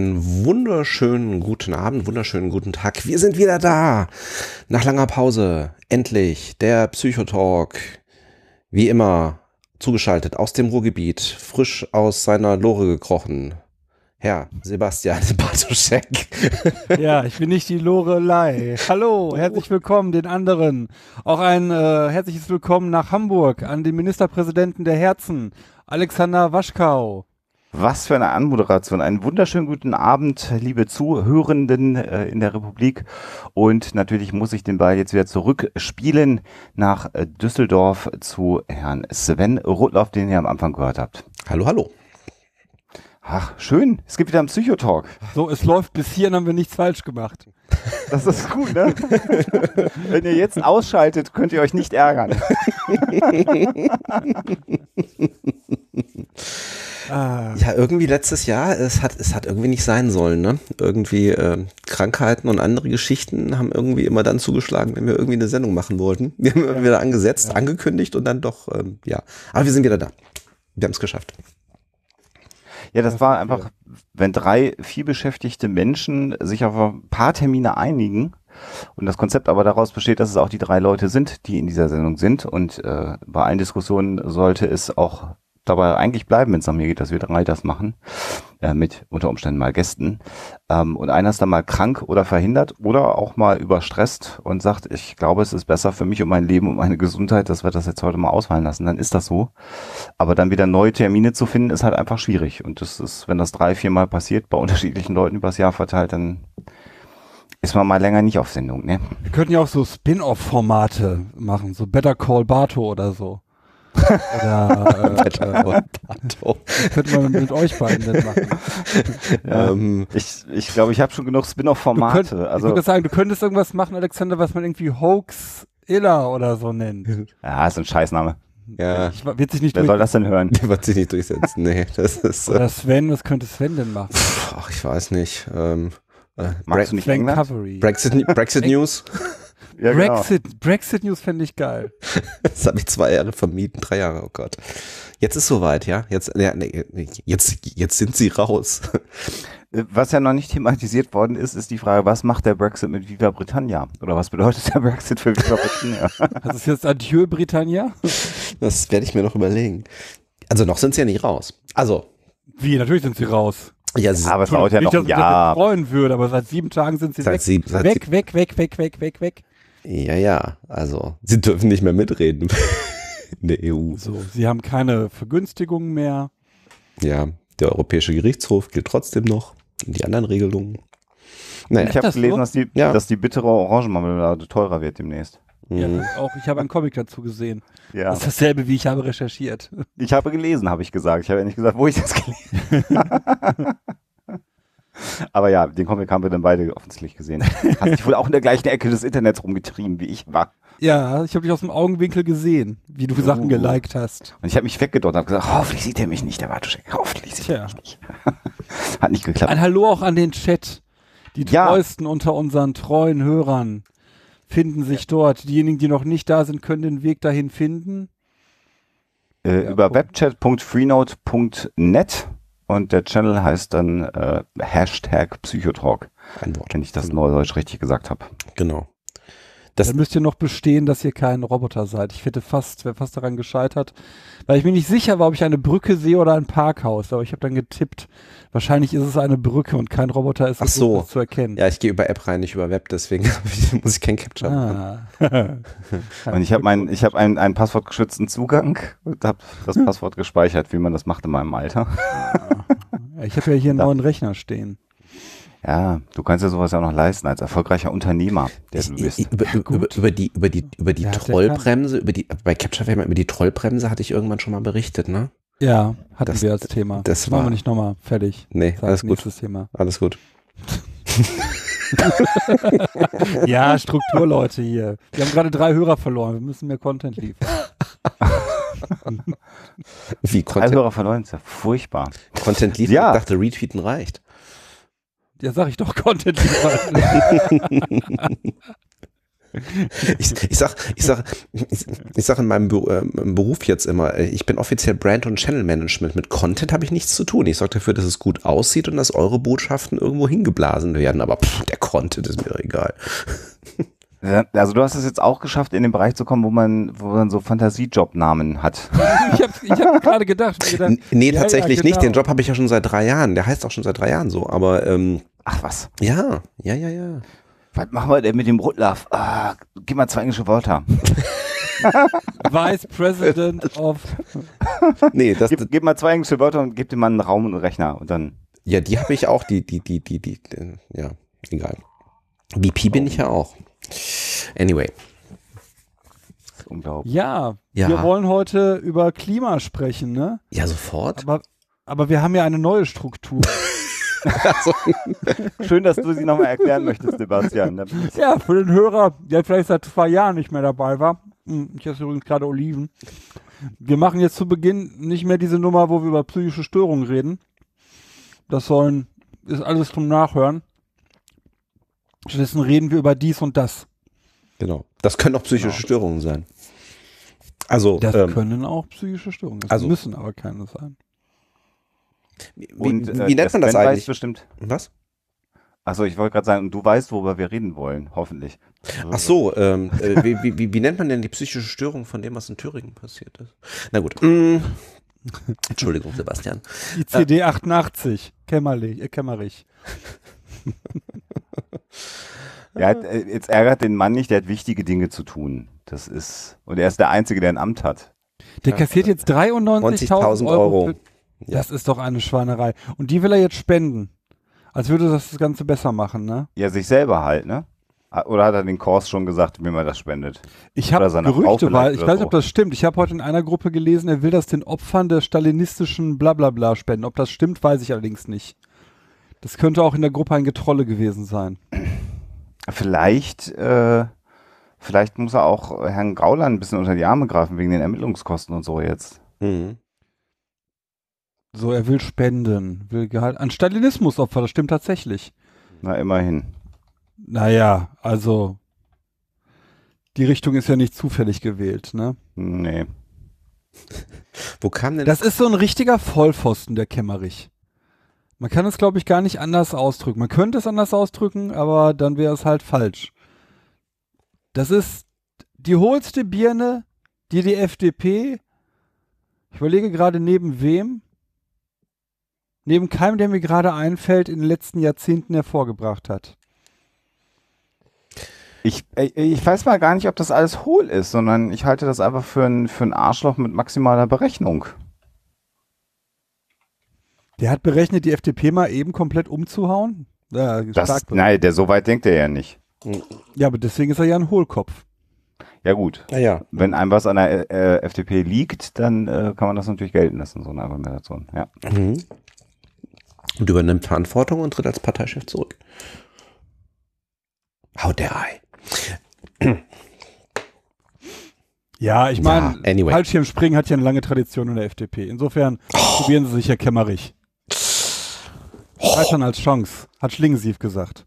Einen wunderschönen guten Abend, wunderschönen guten Tag. Wir sind wieder da. Nach langer Pause. Endlich der Psychotalk. Wie immer zugeschaltet aus dem Ruhrgebiet, frisch aus seiner Lore gekrochen. Herr Sebastian Bartoschek. Ja, ich bin nicht die Lorelei. Hallo, herzlich willkommen den anderen. Auch ein äh, herzliches Willkommen nach Hamburg an den Ministerpräsidenten der Herzen, Alexander Waschkau. Was für eine Anmoderation. Einen wunderschönen guten Abend, liebe Zuhörenden äh, in der Republik. Und natürlich muss ich den Ball jetzt wieder zurückspielen nach äh, Düsseldorf zu Herrn Sven Rudloff, den ihr am Anfang gehört habt. Hallo, hallo. Ach, schön. Es gibt wieder einen Psychotalk. So, es läuft bis hierhin, haben wir nichts falsch gemacht. Das ist gut, ne? Wenn ihr jetzt ausschaltet, könnt ihr euch nicht ärgern. Ah. Ja, irgendwie letztes Jahr, es hat, es hat irgendwie nicht sein sollen, ne? Irgendwie äh, Krankheiten und andere Geschichten haben irgendwie immer dann zugeschlagen, wenn wir irgendwie eine Sendung machen wollten. Wir haben ja. wieder angesetzt, ja. angekündigt und dann doch, ähm, ja. Aber wir sind wieder da. Wir haben es geschafft. Ja, das war einfach, wenn drei vielbeschäftigte Menschen sich auf ein paar Termine einigen, und das Konzept aber daraus besteht, dass es auch die drei Leute sind, die in dieser Sendung sind. Und äh, bei allen Diskussionen sollte es auch dabei eigentlich bleiben, wenn es nach mir geht, dass wir drei das machen, äh, mit unter Umständen mal Gästen. Ähm, und einer ist dann mal krank oder verhindert oder auch mal überstresst und sagt, ich glaube, es ist besser für mich und mein Leben und meine Gesundheit, dass wir das jetzt heute mal ausfallen lassen. Dann ist das so. Aber dann wieder neue Termine zu finden, ist halt einfach schwierig. Und das ist, wenn das drei, vier Mal passiert, bei unterschiedlichen Leuten übers Jahr verteilt, dann ist man mal länger nicht auf Sendung, ne? Wir könnten ja auch so Spin-off-Formate machen, so Better Call Bato oder so. Oder äh, äh, könnte man mit euch beiden denn machen. Ähm, ich ich glaube, ich habe schon genug Spin-off-Formate. Also, ich würde sagen, du könntest irgendwas machen, Alexander, was man irgendwie Hoax Illa oder so nennt. Ja, ist ein Scheißname. Ja. Ich, wird sich nicht Wer soll das denn hören? Der wird sich nicht durchsetzen. Nee, das ist. Oder Sven, was könnte Sven denn machen? Ach, ich weiß nicht. Ähm, äh, Magst du nicht. Brexit, Brexit News. Ja, genau. Brexit, genau. Brexit News fände ich geil. Das habe ich zwei Jahre vermieden, drei Jahre, oh Gott. Jetzt ist soweit, ja. Jetzt, ja, nee, jetzt, jetzt sind sie raus. Was ja noch nicht thematisiert worden ist, ist die Frage, was macht der Brexit mit Viva Britannia? Oder was bedeutet der Brexit für Viva Britannia? Das ist jetzt Adieu Britannia? Das werde ich mir noch überlegen. Also noch sind sie ja nicht raus. Also. Wie? Natürlich sind sie raus. Ja, aber es dauert ja noch nicht, ein Jahr. Ich freuen würde, aber seit sieben Tagen sind sie seit weg. Sieben, seit weg, weg, weg, weg, weg, weg, weg. Ja, ja, also sie dürfen nicht mehr mitreden in der EU. So, sie haben keine Vergünstigungen mehr. Ja, der Europäische Gerichtshof gilt trotzdem noch. Die anderen Regelungen. Naja. Ich habe gelesen, so? dass, die, ja. dass die bittere Orangenmarmelade teurer wird demnächst. Ja, mhm. auch ich habe einen Comic dazu gesehen. Ja. Das ist dasselbe, wie ich habe recherchiert. Ich habe gelesen, habe ich gesagt. Ich habe ja nicht gesagt, wo ich das gelesen habe. Aber ja, den Comic haben wir dann beide offensichtlich gesehen. Hat sich wohl auch in der gleichen Ecke des Internets rumgetrieben, wie ich war. Ja, ich habe dich aus dem Augenwinkel gesehen, wie du uh. Sachen geliked hast. Und ich habe mich weggedorrt und habe gesagt, hoffentlich sieht er mich nicht, der Wartuschek. Hoffentlich sieht er mich nicht. Hat nicht geklappt. Ein Hallo auch an den Chat. Die ja. treuesten unter unseren treuen Hörern finden sich dort. Diejenigen, die noch nicht da sind, können den Weg dahin finden. Äh, ja, über webchat.freenode.net und der Channel heißt dann äh, Hashtag Psychotalk. Ein Wort. Wenn ich das genau. Neudeutsch richtig gesagt habe. Genau. Das Dann müsst ihr noch bestehen, dass ihr kein Roboter seid. Ich hätte fast, wäre fast daran gescheitert, weil ich mir nicht sicher war, ob ich eine Brücke sehe oder ein Parkhaus. Aber ich habe dann getippt, wahrscheinlich ist es eine Brücke und kein Roboter ist Ach so. zu erkennen. Ja, ich gehe über App rein, nicht über Web, deswegen muss ich kein Capture ah. machen. und ich habe mein, ich habe einen, einen passwortgeschützten Zugang und habe das Passwort gespeichert, wie man das macht in meinem Alter. ich habe ja hier einen neuen Rechner stehen. Ja, du kannst ja sowas ja auch noch leisten als erfolgreicher Unternehmer, der du bist. Über, über, über, über die, über die, über die Ja, Trollbremse, über die, bei Capture Fame, über die Trollbremse hatte ich irgendwann schon mal berichtet, ne? Ja, hatten Das- wir als Thema. das machen war- wir nicht nochmal. Fertig. Nee, Sag alles gut. Thema. Alles gut. Ja, Strukturleute hier. Wir haben gerade drei Hörer verloren. Wir müssen mehr Content liefern. Wie Drei Content, Hörer verloren, ist ja furchtbar. Content liefern? Ja. Ich dachte, Retweeten reicht. Ja, sag ich doch, Content liefern. Ich, ich sag, ich sag, ich, ich sag in meinem Be äh, Beruf jetzt immer, äh, ich bin offiziell Brand- und Channel Management. Mit Content habe ich nichts zu tun. Ich sorge dafür, dass es gut aussieht und dass eure Botschaften irgendwo hingeblasen werden. Aber pff, der Content ist mir egal. Ja, Also du hast es jetzt auch geschafft, in den Bereich zu kommen, wo man, wo man so Fantasiejobnamen hat. ich habe ich hab gerade gedacht, gedacht nee, ja, tatsächlich ja, nicht. Den genau. Job habe ich ja schon seit drei Jahren. Der heißt auch schon seit drei Jahren so. Aber ähm, Ach was. ja, ja, ja, ja. Was machen wir denn mit dem Rutlaff? Ah, gib mal zwei englische Wörter. Vice President of. Nee, das, Gib, gib mal zwei englische Wörter und gib dem Mann einen Raum und einen Rechner und dann. ja, die habe ich auch. Die, die, die, die, die, äh, ja, egal. VP bin ich ja auch. Anyway. Das ist unglaublich. Ja, Ja. wir wollen heute über Klima sprechen, ne? Ja, sofort. Aber, aber wir haben ja eine neue Struktur. Schön, dass du sie nochmal erklären möchtest, Sebastian. Ja, für den Hörer, der vielleicht seit zwei Jahren nicht mehr dabei war. Hm, Ich esse übrigens gerade Oliven. Wir machen jetzt zu Beginn nicht mehr diese Nummer, wo wir über psychische Störungen reden. Das sollen, ist alles zum Nachhören. Stattdessen reden wir über dies und das. Genau. Das können auch psychische Störungen sein. Also, Das ähm, können auch psychische Störungen. Das also- müssen aber keine sein. Wie, Und, wie, äh, wie nennt man das weiß eigentlich? bestimmt. Was? Achso, ich wollte gerade sagen, und du weißt, worüber wir reden wollen, hoffentlich. Ach so, ähm, äh, wie, wie, wie, wie nennt man denn die psychische Störung von dem, was in Thüringen passiert ist? Na gut. Mm. Entschuldigung, Sebastian. Die CD 88, Kämmerlich, äh, Kämmerich. Er hat, äh, jetzt ärgert den Mann nicht, der hat wichtige Dinge zu tun. Das ist, und er ist der Einzige, der ein Amt hat. Der kassiert jetzt 93.000 90.000 Euro. Euro. Für- Das ist doch eine Schweinerei. Und die will er jetzt spenden. Als würde das das Ganze besser machen, ne? Ja, sich selber halt, ne? Oder hat er den Kurs schon gesagt, wie man das spendet? Ich habe Gerüchte, weil ich weiß nicht, ob das stimmt. Ich habe heute in einer Gruppe gelesen, er will das den Opfern der stalinistischen Blablabla spenden. Ob das stimmt, weiß ich allerdings nicht. Das könnte auch in der Gruppe ein Getrolle gewesen sein. Vielleicht, äh, vielleicht muss er auch Herrn Grauland ein bisschen unter die Arme greifen wegen den Ermittlungskosten und so jetzt. Mhm. So, er will spenden, will Gehalt an Stalinismusopfer, das stimmt tatsächlich. Na, immerhin. Naja, also die Richtung ist ja nicht zufällig gewählt, ne? Nee. Wo kam denn Das ist so ein richtiger Vollpfosten, der Kämmerich. Man kann es, glaube ich, gar nicht anders ausdrücken. Man könnte es anders ausdrücken, aber dann wäre es halt falsch. Das ist die hohlste Birne, die die FDP, ich überlege gerade neben wem, neben keinem, der mir gerade einfällt, in den letzten Jahrzehnten hervorgebracht hat. Ich, äh, ich weiß mal gar nicht, ob das alles hohl ist, sondern ich halte das einfach für ein, für ein Arschloch mit maximaler Berechnung. Der hat berechnet, die FDP mal eben komplett umzuhauen. Ja, Das, nein, der so weit denkt er ja nicht. ja, aber deswegen ist er ja ein Hohlkopf. Ja gut, Naja, wenn einem was an der äh, FDP liegt, dann äh, kann man das natürlich gelten lassen, so eine Argumentation. Ja. mhm. Und übernimmt Verantwortung und tritt als Parteichef zurück. How dare I? Ja, ich Ja, meine, anyway. Fallschirmspringen hat ja eine lange Tradition in der FDP. Insofern probieren sie sich ja Kämmerich. Scheitern als Chance, hat Schlingensief gesagt.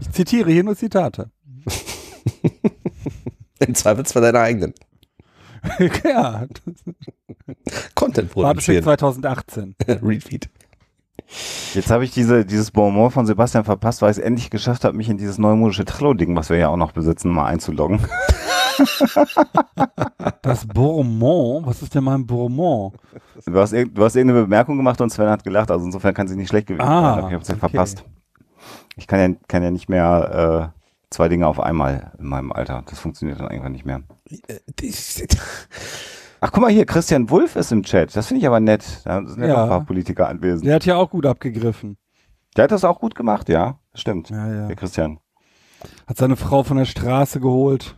Ich zitiere hier nur Zitate. Im Zweifelsfall deiner eigenen. ja, Content produzieren. 2018. Retweet. Jetzt habe ich diese, dieses Bonbon von Sebastian verpasst, weil ich es endlich geschafft habe, mich in dieses neumodische Trello-Ding, was wir ja auch noch besitzen, mal einzuloggen. Das Bourmont, was ist denn mein Bourmont? Du hast, du hast irgendeine Bemerkung gemacht und Sven hat gelacht, also insofern kann sie nicht schlecht gewesen Ah, sein. Ich habe es ja okay. verpasst. Ich kann ja, kann ja nicht mehr äh, zwei Dinge auf einmal in meinem Alter. Das funktioniert dann einfach nicht mehr. Ach, guck mal hier, Christian Wulff ist im Chat. Das finde ich aber nett. Da sind ja, Ja. noch ein paar Politiker anwesend. Der hat ja auch gut abgegriffen. Der hat das auch gut gemacht, ja. Stimmt. Ja, ja. Der Christian. Hat seine Frau von der Straße geholt.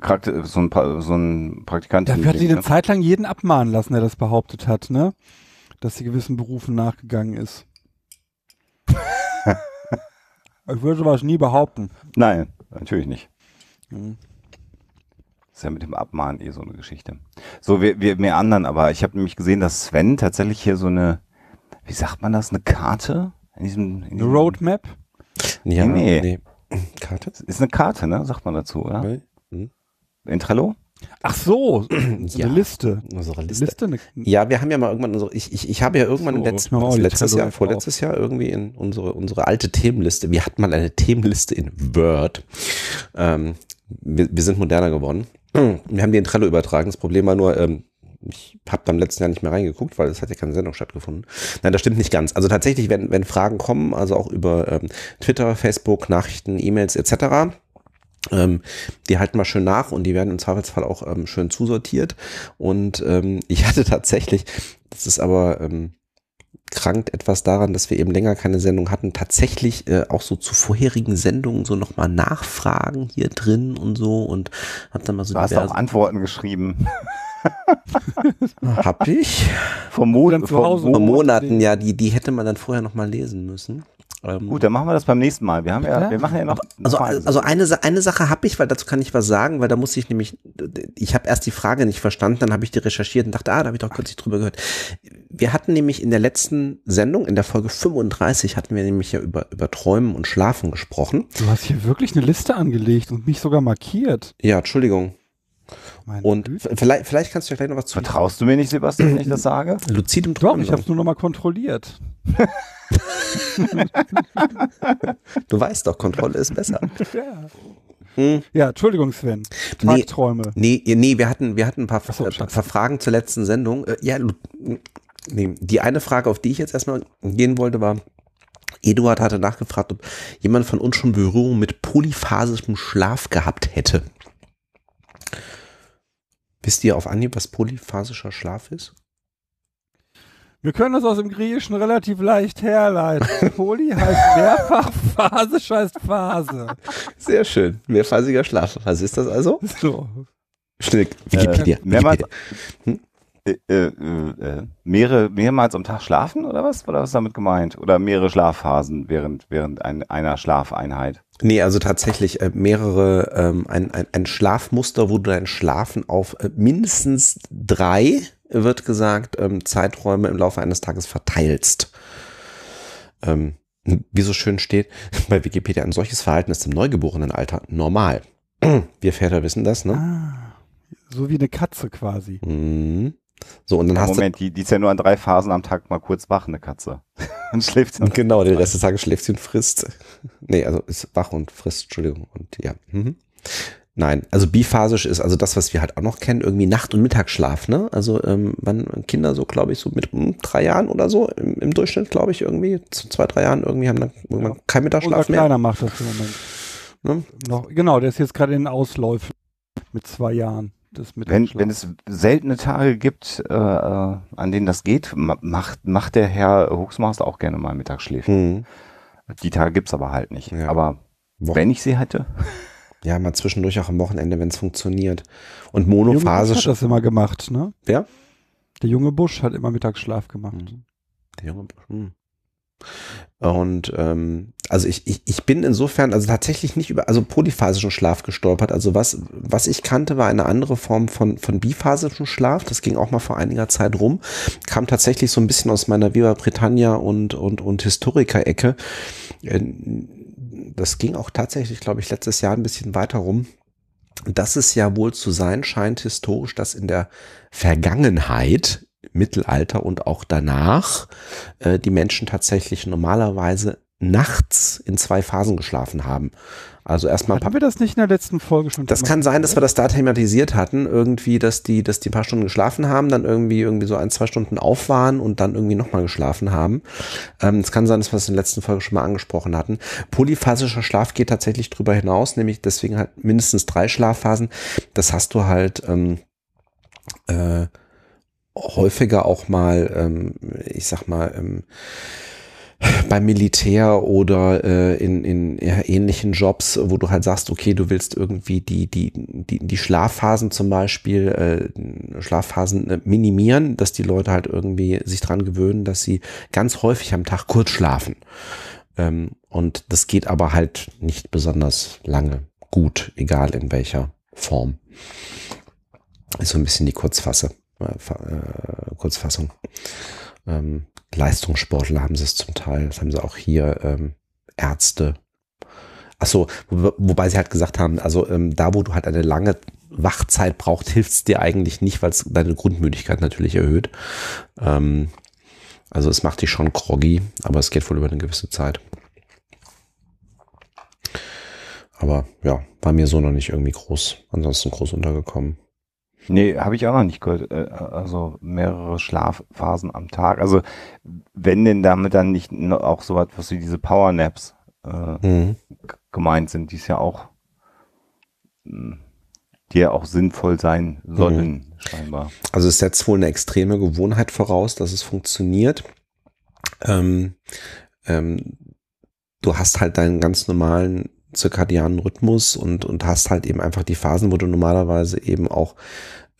Charakter, so ein, Pa- so ein Praktikant. Dafür hat sie ne? eine Zeit lang jeden abmahnen lassen, der das behauptet hat, ne? Dass sie gewissen Berufen nachgegangen ist. ich würde sowas nie behaupten. Nein, natürlich nicht. Hm. Das ist ja mit dem Abmahnen eh so eine Geschichte. So, wir, wir mehr anderen, aber ich habe nämlich gesehen, dass Sven tatsächlich hier so eine, wie sagt man das, eine Karte? In diesem, in Eine diesem Roadmap? Ja, Nee. nee. Karte? Ist eine Karte, ne? Sagt man dazu, oder? Hm? In Trello? Ach so, so Ja. eine Liste. Unsere Eine Liste. Liste? Eine, Ja, wir haben ja mal irgendwann unsere, ich, ich, ich habe ja irgendwann So, im letzten, letztes Trello Jahr, vorletztes Jahr irgendwie in unsere, unsere alte Themenliste. Wir hatten mal eine Themenliste in Word. Ähm, wir, wir sind moderner geworden. Wir haben die in Trello übertragen. Das Problem war nur, ähm, ich habe beim letzten Jahr nicht mehr reingeguckt, weil es hat ja keine Sendung stattgefunden. Nein, das stimmt nicht ganz. Also tatsächlich, wenn, wenn Fragen kommen, also auch über ähm, Twitter, Facebook, Nachrichten, E-Mails etc., ähm, die halten wir schön nach und die werden im Zweifelsfall auch ähm, schön zusortiert. Und ähm, ich hatte tatsächlich, das ist aber ähm, krankt etwas daran, dass wir eben länger keine Sendung hatten, tatsächlich äh, auch so zu vorherigen Sendungen so nochmal nachfragen hier drin und so und hab dann mal so Du hast auch Antworten geschrieben. hab ich Vor, Mo vor Monaten, ja, die, die hätte man dann vorher nochmal lesen müssen. Ähm, Gut, dann machen wir das beim nächsten Mal. Wir haben ja, Ja. wir machen ja noch. Also, noch also eine, eine Sache habe ich, weil dazu kann ich was sagen, weil da muss ich nämlich, ich habe erst die Frage nicht verstanden, dann habe ich die recherchiert und dachte, ah, da habe ich doch kürzlich drüber gehört. Wir hatten nämlich in der letzten Sendung, in der Folge 35, hatten wir nämlich ja über, über Träumen und Schlafen gesprochen. du hast hier wirklich eine Liste angelegt und mich sogar markiert. Ja, Entschuldigung. Meine Und vielleicht, vielleicht kannst du ja gleich noch was zu Vertraust du mir nicht, Sebastian, wenn ich das sage? luzidem Doch, Träumen ich habe es nur noch mal kontrolliert. Du weißt doch, Kontrolle ist besser. Ja. Hm. Ja, Entschuldigung, Sven. Nee. Tagträume. Nee, nee, wir hatten, wir hatten ein paar, so, äh, scheiße. paar Fragen zur letzten Sendung. Äh, Ja, nee, die eine Frage, auf die ich jetzt erstmal gehen wollte, war, Eduard hatte nachgefragt, ob jemand von uns schon Berührung mit polyphasischem Schlaf gehabt hätte. Wisst ihr auf Anhieb, was polyphasischer Schlaf ist? Wir können das aus dem Griechischen relativ leicht herleiten. Poly heißt mehrfach, phasisch heißt Phase. Sehr schön. Mehrphasiger Schlaf. Was ist das also? So. Schnell, Wikipedia. Äh, mehrmals, äh, äh, äh, mehrere, mehrmals am Tag schlafen oder was? Oder was ist damit gemeint? Oder mehrere Schlafphasen während, während ein, einer Schlafeinheit? Nee, also tatsächlich äh, mehrere, ähm, ein, ein, ein Schlafmuster, wo du dein Schlafen auf äh, mindestens drei, wird gesagt, ähm, Zeiträume im Laufe eines Tages verteilst. Ähm, wie so schön steht bei Wikipedia, ein solches Verhalten ist im Neugeborenenalter normal. Wir Väter wissen das, ne? Ah, so wie eine Katze quasi. Mhm. So, und dann Ja, hast Moment, die, die ist ja nur an drei Phasen am Tag mal kurz wach, eine Katze. Dann schläft sie. du. Genau, den Rest des Tages schläft sie und frisst. Nee, also ist wach und frisst, Entschuldigung. Und ja. Mhm. Nein, also biphasisch ist also das, was wir halt auch noch kennen, irgendwie Nacht- und Mittagsschlaf, ne? Also ähm, wann Kinder so, glaube ich, so mit hm, drei Jahren oder so im, im Durchschnitt, glaube ich, irgendwie, zu zwei, drei Jahren irgendwie haben dann irgendwann keinen Unser Mittagsschlaf mehr. Kleiner macht das im Moment. Ne? Noch, genau, der ist jetzt gerade in den Ausläufen mit zwei Jahren. Das mit Wenn, wenn es seltene Tage gibt, äh, äh, an denen das geht, ma- macht, macht der Herr Hoaxmaster auch gerne mal Mittagsschläfchen. Hm. Die Tage gibt's aber halt nicht. Ja. Aber Wochen- wenn ich sie hätte, Ja, mal zwischendurch auch am Wochenende, wenn es funktioniert. Und Der junge Busch monophasisch. hat das immer gemacht, ne? Wer? Der junge Busch hat immer Mittagsschlaf gemacht. Mhm. Der junge Busch. hm. Und ähm, also ich, ich, ich bin insofern also tatsächlich nicht über also polyphasischen Schlaf gestolpert. Also was, was ich kannte, war eine andere Form von, von biphasischem Schlaf. Das ging auch mal vor einiger Zeit rum. Kam tatsächlich so ein bisschen aus meiner Viva Britannia und, und, und Historiker-Ecke. Äh, Das ging auch tatsächlich, glaube ich, letztes Jahr ein bisschen weiter rum. Dass es ja wohl zu sein scheint, historisch, dass in der Vergangenheit, Mittelalter und auch danach, äh, die Menschen tatsächlich normalerweise nachts in zwei Phasen geschlafen haben. Also erstmal Haben wir das nicht in der letzten Folge schon das kann sein, dass wir das da thematisiert hatten, irgendwie, dass die, dass die ein paar Stunden geschlafen haben, dann irgendwie, irgendwie so ein, zwei Stunden auf waren und dann irgendwie nochmal geschlafen haben. Ähm, es kann sein, dass wir das in der letzten Folge schon mal angesprochen hatten. Polyphasischer Schlaf geht tatsächlich drüber hinaus, nämlich deswegen halt mindestens drei Schlafphasen. Das hast du halt, ähm, äh, häufiger auch mal, ähm, ich sag mal, ähm, beim Militär oder äh, in, in ja, ähnlichen Jobs, wo du halt sagst, okay, du willst irgendwie die, die, die, die Schlafphasen zum Beispiel, äh, Schlafphasen äh, minimieren, dass die Leute halt irgendwie sich dran gewöhnen, dass sie ganz häufig am Tag kurz schlafen. Ähm, und das geht aber halt nicht besonders lange gut, egal in welcher Form. Ist so ein bisschen die Kurzfasse, äh, Kurzfassung. Ähm, Leistungssportler haben sie es zum Teil, das haben sie auch hier ähm, Ärzte. Achso, wo, wobei sie halt gesagt haben, also ähm, da, wo du halt eine lange Wachzeit brauchst, hilft es dir eigentlich nicht, weil es deine Grundmüdigkeit natürlich erhöht. Ähm, also es macht dich schon groggy, aber es geht wohl über eine gewisse Zeit. Aber ja, war mir so noch nicht irgendwie groß, ansonsten groß untergekommen. Nee, habe ich auch noch nicht gehört. Äh, also mehrere Schlafphasen am Tag. Also wenn denn damit dann nicht auch so etwas wie diese Powernaps äh, mhm. gemeint sind, die es ja auch, hm, die ja auch sinnvoll sein sollen, mhm. scheinbar. Also es setzt wohl eine extreme Gewohnheit voraus, dass es funktioniert. Ähm, ähm, du hast halt deinen ganz normalen zirkadianen Rhythmus und, und hast halt eben einfach die Phasen, wo du normalerweise eben auch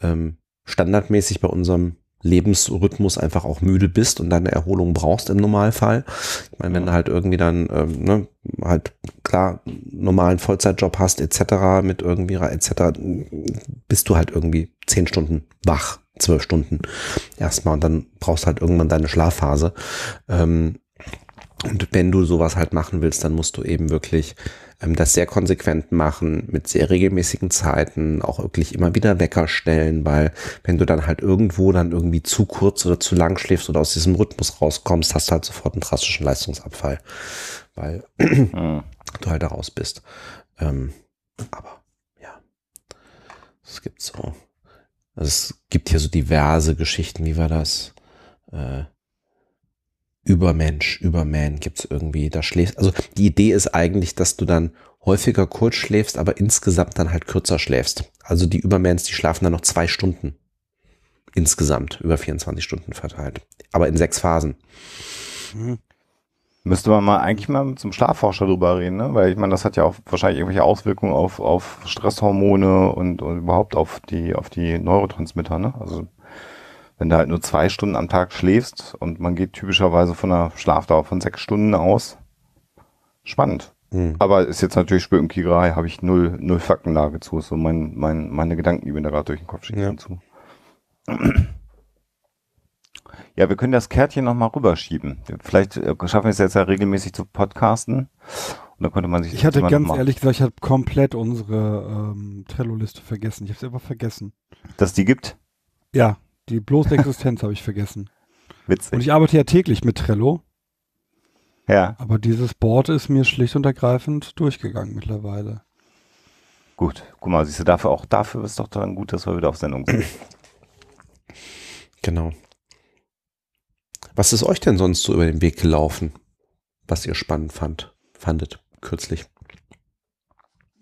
ähm, standardmäßig bei unserem Lebensrhythmus einfach auch müde bist und deine Erholung brauchst im Normalfall. Ich meine, wenn du halt irgendwie dann ähm, ne, halt klar normalen Vollzeitjob hast etc. mit irgendwie etc. bist du halt irgendwie zehn Stunden wach, zwölf Stunden erstmal und dann brauchst halt irgendwann deine Schlafphase. Ähm, und wenn du sowas halt machen willst, dann musst du eben wirklich das sehr konsequent machen, mit sehr regelmäßigen Zeiten, auch wirklich immer wieder Wecker stellen, weil wenn du dann halt irgendwo dann irgendwie zu kurz oder zu lang schläfst oder aus diesem Rhythmus rauskommst, hast du halt sofort einen drastischen Leistungsabfall, weil mhm. du halt da raus bist. Ähm, aber ja, es gibt so, also es gibt hier so diverse Geschichten, wie war das? Äh, Übermensch, Überman gibt's irgendwie, da schläfst, also die Idee ist eigentlich, dass du dann häufiger kurz schläfst, aber insgesamt dann halt kürzer schläfst. Also die Übermans, die schlafen dann noch zwei Stunden. Insgesamt, über 24 Stunden verteilt. Aber in sechs Phasen. Mhm. Müsste man mal eigentlich mal zum Schlafforscher drüber reden, ne? Weil ich meine, das hat ja auch wahrscheinlich irgendwelche Auswirkungen auf, auf Stresshormone und, und überhaupt auf die, auf die Neurotransmitter, ne? Also wenn du halt nur zwei Stunden am Tag schläfst und man geht typischerweise von einer Schlafdauer von sechs Stunden aus. Spannend. Mhm. Aber ist jetzt natürlich Spökenkiegerei, habe ich null, null Faktenlage zu. So mein, mein, meine Gedanken, die mir da gerade durch den Kopf schießen ja. zu. Ja, wir können das Kärtchen nochmal rüberschieben. Vielleicht äh, schaffen wir es jetzt ja regelmäßig zu podcasten. Und dann könnte man sich. Ich hatte ganz ehrlich gesagt, ich habe komplett unsere ähm, Trello-Liste vergessen. Ich habe es einfach vergessen. Dass die gibt? Ja, die bloße Existenz habe ich vergessen. Witzig. Und ich arbeite ja täglich mit Trello. Ja. Aber dieses Board ist mir schlicht und ergreifend durchgegangen mittlerweile. Gut, guck mal, siehst du, dafür auch dafür ist doch dann gut, dass wir wieder auf Sendung sind. Genau. Was ist euch denn sonst so über den Weg gelaufen, was ihr spannend fand, fandet kürzlich?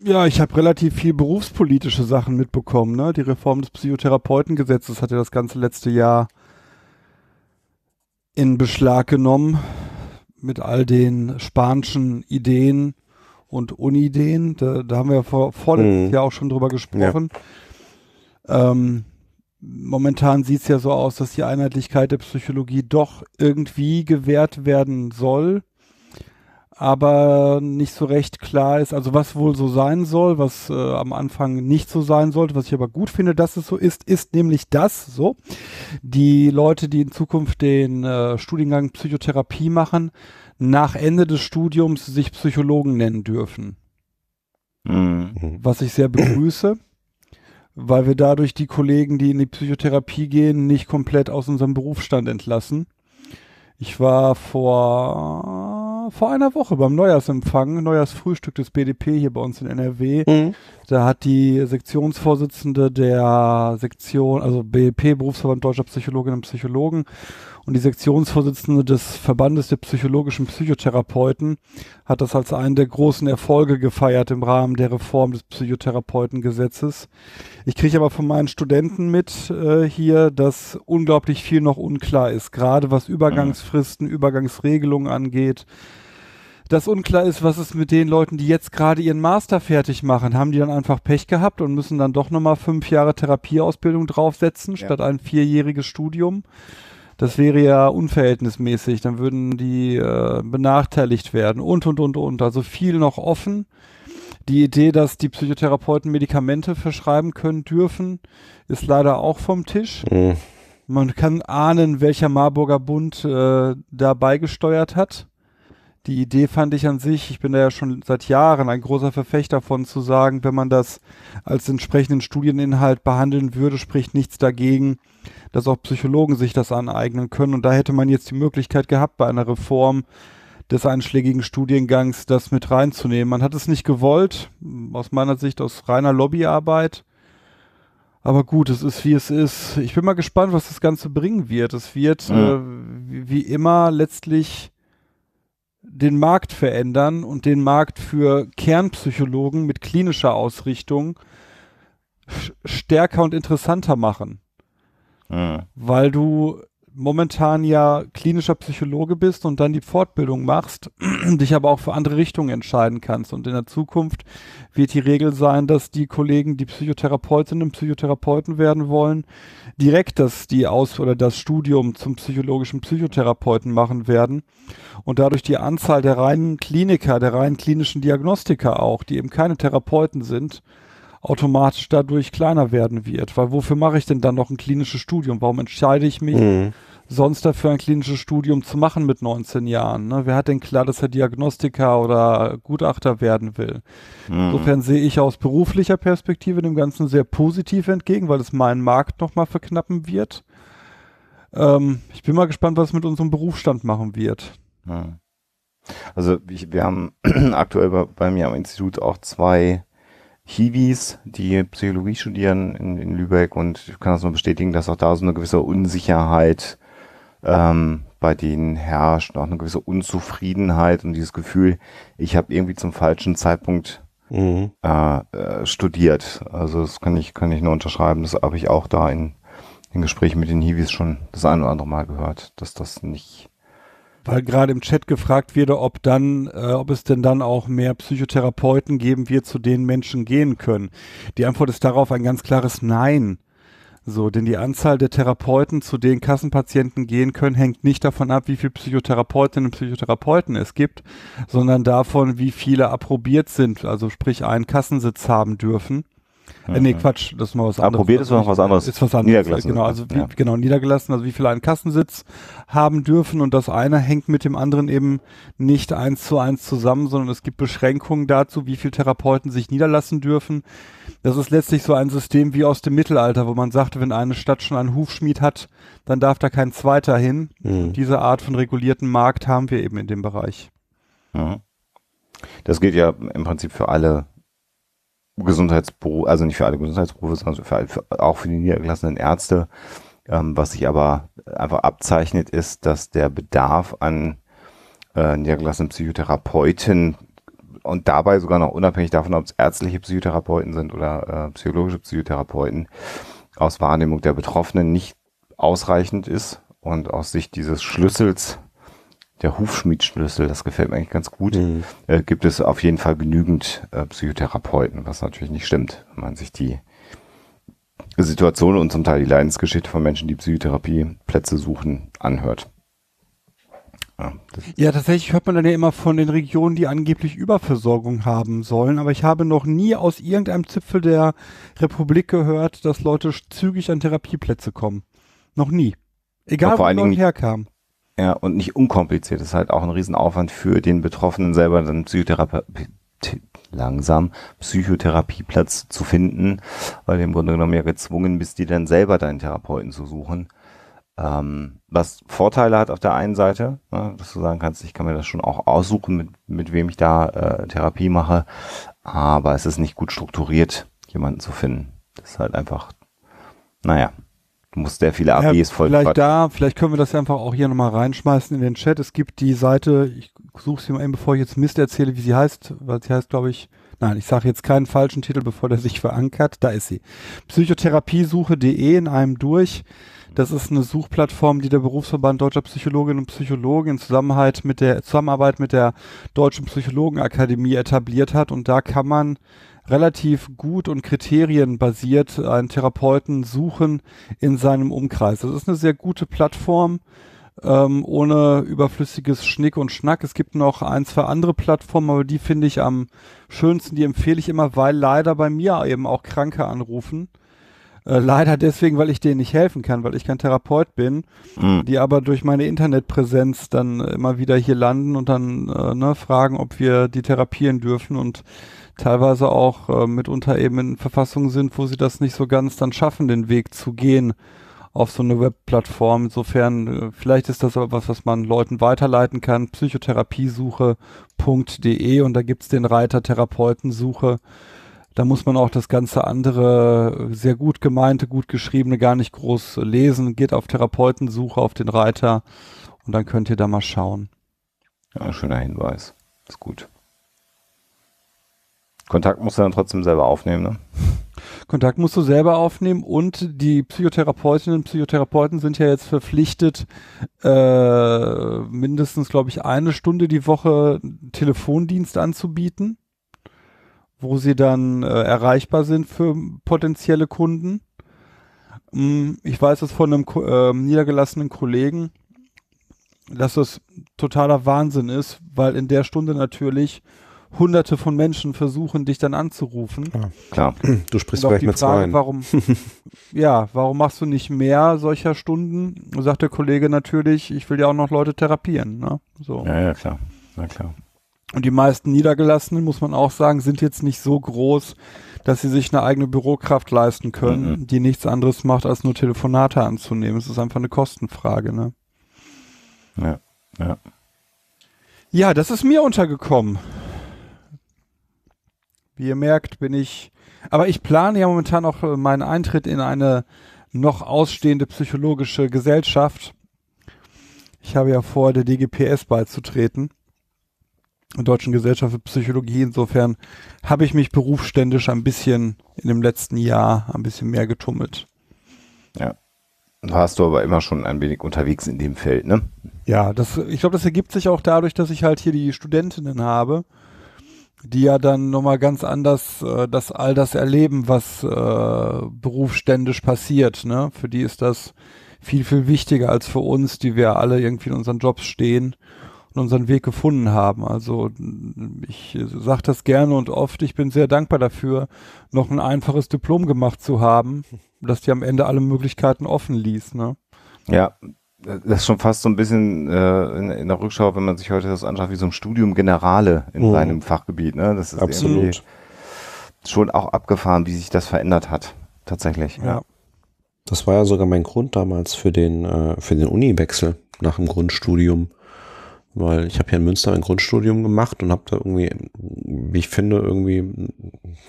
Ja, ich habe relativ viel berufspolitische Sachen mitbekommen. Ne? Die Reform des Psychotherapeutengesetzes hat ja das ganze letzte Jahr in Beschlag genommen mit all den spanischen Ideen und Unideen. Da, da haben wir ja vor, vorletztes mhm. Jahr auch schon drüber gesprochen. Ja. Ähm, momentan sieht es ja so aus, dass die Einheitlichkeit der Psychologie doch irgendwie gewährt werden soll aber nicht so recht klar ist, also was wohl so sein soll, was äh, am Anfang nicht so sein sollte, was ich aber gut finde, dass es so ist, ist nämlich das so. Die Leute, die in Zukunft den äh, Studiengang Psychotherapie machen, nach Ende des Studiums sich Psychologen nennen dürfen. Mhm. Was ich sehr begrüße, weil wir dadurch die Kollegen, die in die Psychotherapie gehen, nicht komplett aus unserem Berufsstand entlassen. Ich war vor, vor einer Woche beim Neujahrsempfang, Neujahrsfrühstück des BDP hier bei uns in NRW. Mhm. Da hat die Sektionsvorsitzende der Sektion, also BEP, Berufsverband Deutscher Psychologinnen und Psychologen, und die Sektionsvorsitzende des Verbandes der psychologischen Psychotherapeuten hat das als einen der großen Erfolge gefeiert im Rahmen der Reform des Psychotherapeutengesetzes. Ich kriege aber von meinen Studenten mit äh, hier, dass unglaublich viel noch unklar ist, gerade was Übergangsfristen, Übergangsregelungen angeht dass unklar ist, was ist mit den Leuten, die jetzt gerade ihren Master fertig machen. Haben die dann einfach Pech gehabt und müssen dann doch nochmal fünf Jahre Therapieausbildung draufsetzen, ja. statt ein vierjähriges Studium? Das wäre ja unverhältnismäßig. Dann würden die äh, benachteiligt werden und, und, und, und. Also viel noch offen. Die Idee, dass die Psychotherapeuten Medikamente verschreiben können dürfen, ist leider auch vom Tisch. Mhm. Man kann ahnen, welcher Marburger Bund äh, da beigesteuert hat die Idee fand ich an sich, ich bin da ja schon seit Jahren ein großer Verfechter von zu sagen, wenn man das als entsprechenden Studieninhalt behandeln würde, spricht nichts dagegen, dass auch Psychologen sich das aneignen können. Und da hätte man jetzt die Möglichkeit gehabt, bei einer Reform des einschlägigen Studiengangs das mit reinzunehmen. Man hat es nicht gewollt, aus meiner Sicht aus reiner Lobbyarbeit. Aber gut, es ist wie es ist. Ich bin mal gespannt, was das Ganze bringen wird. Es wird mhm. äh, wie immer letztlich den Markt verändern und den Markt für Kernpsychologen mit klinischer Ausrichtung stärker und interessanter machen. Mhm. Weil du momentan ja klinischer Psychologe bist und dann die Fortbildung machst, dich aber auch für andere Richtungen entscheiden kannst. Und in der Zukunft wird die Regel sein, dass die Kollegen, die Psychotherapeutinnen und Psychotherapeuten werden wollen, direkt das, die Aus- oder das Studium zum psychologischen Psychotherapeuten machen werden und dadurch die Anzahl der reinen Kliniker, der reinen klinischen Diagnostiker auch, die eben keine Therapeuten sind, automatisch dadurch kleiner werden wird. Weil wofür mache ich denn dann noch ein klinisches Studium? Warum entscheide ich mich mhm. sonst dafür ein klinisches Studium zu machen mit 19 Jahren? Ne? Wer hat denn klar, dass er Diagnostiker oder Gutachter werden will? Mhm. Insofern sehe ich aus beruflicher Perspektive dem Ganzen sehr positiv entgegen, weil es meinen Markt nochmal verknappen wird. Ähm, ich bin mal gespannt, was es mit unserem Berufsstand machen wird. Mhm. Also ich, wir haben aktuell bei, bei mir am Institut auch zwei Hiwis, die Psychologie studieren in, in, Lübeck und ich kann das nur bestätigen, dass auch da so eine gewisse Unsicherheit ähm, bei denen herrscht, auch eine gewisse Unzufriedenheit und dieses Gefühl, ich habe irgendwie zum falschen Zeitpunkt mhm. äh, äh, studiert. Also das kann ich, kann ich nur unterschreiben. Das habe ich auch da in, in Gesprächen mit den Hiwis schon das ein oder andere Mal gehört, dass das nicht weil gerade im Chat gefragt wurde, ob dann, äh, ob es denn dann auch mehr Psychotherapeuten geben wird, zu denen Menschen gehen können. Die Antwort ist darauf ein ganz klares Nein. So, denn die Anzahl der Therapeuten, zu denen Kassenpatienten gehen können, hängt nicht davon ab, wie viele Psychotherapeutinnen und Psychotherapeuten es gibt, sondern davon, wie viele approbiert sind, also sprich einen Kassensitz haben dürfen. Äh, nee, Quatsch, das ist mal was anderes. Probiert ist noch was anderes. Ist was anderes. Niedergelassen. Genau, also wie, ja. genau, niedergelassen, also wie viele einen Kassensitz haben dürfen und das eine hängt mit dem anderen eben nicht eins zu eins zusammen, sondern es gibt Beschränkungen dazu, wie viele Therapeuten sich niederlassen dürfen. Das ist letztlich so ein System wie aus dem Mittelalter, wo man sagte, wenn eine Stadt schon einen Hufschmied hat, dann darf da kein zweiter hin. Mhm. Diese Art von regulierten Markt haben wir eben in dem Bereich. Mhm. Das gilt ja im Prinzip für alle Gesundheitsberufe, also nicht für alle Gesundheitsberufe, sondern für, für, auch für die niedergelassenen Ärzte. Ähm, was sich aber einfach abzeichnet, ist, dass der Bedarf an äh, niedergelassenen Psychotherapeuten und dabei sogar noch unabhängig davon, ob es ärztliche Psychotherapeuten sind oder äh, psychologische Psychotherapeuten, aus Wahrnehmung der Betroffenen nicht ausreichend ist und aus Sicht dieses Schlüssels der Hufschmiedschlüssel, das gefällt mir eigentlich ganz gut, mhm. äh, gibt es auf jeden Fall genügend äh, Psychotherapeuten, was natürlich nicht stimmt, wenn man sich die Situation und zum Teil die Leidensgeschichte von Menschen, die Psychotherapieplätze suchen, anhört. Ja, ja, tatsächlich hört man dann ja immer von den Regionen, die angeblich Überversorgung haben sollen, aber ich habe noch nie aus irgendeinem Zipfel der Republik gehört, dass Leute zügig an Therapieplätze kommen. Noch nie. Egal, wo Leute herkamen. Ja, und nicht unkompliziert. Das ist halt auch ein Riesenaufwand für den Betroffenen selber, dann Psychotherapie, langsam Psychotherapieplatz zu finden, weil du im Grunde genommen ja gezwungen bist, dir dann selber deinen Therapeuten zu suchen. Ähm, was Vorteile hat auf der einen Seite, ne, dass du sagen kannst, ich kann mir das schon auch aussuchen, mit, mit wem ich da äh, Therapie mache, aber es ist nicht gut strukturiert, jemanden zu finden. Das ist halt einfach, naja, du musst sehr viele ABs ja, voll Vielleicht da, vielleicht können wir das einfach auch hier nochmal reinschmeißen in den Chat. Es gibt die Seite, ich suche sie mal eben, bevor ich jetzt Mist erzähle, wie sie heißt, weil sie heißt, glaube ich, nein, ich sage jetzt keinen falschen Titel, bevor der sich verankert. Da ist sie. Psychotherapiesuche.de in einem durch. Das ist eine Suchplattform, die der Berufsverband Deutscher Psychologinnen und Psychologen in Zusammenarbeit mit der Zusammenarbeit mit der Deutschen Psychologenakademie etabliert hat. Und da kann man relativ gut und kriterienbasiert einen Therapeuten suchen in seinem Umkreis. Das ist eine sehr gute Plattform. Ähm, ohne überflüssiges Schnick und Schnack. Es gibt noch ein, zwei andere Plattformen, aber die finde ich am schönsten, die empfehle ich immer, weil leider bei mir eben auch Kranke anrufen äh, leider deswegen, weil ich denen nicht helfen kann, weil ich kein Therapeut bin, mhm. die aber durch meine Internetpräsenz dann immer wieder hier landen und dann äh, ne, fragen, ob wir die therapieren dürfen und teilweise auch äh, mitunter eben in Verfassungen sind, wo sie das nicht so ganz dann schaffen, den Weg zu gehen auf so eine Webplattform. Insofern, äh, vielleicht ist das aber was, was man Leuten weiterleiten kann. Psychotherapiesuche.de und da gibt's den Reiter Therapeutensuche da muss man auch das ganze andere, sehr gut gemeinte, gut geschriebene gar nicht groß lesen. Geht auf Therapeutensuche auf den Reiter und dann könnt ihr da mal schauen. Ja, schöner Hinweis. Ist gut. Kontakt musst du dann trotzdem selber aufnehmen, ne? Kontakt musst du selber aufnehmen und die Psychotherapeutinnen und Psychotherapeuten sind ja jetzt verpflichtet, äh, mindestens, glaube ich, eine Stunde die Woche Telefondienst anzubieten wo sie dann äh, erreichbar sind für potenzielle Kunden. Mm, ich weiß es von einem äh, niedergelassenen Kollegen, dass das totaler Wahnsinn ist, weil in der Stunde natürlich hunderte von Menschen versuchen, dich dann anzurufen. Ja, klar, du sprichst gleich mit Frage, zwei. Warum, ja, warum machst du nicht mehr solcher Stunden? Sagt der Kollege natürlich, ich will ja auch noch Leute therapieren. Ne? So. Ja, ja, klar. Na klar. Und die meisten Niedergelassenen, muss man auch sagen, sind jetzt nicht so groß, dass sie sich eine eigene Bürokraft leisten können, mhm. die nichts anderes macht, als nur Telefonate anzunehmen. Es ist einfach eine Kostenfrage, ne? Ja, ja. Ja, das ist mir untergekommen. Wie ihr merkt, bin ich, aber ich plane ja momentan äh, meinen Eintritt in eine noch ausstehende psychologische Gesellschaft. Ich habe ja vor, der DGPS beizutreten. Deutschen Gesellschaft für Psychologie. Insofern habe ich mich berufsständisch ein bisschen in dem letzten Jahr ein bisschen mehr getummelt. Ja. Warst du aber immer schon ein wenig unterwegs in dem Feld, ne? Ja, das, ich glaube, das ergibt sich auch dadurch, dass ich halt hier die Studentinnen habe, die ja dann nochmal ganz anders äh, das all das erleben, was äh, berufsständisch passiert, ne? Für die ist das viel, viel wichtiger als für uns, die wir alle irgendwie in unseren Jobs stehen und unseren Weg gefunden haben. Also ich sage das gerne und oft, ich bin sehr dankbar dafür, noch ein einfaches Diplom gemacht zu haben, das dir am Ende alle Möglichkeiten offen ließ. Ne? Ja, das ist schon fast so ein bisschen äh, in, in, der Rückschau, wenn man sich heute das anschaut, wie so ein Studium Generale in mhm. seinem Fachgebiet. Ne? Das ist Absolut. schon auch abgefahren, wie sich das verändert hat. Tatsächlich. Ja. Das war ja sogar mein Grund damals für den, äh, für den Uniwechsel nach dem Grundstudium weil ich habe hier in Münster ein Grundstudium gemacht und habe da irgendwie, wie ich finde, irgendwie,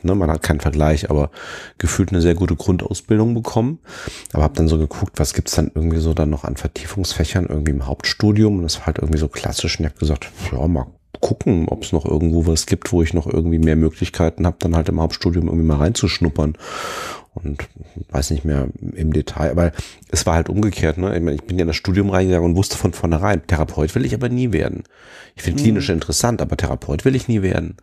ne, man hat keinen Vergleich, aber gefühlt eine sehr gute Grundausbildung bekommen. Aber habe dann so geguckt, was gibt's dann irgendwie so dann noch an Vertiefungsfächern irgendwie im Hauptstudium und das war halt irgendwie so klassisch und ich habe gesagt, ja, mal gucken, ob es noch irgendwo was gibt, wo ich noch irgendwie mehr Möglichkeiten habe, dann halt im Hauptstudium irgendwie mal reinzuschnuppern und weiß nicht mehr im Detail, aber es war halt umgekehrt. Ne? Ich, meine, ich bin ja in das Studium reingegangen und wusste von vornherein, Therapeut will ich aber nie werden. Ich finde mhm. klinisch interessant, aber Therapeut will ich nie werden.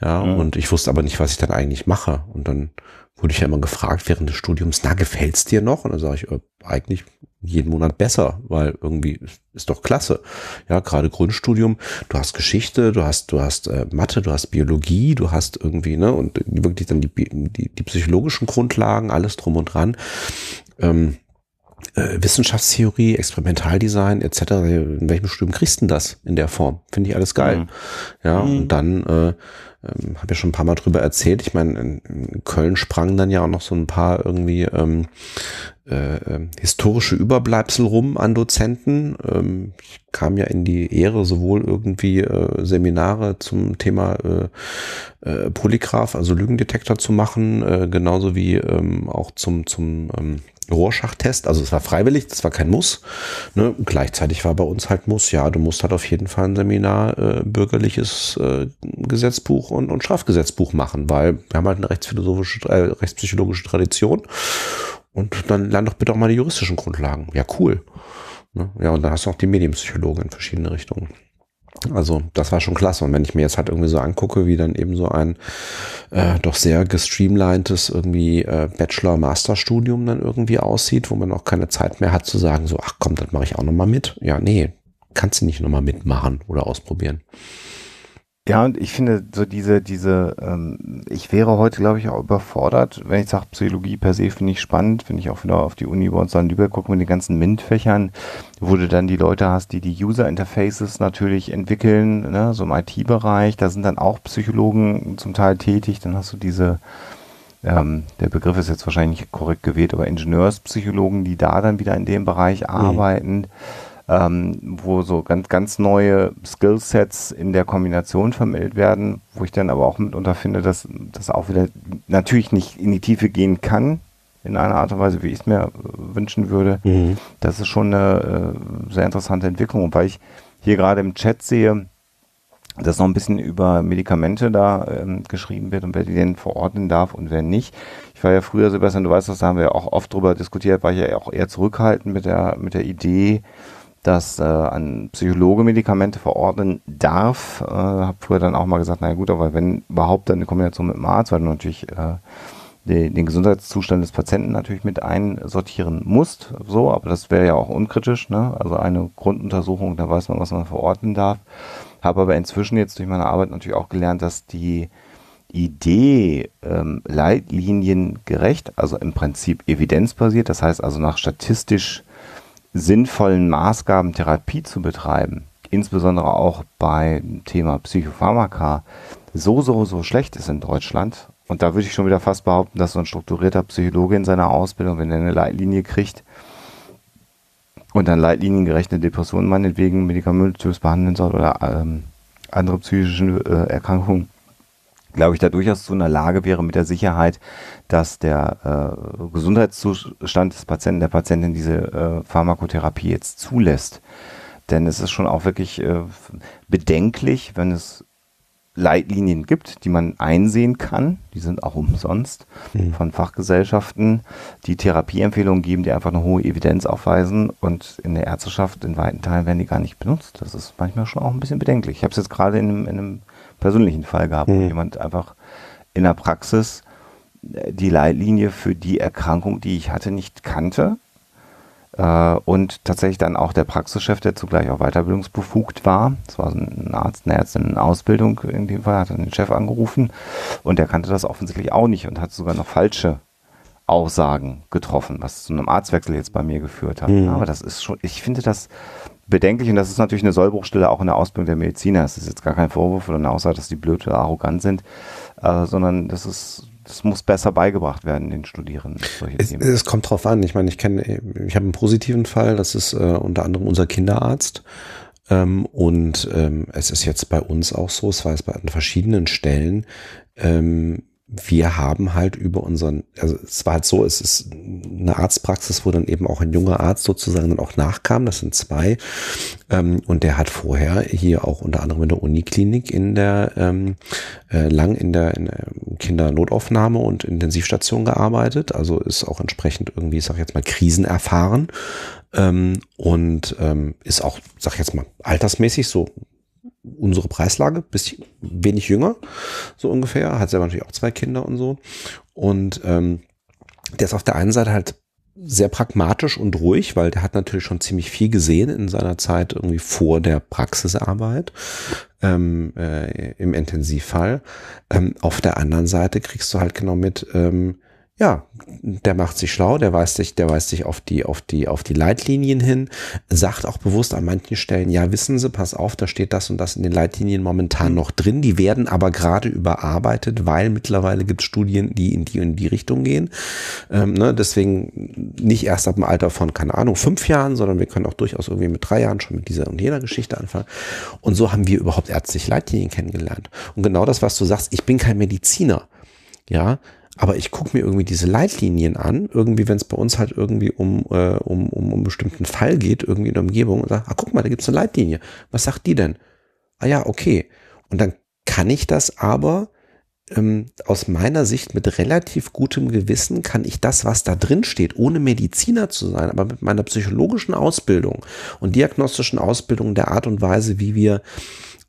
Ja, mhm. und ich wusste aber nicht, was ich dann eigentlich mache. Und dann wurde ich ja immer gefragt während des Studiums, na, gefällt's dir noch? Und dann sage ich, äh, eigentlich jeden Monat besser, weil irgendwie ist doch klasse. Ja, gerade Grundstudium, du hast Geschichte, du hast, du hast äh, Mathe, du hast Biologie, du hast irgendwie, ne, und wirklich dann die, die, die psychologischen Grundlagen, alles drum und dran. Ähm, äh, Wissenschaftstheorie, Experimentaldesign etc. In welchem Studium kriegst du denn das in der Form? Finde ich alles geil. Mhm. Ja, mhm. und dann äh, ähm, habe ja schon ein paar Mal drüber erzählt. Ich meine, in, Köln sprangen dann ja auch noch so ein paar irgendwie ähm, äh, ähm, historische Überbleibsel rum an Dozenten. Ähm, ich kam ja in die Ehre, sowohl irgendwie äh, Seminare zum Thema äh, äh, Polygraph, also Lügendetektor zu machen, äh, genauso wie ähm, auch zum, zum ähm, Rohrschachtest. Also es war freiwillig, das war kein Muss. Ne? Gleichzeitig war bei uns halt Muss, ja, du musst halt auf jeden Fall ein Seminar äh, bürgerliches äh, Gesetzbuch und, und Strafgesetzbuch machen, weil wir haben halt eine rechtsphilosophische, äh, rechtspsychologische Tradition. Und dann lern doch bitte auch mal die juristischen Grundlagen. Ja, cool. Ne? Ja, und dann hast du auch die Medienpsychologe in verschiedene Richtungen. Also das war schon klasse. Und wenn ich mir jetzt halt irgendwie so angucke, wie dann eben so ein äh, doch sehr gestreamlinedes irgendwie äh, Bachelor-Master-Studium dann irgendwie aussieht, wo man auch keine Zeit mehr hat zu sagen, so, ach komm, das mache ich auch nochmal mit. Ja, nee, kannst du nicht nochmal mitmachen oder ausprobieren. Ja, und ich finde so diese, diese, ähm, ich wäre heute, glaube ich, auch überfordert, wenn ich sage, Psychologie per se finde ich spannend, finde ich auch wieder auf die Uni bei uns an Lübeck gucken mit den ganzen MINT-Fächern, wo du dann die Leute hast, die die User-Interfaces natürlich entwickeln, ne, so im IT-Bereich, da sind dann auch Psychologen zum Teil tätig, dann hast du diese, ähm, der Begriff ist jetzt wahrscheinlich nicht korrekt gewählt, aber Ingenieurspsychologen, die da dann wieder in dem Bereich mhm. arbeiten ähm, wo so ganz, ganz neue Skillsets in der Kombination vermittelt werden, wo ich dann aber auch mitunter finde, dass das auch wieder natürlich nicht in die Tiefe gehen kann, in einer Art und Weise, wie ich es mir äh, wünschen würde. Mhm. Das ist schon eine äh, sehr interessante Entwicklung. Und weil ich hier gerade im Chat sehe, dass noch ein bisschen über Medikamente da ähm, geschrieben wird und wer die denn verordnen darf und wer nicht. Ich war ja früher, Sebastian, du weißt das, da haben wir auch oft drüber diskutiert, war ich ja auch eher zurückhaltend mit der, mit der Idee, dass äh, ein Psychologe Medikamente verordnen darf. Äh, habe früher dann auch mal gesagt, naja gut, aber wenn überhaupt dann eine Kombination mit dem Arzt, weil du natürlich äh, den, den Gesundheitszustand des Patienten natürlich mit einsortieren musst. So, aber das wäre ja auch unkritisch. Ne? Also eine Grunduntersuchung, da weiß man, was man verordnen darf. Habe aber inzwischen jetzt durch meine Arbeit natürlich auch gelernt, dass die Idee ähm, leitliniengerecht, also im Prinzip evidenzbasiert, das heißt also nach statistisch sinnvollen Maßgaben Therapie zu betreiben, insbesondere auch beim Thema Psychopharmaka, so, so, so schlecht ist in Deutschland. Und da würde ich schon wieder fast behaupten, dass so ein strukturierter Psychologe in seiner Ausbildung, wenn er eine Leitlinie kriegt und dann leitliniengerechte Depressionen meinetwegen medikamentös behandeln soll oder ähm, andere psychische äh, Erkrankungen, glaube ich, da durchaus zu einer Lage wäre mit der Sicherheit, dass der äh, Gesundheitszustand des Patienten, der Patientin diese äh, Pharmakotherapie jetzt zulässt. Denn es ist schon auch wirklich äh, bedenklich, wenn es Leitlinien gibt, die man einsehen kann. Die sind auch umsonst mhm. von Fachgesellschaften, die Therapieempfehlungen geben, die einfach eine hohe Evidenz aufweisen. Und in der Ärzteschaft in weiten Teilen werden die gar nicht benutzt. Das ist manchmal schon auch ein bisschen bedenklich. Ich habe es jetzt gerade in, in einem persönlichen Fall gehabt, mhm. wo jemand einfach in der Praxis äh, die Leitlinie für die Erkrankung, die ich hatte, nicht kannte. Äh, und tatsächlich dann auch der Praxischef, der zugleich auch weiterbildungsbefugt war, das war ein Arzt, eine Ärztin in Ausbildung in dem Fall, hat dann den Chef angerufen und der kannte das offensichtlich auch nicht und hat sogar noch falsche Aussagen getroffen, was zu einem Arztwechsel jetzt bei mir geführt hat. Mhm. Aber das ist schon, ich finde das bedenklich und das ist natürlich eine Sollbruchstelle auch in der Ausbildung der Mediziner. Es ist jetzt gar kein Vorwurf oder eine Aussage, dass die blöd oder arrogant sind, äh, sondern das ist das muss besser beigebracht werden den Studierenden. Es, es, kommt drauf an. Ich meine, ich kenne, ich habe einen positiven Fall. Das ist äh, unter anderem unser Kinderarzt. Ähm, und ähm, es ist jetzt bei uns auch so. Es war jetzt bei an verschiedenen Stellen. Ähm, wir haben halt über unseren, also es war halt so, es ist eine Arztpraxis, wo dann eben auch ein junger Arzt sozusagen dann auch nachkam, das sind zwei, ähm, und der hat vorher hier auch unter anderem in der Uniklinik in der, ähm, äh, lang in der, in der Kindernotaufnahme und Intensivstation gearbeitet, also ist auch entsprechend irgendwie, ich sag jetzt mal, krisenerfahren. Ähm, und ähm, ist auch, sag ich jetzt mal, altersmäßig so unsere Preislage, bisschen wenig jünger, so ungefähr, hat selber natürlich auch zwei Kinder und so. Und ähm, der ist auf der einen Seite halt sehr pragmatisch und ruhig, weil der hat natürlich schon ziemlich viel gesehen in seiner Zeit irgendwie vor der Praxisarbeit ähm, äh, im Intensivfall. Ähm, auf der anderen Seite kriegst du halt genau mit, ähm, ja, der macht sich schlau, der weist sich, der weist sich auf die, auf die, auf die Leitlinien hin, sagt auch bewusst an manchen Stellen, ja, wissen Sie, pass auf, da steht das und das in den Leitlinien momentan noch drin. Die werden aber gerade überarbeitet, weil mittlerweile gibt es Studien, die in die und in die Richtung gehen. Ähm, ne, deswegen nicht erst ab dem Alter von, keine Ahnung, fünf Jahren, sondern wir können auch durchaus irgendwie mit drei Jahren schon mit dieser und jener Geschichte anfangen. Und so haben wir überhaupt ärztliche Leitlinien kennengelernt. Und genau das, was du sagst, ich bin kein Mediziner. Ja, aber ich gucke mir irgendwie diese Leitlinien an, irgendwie, wenn es bei uns halt irgendwie um, äh, um, um, um einen bestimmten Fall geht, irgendwie in der Umgebung und sage, ah, guck mal, da gibt's eine Leitlinie. Was sagt die denn? Ah ja, okay. Und dann kann ich das aber ähm, aus meiner Sicht mit relativ gutem Gewissen, kann ich das, was da drin steht, ohne Mediziner zu sein, aber mit meiner psychologischen Ausbildung und diagnostischen Ausbildung der Art und Weise, wie wir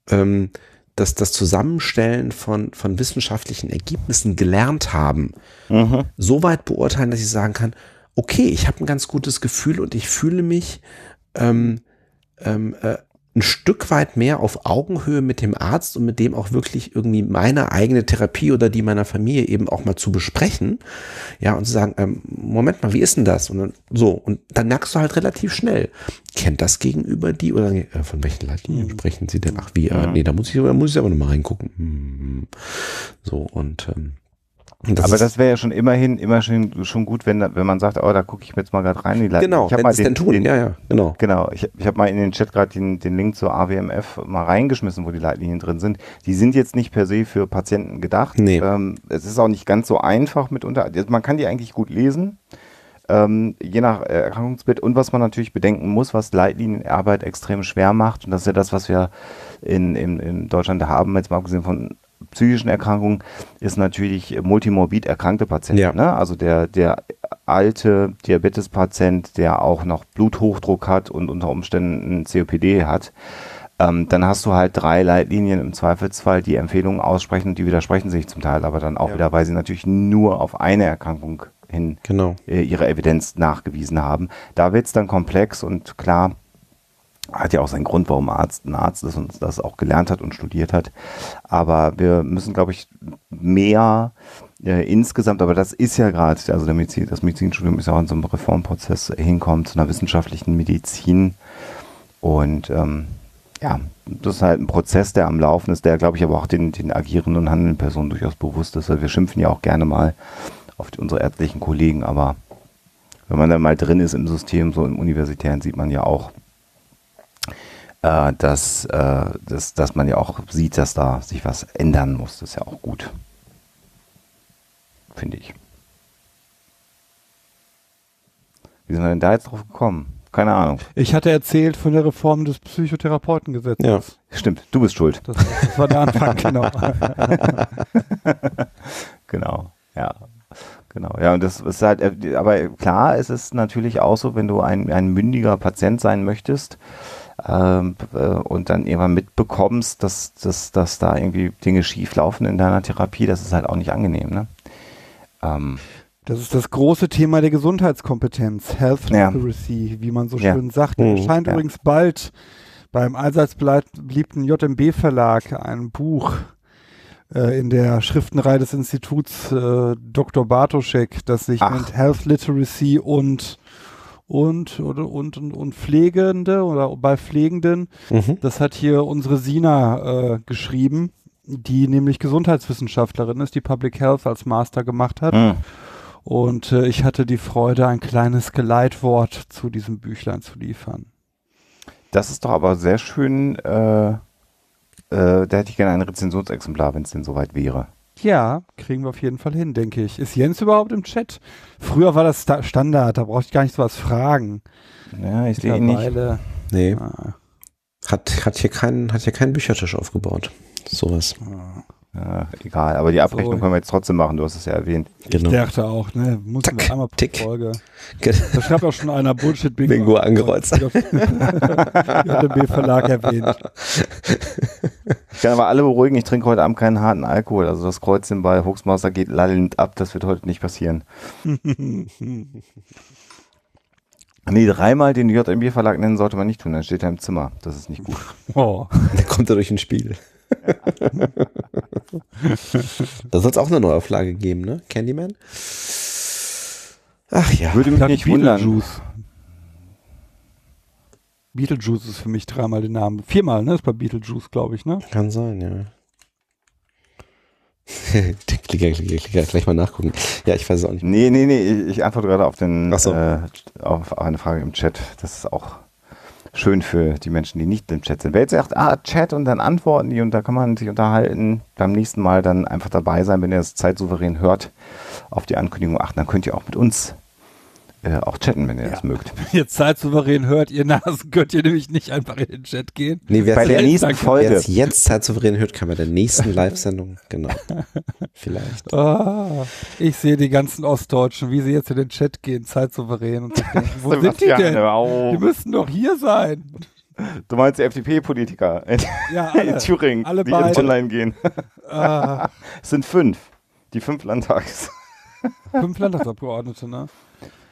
ähm, das, das Zusammenstellen von, von wissenschaftlichen Ergebnissen gelernt haben, mhm. so weit beurteilen, dass ich sagen kann, okay, ich habe ein ganz gutes Gefühl und ich fühle mich ähm, ähm, äh, ein Stück weit mehr auf Augenhöhe mit dem Arzt und mit dem auch wirklich irgendwie meine eigene Therapie oder die meiner Familie eben auch mal zu besprechen. Ja, und zu sagen, ähm, Moment mal, wie ist denn das? Und dann, so, und dann merkst du halt relativ schnell, kennt das Gegenüber die oder äh, von welchen Leitlinien hm. sprechen sie denn? Ach, wie? Äh, nee, da muss ich, da muss ich aber nochmal reingucken. Hm. So, und ähm, das aber das wäre ja schon immerhin immer schon, schon gut, wenn, wenn man sagt, oh, da gucke ich mir jetzt mal gerade rein. Die genau, ich wenn mal den, denn tun, den, ja, ja, genau. Genau, ich, ich habe mal in den Chat gerade den, den Link zur AWMF mal reingeschmissen, wo die Leitlinien drin sind. Die sind jetzt nicht per se für Patienten gedacht. Nee. Ähm, es ist auch nicht ganz so einfach mitunter. Man kann die eigentlich gut lesen. Ähm, je nach Erkrankungsbild und was man natürlich bedenken muss, was Leitlinienarbeit extrem schwer macht, und das ist ja das, was wir in, in, in Deutschland haben, jetzt mal abgesehen von psychischen Erkrankungen ist natürlich multimorbid erkrankte Patienten. Ja. Ne? Also der, der alte Diabetespatient, der auch noch Bluthochdruck hat und unter Umständen COPD hat. Ähm, dann hast du halt drei Leitlinien im Zweifelsfall, die Empfehlungen aussprechen und die widersprechen sich zum Teil, aber dann auch ja. wieder, weil sie natürlich nur auf eine Erkrankung hin genau. äh, ihre Evidenz nachgewiesen haben. Da wird es dann komplex und klar, hat ja auch seinen Grund, warum Arzt, ein Arzt ist und das auch gelernt hat und studiert hat. Aber wir müssen, glaube ich, mehr äh, insgesamt, aber das ist ja gerade, also der Medizin, das Medizinstudium ist ja auch in so einem Reformprozess hinkommt, zu einer wissenschaftlichen Medizin. Und ähm, ja, das ist halt ein Prozess, der am Laufen ist, der, glaube ich, aber auch den, den agierenden und handelnden Personen durchaus bewusst ist. Also wir schimpfen ja auch gerne mal auf die, unsere ärztlichen Kollegen, aber wenn man dann mal drin ist im System, so im Universitären, sieht man ja auch, äh, dass, äh, dass, dass man ja auch sieht, dass da sich was ändern muss. Das ist ja auch gut. Finde ich. Wie sind wir denn da jetzt drauf gekommen? Keine Ahnung. Ich hatte erzählt von der Reform des Psychotherapeutengesetzes. Ja, stimmt. Du bist schuld. Das, das war der Anfang, genau. genau, ja. Genau, ja, und das ist halt, äh, aber klar, es ist natürlich auch so, wenn du ein, ein mündiger Patient sein möchtest, und dann irgendwann mitbekommst, dass, dass, dass da irgendwie Dinge schief laufen in deiner Therapie, das ist halt auch nicht angenehm. Ne? Ähm, das ist das große Thema der Gesundheitskompetenz, Health Literacy, ja. wie man so schön ja. sagt. Mhm, erscheint ja. übrigens bald beim allseits beliebten JMB Verlag ein Buch äh, in der Schriftenreihe des Instituts äh, Dr. Bartoschek, das sich Ach. nennt Health Literacy und und, oder, und, und, und Pflegende oder bei Pflegenden. Mhm. Das hat hier unsere Sina äh, geschrieben, die nämlich Gesundheitswissenschaftlerin ist, die Public Health als Master gemacht hat. Mhm. Und äh, ich hatte die Freude, ein kleines Geleitwort zu diesem Büchlein zu liefern. Das ist doch aber sehr schön. Äh, äh, da hätte ich gerne ein Rezensionsexemplar, wenn es denn soweit wäre. Ja, kriegen wir auf jeden Fall hin, denke ich. Ist Jens überhaupt im Chat? Früher war das Standard, da brauchte ich gar nicht so was fragen. Ja, ich sehe ihn nicht. Nee. Ah. Hat, hat, hier keinen, hat hier keinen Büchertisch aufgebaut. Sowas. Ah. Ja, egal, aber die Abrechnung so. können wir jetzt trotzdem machen, du hast es ja erwähnt. Genau. Ich dachte auch, ne, muss man einmal pro tick. Folge. Da schreibt auch schon einer Bullshit-Bingo. Bingo angekreuzt. JB-Verlag erwähnt. Ich kann aber alle beruhigen, ich trinke heute Abend keinen harten Alkohol. Also das Kreuzchen bei Hoaxmaster geht lallend ab, das wird heute nicht passieren. Nee, dreimal den JMB-Verlag nennen sollte man nicht tun, dann steht er im Zimmer. Das ist nicht gut. Oh. Dann kommt er durch den Spiegel. Da soll es auch eine Neuauflage geben, ne? Candyman? Ach ja. Würde mich nicht wundern. Beetlejuice. Beetlejuice ist für mich dreimal der Name. Viermal, ne? Ist bei Beetlejuice, glaube ich, ne? Kann sein, ja. klicker, klicker, klicker, gleich mal nachgucken. Ja, ich weiß es auch nicht. Nee, nee, nee, ich, ich antworte gerade auf, den, so. äh, auf eine Frage im Chat. Das ist auch schön für die Menschen, die nicht im Chat sind. Wer jetzt sagt, ah, Chat und dann antworten die und da kann man sich unterhalten, beim nächsten Mal dann einfach dabei sein, wenn ihr das zeitsouverän hört, auf die Ankündigung achten. Dann könnt ihr auch mit uns äh, auch chatten, wenn ihr das mögt. Wenn ihr zeitsouverän hört, ihr Nasen, könnt ihr nämlich nicht einfach in den Chat gehen. Nee, wer Bei der nächsten. Folge. jetzt, jetzt zeitsouverän hört, kann bei der nächsten Live-Sendung, genau. Vielleicht. Ah, ich sehe die ganzen Ostdeutschen, wie sie jetzt in den Chat gehen, zeitsouverän. Und denken, wo sind die denn? Die müssten doch hier sein. Du meinst die FDP-Politiker in, Ja, in alle. Thüringen, Alle die beide. online gehen. Ah, Es sind fünf. Die fünf Landtags. fünf Landtagsabgeordnete, ne?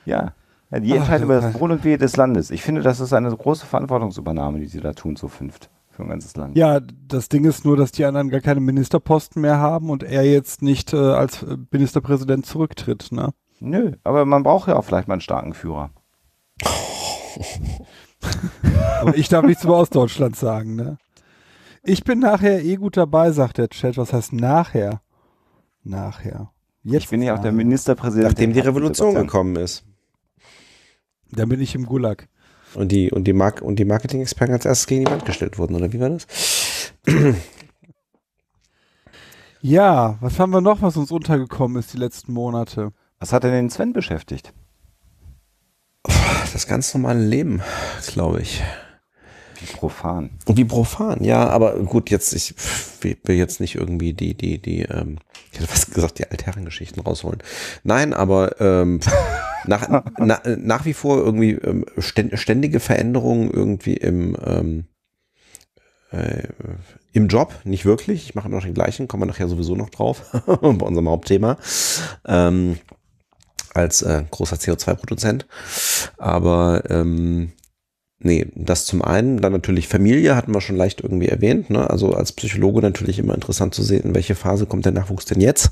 Ja. ja die Ach, entscheiden über okay. das Wohl und Wehe des Landes. Ich finde, das ist eine große Verantwortungsübernahme, die sie da tun, so fünft. Für ein ganzes Land. Ja, das Ding ist nur, dass die anderen gar keine Ministerposten mehr haben und er jetzt nicht äh, als äh, Ministerpräsident zurücktritt, ne? Nö, aber man braucht ja auch vielleicht mal einen starken Führer. Aber ich darf nichts über Ostdeutschland sagen, ne? Ich bin nachher eh gut dabei, sagt der Chat. Was heißt nachher? Nachher. Jetzt Ich bin ja auch der. Ministerpräsident. Nachdem die Revolution gekommen ist. Dann bin ich im Gulag. Und die, und die, Mark und die Marketing-Experten als erstes gegen die Wand gestellt wurden, oder wie war das? Ja, was haben wir noch, was uns untergekommen ist die letzten Monate? Was hat denn den Sven beschäftigt? Das ganz normale Leben, glaube ich. Wie profan. Und wie profan, ja, aber gut, jetzt, ich will jetzt nicht irgendwie die, die, die, ähm, ich hätte fast gesagt, die Altherrengeschichten rausholen. Nein, aber ähm, nach, na, nach wie vor irgendwie ähm, ständ- ständige Veränderungen irgendwie im, ähm, äh, im Job, nicht wirklich. Ich mache immer noch den gleichen, kommen wir nachher sowieso noch drauf, bei unserem Hauptthema. Ähm, als äh, großer CO2-Produzent. Aber ähm, Nee, das zum einen, dann natürlich Familie, hatten wir schon leicht irgendwie erwähnt. Ne? Also als Psychologe natürlich immer interessant zu sehen, in welche Phase kommt der Nachwuchs denn jetzt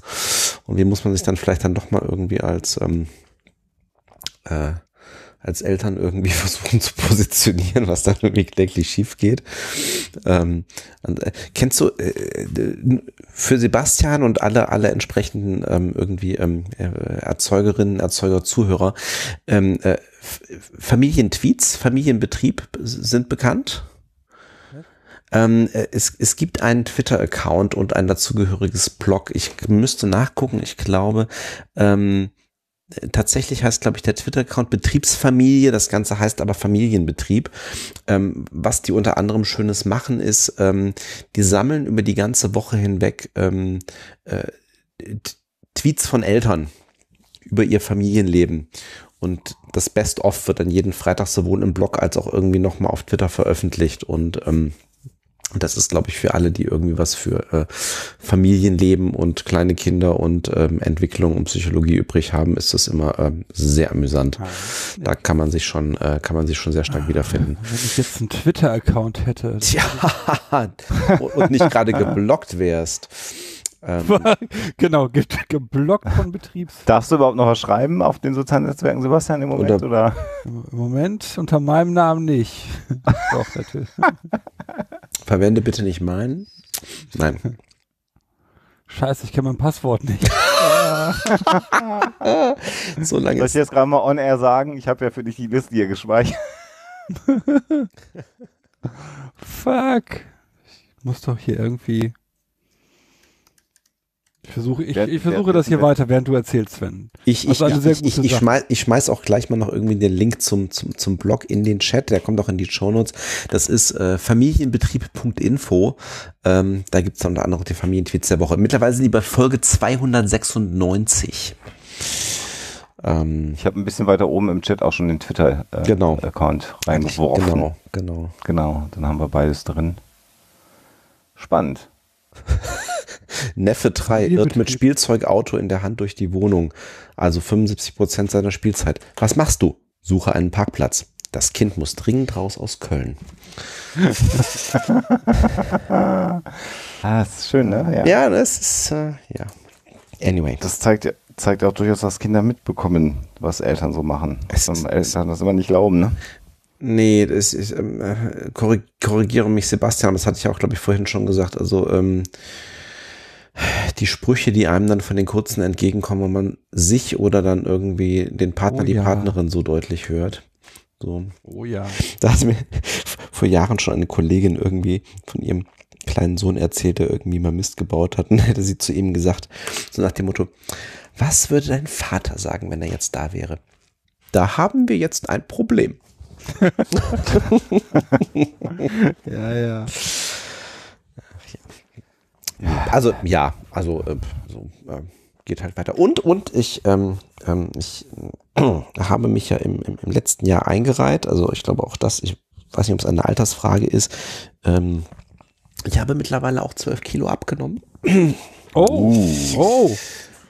und wie muss man sich dann vielleicht dann doch mal irgendwie als ähm, äh, als Eltern irgendwie versuchen zu positionieren, was dann irgendwie kläglich schief geht. Ähm, äh, kennst du äh, d- für Sebastian und alle alle entsprechenden ähm, irgendwie ähm, äh, Erzeugerinnen, Erzeuger, Zuhörer ähm, äh, Familientweets, Familienbetrieb sind bekannt. Ähm, äh, es, es gibt einen Twitter-Account und ein dazugehöriges Blog. Ich müsste nachgucken. Ich glaube, ähm, tatsächlich heißt, glaube ich, der Twitter-Account Betriebsfamilie. Das Ganze heißt aber Familienbetrieb. Ähm, was die unter anderem Schönes machen, ist, ähm, die sammeln über die ganze Woche hinweg ähm, äh, Tweets von Eltern über ihr Familienleben. Und das Best-of wird dann jeden Freitag sowohl im Blog als auch irgendwie nochmal auf Twitter veröffentlicht. Und ähm, das ist, glaube ich, für alle, die irgendwie was für äh, Familienleben und kleine Kinder und ähm, Entwicklung und Psychologie übrig haben, ist das immer ähm, sehr amüsant. Da kann man sich schon, äh, kann man sich schon sehr stark wiederfinden. Wenn ich jetzt einen Twitter-Account hätte. Tja, und nicht gerade geblockt wärst. Ähm, genau, ge geblockt von Betriebs. Darfst du überhaupt noch was schreiben auf den sozialen Netzwerken, Sebastian, im Moment? Oder- Oder, Im Moment unter meinem Namen nicht. Doch, natürlich. verwende bitte nicht meinen. Nein. Scheiße, ich kenne mein Passwort nicht. So lange Soll ich jetzt gerade mal on air sagen? Ich habe ja für dich die Liste hier gespeichert. Fuck. Ich muss doch hier irgendwie. Ich versuche, ich, ich versuche das hier weiter, während du erzählst, Sven. Ich, ich, Also ich, ich, ich, schmeiß, ich schmeiß auch gleich mal noch irgendwie den Link zum, zum, zum Blog in den Chat, der kommt auch in die Shownotes. Das ist äh, familienbetrieb.info. Ähm, da gibt's dann unter anderem die Familientweets der Woche. Mittlerweile sind die bei Folge 296. Ähm, Ich habe ein bisschen weiter oben im Chat auch schon den Twitter-Account Genau. reingeworfen. genau, genau. Genau, dann haben wir beides drin. Spannend. Neffe 3 irrt mit Spielzeugauto in der Hand durch die Wohnung. Also 75 Prozent seiner Spielzeit. Was machst du? Suche einen Parkplatz. Das Kind muss dringend raus aus Köln. ah, das ist schön, ne? Ja, ja das ist, äh, ja. Anyway. Das zeigt, zeigt auch durchaus, dass Kinder mitbekommen, was Eltern so machen. Es Was ist- Eltern das immer nicht glauben, ne? Nee, das ist, ähm, äh, korrig korrigiere mich, Sebastian, das hatte ich auch, glaube ich, vorhin schon gesagt. Also, ähm, die Sprüche, die einem dann von den Kurzen entgegenkommen, wenn man sich oder dann irgendwie den Partner, Oh die ja. Partnerin so deutlich hört. So. Oh ja. Da hat mir vor Jahren schon eine Kollegin irgendwie von ihrem kleinen Sohn erzählt, der irgendwie mal Mist gebaut hat. Und hätte sie zu ihm gesagt, so nach dem Motto, was würde dein Vater sagen, wenn er jetzt da wäre? Da haben wir jetzt ein Problem. Ja, ja. Also ja, also äh, so, äh, geht halt weiter. Und und ich ähm, ähm, ich äh, habe mich ja im, im, im letzten Jahr eingereiht. Also ich glaube auch das, ich weiß nicht, ob es eine Altersfrage ist. Ähm, ich habe mittlerweile auch 12 Kilo abgenommen. Oh, oh.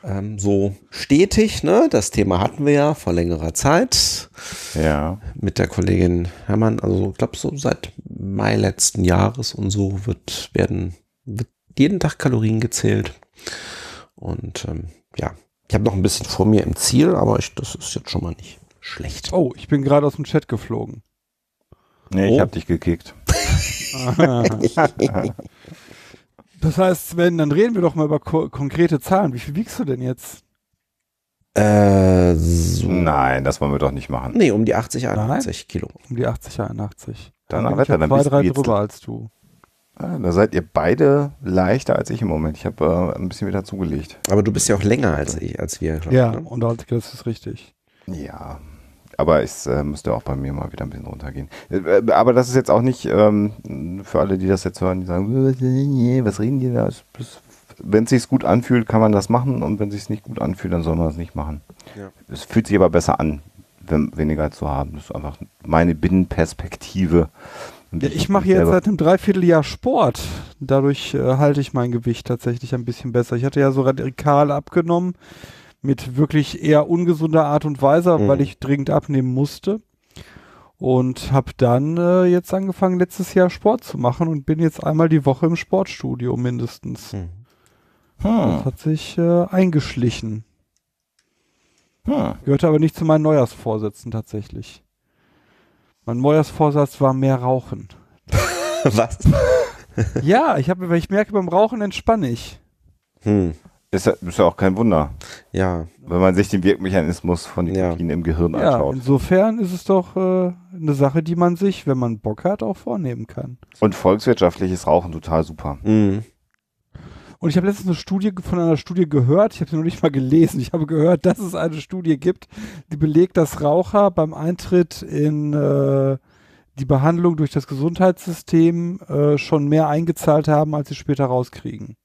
Ähm, so stetig, ne? Das Thema hatten wir ja vor längerer Zeit Ja. mit der Kollegin Hermann. Also ich glaube so seit Mai letzten Jahres und so wird werden wird jeden Tag Kalorien gezählt. Und ähm, ja, ich habe noch ein bisschen vor mir im Ziel, aber ich, das ist jetzt schon mal nicht schlecht. Oh, ich bin gerade aus dem Chat geflogen. Nee, Oh. ich hab dich gekickt. Das heißt, Sven, dann reden wir doch mal über ko konkrete Zahlen. Wie viel wiegst du denn jetzt? Äh, so. Nein, das wollen wir doch nicht machen. Nee, um die 80, 81 Kilo. Um die 80, 81. Dann, bin ich Wetter, ja dann zwei, bist du drei jetzt- drüber als du. Ah, Da seid ihr beide leichter als ich im Moment. Ich habe äh, ein bisschen wieder zugelegt. Aber du bist ja auch länger als ich, als wir. glaub ich, Ja, ne? und das ist richtig. Ja. Aber es äh, müsste auch bei mir mal wieder ein bisschen runtergehen. Äh, aber das ist jetzt auch nicht ähm, für alle, die das jetzt hören, die sagen, "Äh, was reden die da? Es- es- Wenn es sich gut anfühlt, kann man das machen und wenn es sich nicht gut anfühlt, dann soll man das nicht machen. Ja. Es fühlt sich aber besser an, wenn, weniger zu haben. Das ist einfach meine Binnenperspektive. Und Ja, ich mache jetzt seit einem Dreivierteljahr Sport. Dadurch äh, halte ich mein Gewicht tatsächlich ein bisschen besser. Ich hatte ja so radikal abgenommen mit wirklich eher ungesunder Art und Weise, Mhm. weil ich dringend abnehmen musste. Und habe dann äh, jetzt angefangen, letztes Jahr Sport zu machen und bin jetzt einmal die Woche im Sportstudio mindestens. Hm. Das Hm, hat sich äh, eingeschlichen. hm. Gehörte aber nicht zu meinen Neujahrsvorsätzen tatsächlich. Mein Neujahrsvorsatz war mehr Rauchen. Was? ja, ich, hab, weil ich merke, beim Rauchen entspanne ich. Hm. Ist, ja, ist ja auch kein Wunder, Ja, wenn man sich den Wirkmechanismus von Ja. Nikotin im Gehirn Ja, anschaut. insofern ist es doch äh, eine Sache, die man sich, wenn man Bock hat, auch vornehmen kann. Und volkswirtschaftlich ist Rauchen total super. hm. Und ich habe letztens eine Studie von einer Studie gehört, ich habe sie noch nicht mal gelesen, ich habe gehört, dass es eine Studie gibt, die belegt, dass Raucher beim Eintritt in äh, die Behandlung durch das Gesundheitssystem äh, schon mehr eingezahlt haben, als sie später rauskriegen.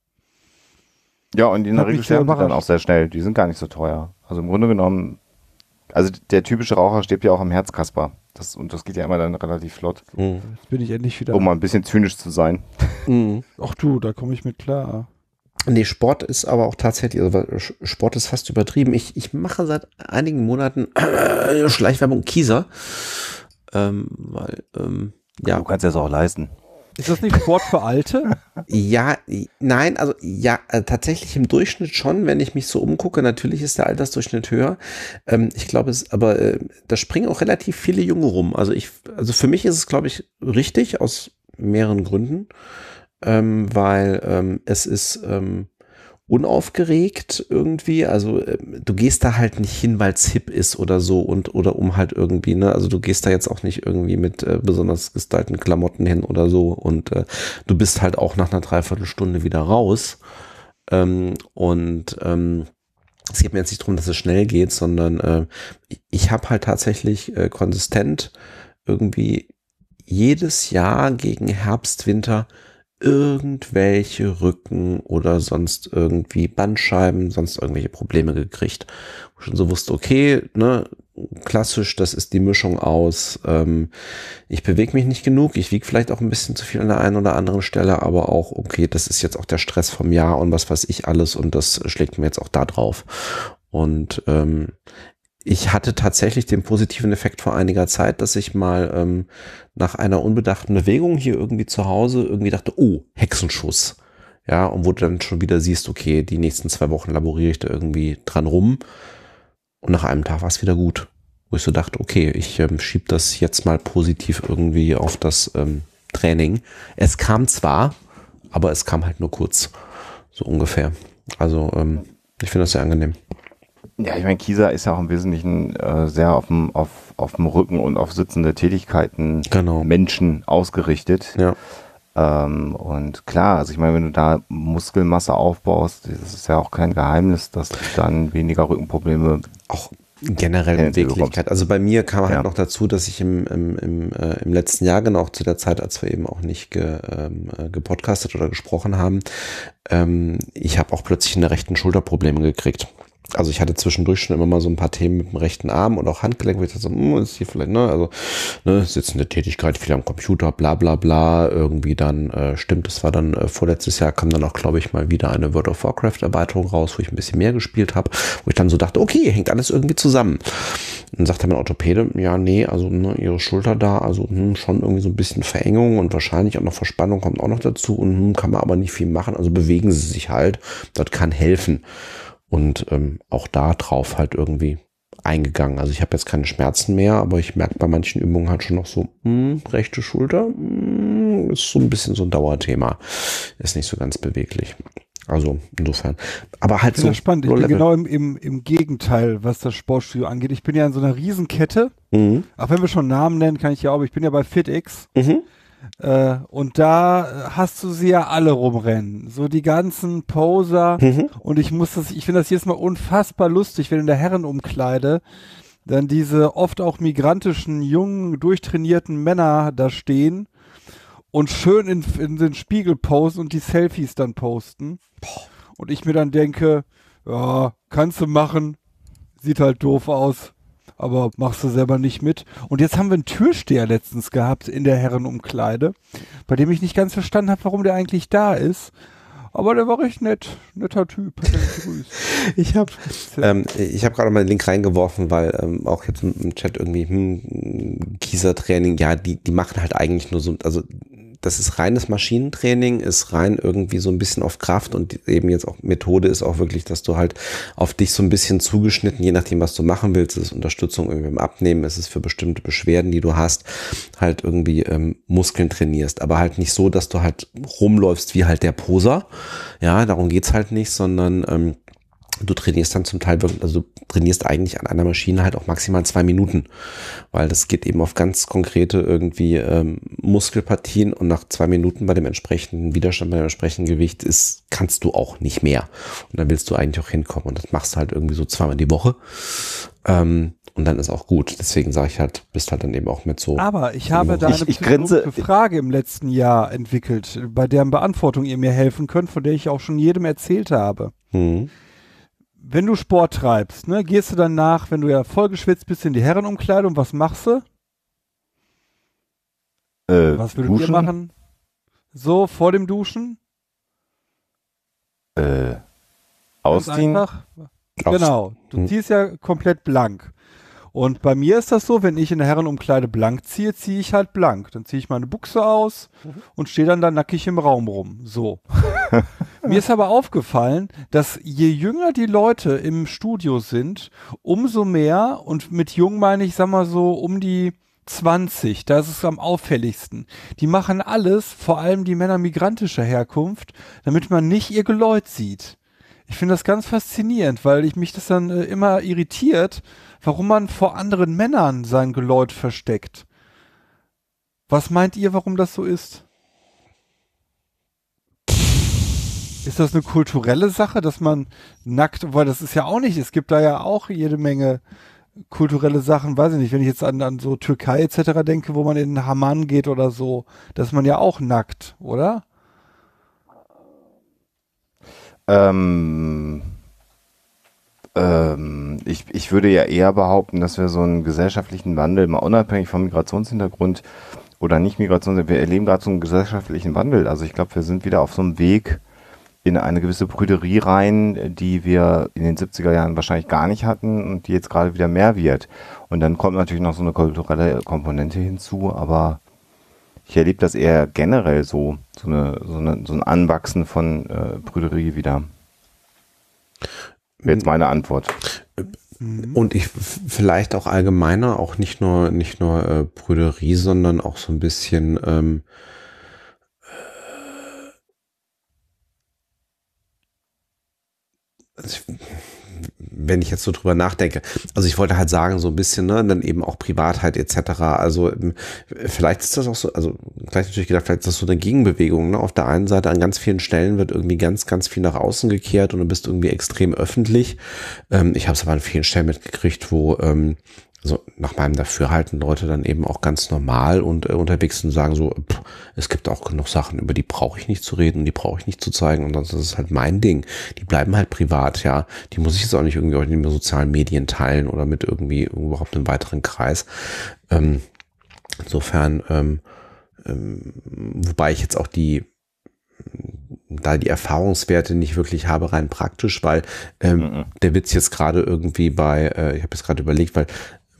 Ja, und in der Regel sterben die dann auch sehr schnell. Die sind gar nicht so teuer. Also im Grunde genommen, also der typische Raucher stirbt ja auch am Herzkasper. Das, und das geht ja immer dann relativ flott, Hm. Jetzt bin ich endlich wieder. um mal ein bisschen zynisch zu sein. Hm. Ach du, da komme ich mit klar. Nee, Sport ist aber auch tatsächlich, also Sport ist fast übertrieben. Ich, ich mache seit einigen Monaten Schleichwerbung Kieser. Ähm, weil, ähm, ja, Du kannst das auch leisten. Ist das nicht Sport für Alte? ja, nein, also ja, äh, tatsächlich im Durchschnitt schon, wenn ich mich so umgucke. Natürlich ist der Altersdurchschnitt höher. Ähm, ich glaube, es, aber äh, da springen auch relativ viele Junge rum. Also ich, also für mich ist es, glaube ich, richtig aus mehreren Gründen, ähm, weil ähm, es ist ähm, unaufgeregt irgendwie. Also ähm, du gehst da halt nicht hin, weil es hip ist oder so und oder um halt irgendwie, ne? Also du gehst da jetzt auch nicht irgendwie mit äh, besonders gestylten Klamotten hin oder so und äh, du bist halt auch nach einer Dreiviertelstunde wieder raus. Ähm, und ähm, es geht mir jetzt nicht darum, dass es schnell geht, sondern äh, ich- ich habe halt tatsächlich äh, konsistent irgendwie jedes Jahr gegen Herbst, Winter irgendwelche Rücken oder sonst irgendwie Bandscheiben, sonst irgendwelche Probleme gekriegt. Wo ich schon so wusste, okay, ne, klassisch, das ist die Mischung aus, ähm, ich bewege mich nicht genug, ich wiege vielleicht auch ein bisschen zu viel an der einen oder anderen Stelle, aber auch, okay, das ist jetzt auch der Stress vom Jahr und was weiß ich alles und das schlägt mir jetzt auch da drauf. Und ähm, ich hatte tatsächlich den positiven Effekt vor einiger Zeit, dass ich mal ähm, nach einer unbedachten Bewegung hier irgendwie zu Hause irgendwie dachte, oh, Hexenschuss. Ja, und wo du dann schon wieder siehst, okay, die nächsten zwei Wochen laboriere ich da irgendwie dran rum. Und nach einem Tag war es wieder gut. Wo ich so dachte, okay, ich ähm, schieb das jetzt mal positiv irgendwie auf das ähm, Training. Es kam zwar, aber es kam halt nur kurz. So ungefähr. Also ähm, ich finde das sehr angenehm. Ja, ich meine, Kieser ist ja auch im Wesentlichen äh, sehr auf dem, auf, auf dem Rücken und auf sitzende Tätigkeiten Genau. Menschen ausgerichtet. Ja. Ähm, und klar, also ich meine, wenn du da Muskelmasse aufbaust, das ist ja auch kein Geheimnis, dass du dann weniger Rückenprobleme auch generell Beweglichkeit. Also bei mir kam halt Ja. noch dazu, dass ich im, im, im, äh, im letzten Jahr, genau zu der Zeit, als wir eben auch nicht ge, ähm, äh, gepodcastet oder gesprochen haben, ähm, ich habe auch plötzlich in der rechten Schulter Probleme gekriegt. Also ich hatte zwischendurch schon immer mal so ein paar Themen mit dem rechten Arm und auch Handgelenk, wo ich dachte so, hm, ist hier vielleicht, ne, also ne, sitzende Tätigkeit, viel am Computer, bla bla bla, irgendwie dann, äh, stimmt, es war dann äh, vorletztes Jahr kam dann auch, glaube ich, mal wieder eine World of Warcraft Erweiterung raus, wo ich ein bisschen mehr gespielt habe, wo ich dann so dachte, okay, hängt alles irgendwie zusammen. Dann sagte mein Orthopäde, ja, nee, also ne, ihre Schulter da, also hm, schon irgendwie so ein bisschen Verengung und wahrscheinlich auch noch Verspannung kommt auch noch dazu und hm, kann man aber nicht viel machen, also bewegen sie sich halt, das kann helfen. Und ähm, auch da drauf halt irgendwie eingegangen. Also ich habe jetzt keine Schmerzen mehr, aber ich merke bei manchen Übungen halt schon noch so, hm, rechte Schulter, hm, ist so ein bisschen so ein Dauerthema. Ist nicht so ganz beweglich. Also insofern. Aber halt Ich so. finde das spannend. Ich bin genau im, im, im Gegenteil, was das Sportstudio angeht. Ich bin ja in so einer Riesenkette. Mhm. Auch wenn wir schon Namen nennen, kann ich ja auch, aber ich bin ja bei FitX. Mhm. Äh, und da hast du sie ja alle rumrennen. So die ganzen Poser. Mhm. Und ich muss das, ich finde das jedes Mal unfassbar lustig, wenn in der Herrenumkleide dann diese oft auch migrantischen, jungen, durchtrainierten Männer da stehen und schön in, in den Spiegel posen und die Selfies dann posten. Und ich mir dann denke, ja, kannst du machen, sieht halt doof aus, aber machst du selber nicht mit. Und jetzt haben wir einen Türsteher letztens gehabt in der Herrenumkleide, bei dem ich nicht ganz verstanden habe, warum der eigentlich da ist. Aber der war recht nett, netter Typ. Ich habe ähm, ich hab gerade mal den Link reingeworfen, weil ähm, auch jetzt im, Chat irgendwie hm, Kieser-Training, ja, die, die machen halt eigentlich nur so, also das ist reines Maschinentraining, ist rein irgendwie so ein bisschen auf Kraft und eben jetzt auch Methode ist auch wirklich, dass du halt auf dich so ein bisschen zugeschnitten, je nachdem, was du machen willst, ist Unterstützung irgendwie im Abnehmen, ist es für bestimmte Beschwerden, die du hast, halt irgendwie ähm, Muskeln trainierst, aber halt nicht so, dass du halt rumläufst wie halt der Poser, ja, darum geht's halt nicht, sondern ähm, du trainierst dann zum Teil wirklich, also trainierst eigentlich an einer Maschine halt auch maximal zwei Minuten, weil das geht eben auf ganz konkrete irgendwie ähm, Muskelpartien und nach zwei Minuten bei dem entsprechenden Widerstand, bei dem entsprechenden Gewicht ist, kannst du auch nicht mehr. Und dann willst du eigentlich auch hinkommen und das machst du halt irgendwie so zweimal die Woche. Ähm, und dann ist auch gut. Deswegen sage ich halt, bist halt dann eben auch mit so. Aber ich habe da Ich- eine ich psychologische Frage im letzten Jahr entwickelt, bei deren Beantwortung ihr mir helfen könnt, von der ich auch schon jedem erzählt habe. Hm. Wenn du Sport treibst, ne, gehst du danach, wenn du ja vollgeschwitzt bist, in die Herrenumkleidung, was machst du? äh, Was würdet duschen, ihr machen? So, vor dem Duschen? Äh, ausziehen. Genau. Du Hm. ziehst ja komplett blank. Und bei mir ist das so, wenn ich in der Herrenumkleide blank ziehe, ziehe ich halt blank. Dann ziehe ich meine Buchse aus und stehe dann da nackig im Raum rum. So. Mir ist aber aufgefallen, dass je jünger die Leute im Studio sind, umso mehr, und mit jung meine ich, sag mal so, um die 20, da ist es am auffälligsten. Die machen alles, vor allem die Männer migrantischer Herkunft, damit man nicht ihr Geläut sieht. Ich finde das ganz faszinierend, weil ich mich das dann äh, immer irritiert, warum man vor anderen Männern sein Geläut versteckt. Was meint ihr, warum das so ist? Ist das eine kulturelle Sache, dass man nackt, weil das ist ja auch nicht, es gibt da ja auch jede Menge kulturelle Sachen, weiß ich nicht, wenn ich jetzt an, an so Türkei etc. denke, wo man in Haman geht oder so, da ist man ja auch nackt, oder? Ähm, ähm, ich, ich würde ja eher behaupten, dass wir so einen gesellschaftlichen Wandel, mal unabhängig vom Migrationshintergrund oder nicht Migrations, wir erleben gerade so einen gesellschaftlichen Wandel. Also ich glaube, wir sind wieder auf so einem Weg in eine gewisse Brüderie rein, die wir in den 70er Jahren wahrscheinlich gar nicht hatten und die jetzt gerade wieder mehr wird. Und dann kommt natürlich noch so eine kulturelle Komponente hinzu, aber ich erlebe das eher generell so, so, eine, so, eine, so ein Anwachsen von äh, Brüderie wieder. Jetzt meine Antwort. Und ich vielleicht auch allgemeiner, auch nicht nur nicht nur äh, Brüderie, sondern auch so ein bisschen ähm, also wenn ich jetzt so drüber nachdenke, also ich wollte halt sagen, so ein bisschen, ne, dann eben auch Privatheit etc. Also ähm, vielleicht ist das auch so, also gleich natürlich gedacht, vielleicht ist das so eine Gegenbewegung. Ne? Auf der einen Seite an ganz vielen Stellen wird irgendwie ganz, ganz viel nach außen gekehrt und du bist irgendwie extrem öffentlich. Ähm, ich habe es aber an vielen Stellen mitgekriegt, wo ähm, also nach meinem Dafürhalten Leute dann eben auch ganz normal und äh, unterwegs sind und sagen so, pff, es gibt auch genug Sachen, über die brauche ich nicht zu reden und die brauche ich nicht zu zeigen und sonst ist es halt mein Ding. Die bleiben halt privat, ja. Die muss ich jetzt auch nicht irgendwie auch in den sozialen Medien teilen oder mit irgendwie überhaupt einem weiteren Kreis. Ähm, insofern, ähm, ähm, wobei ich jetzt auch die da die Erfahrungswerte nicht wirklich habe, rein praktisch, weil ähm, Mhm. der Witz jetzt gerade irgendwie bei, äh, ich habe jetzt gerade überlegt, weil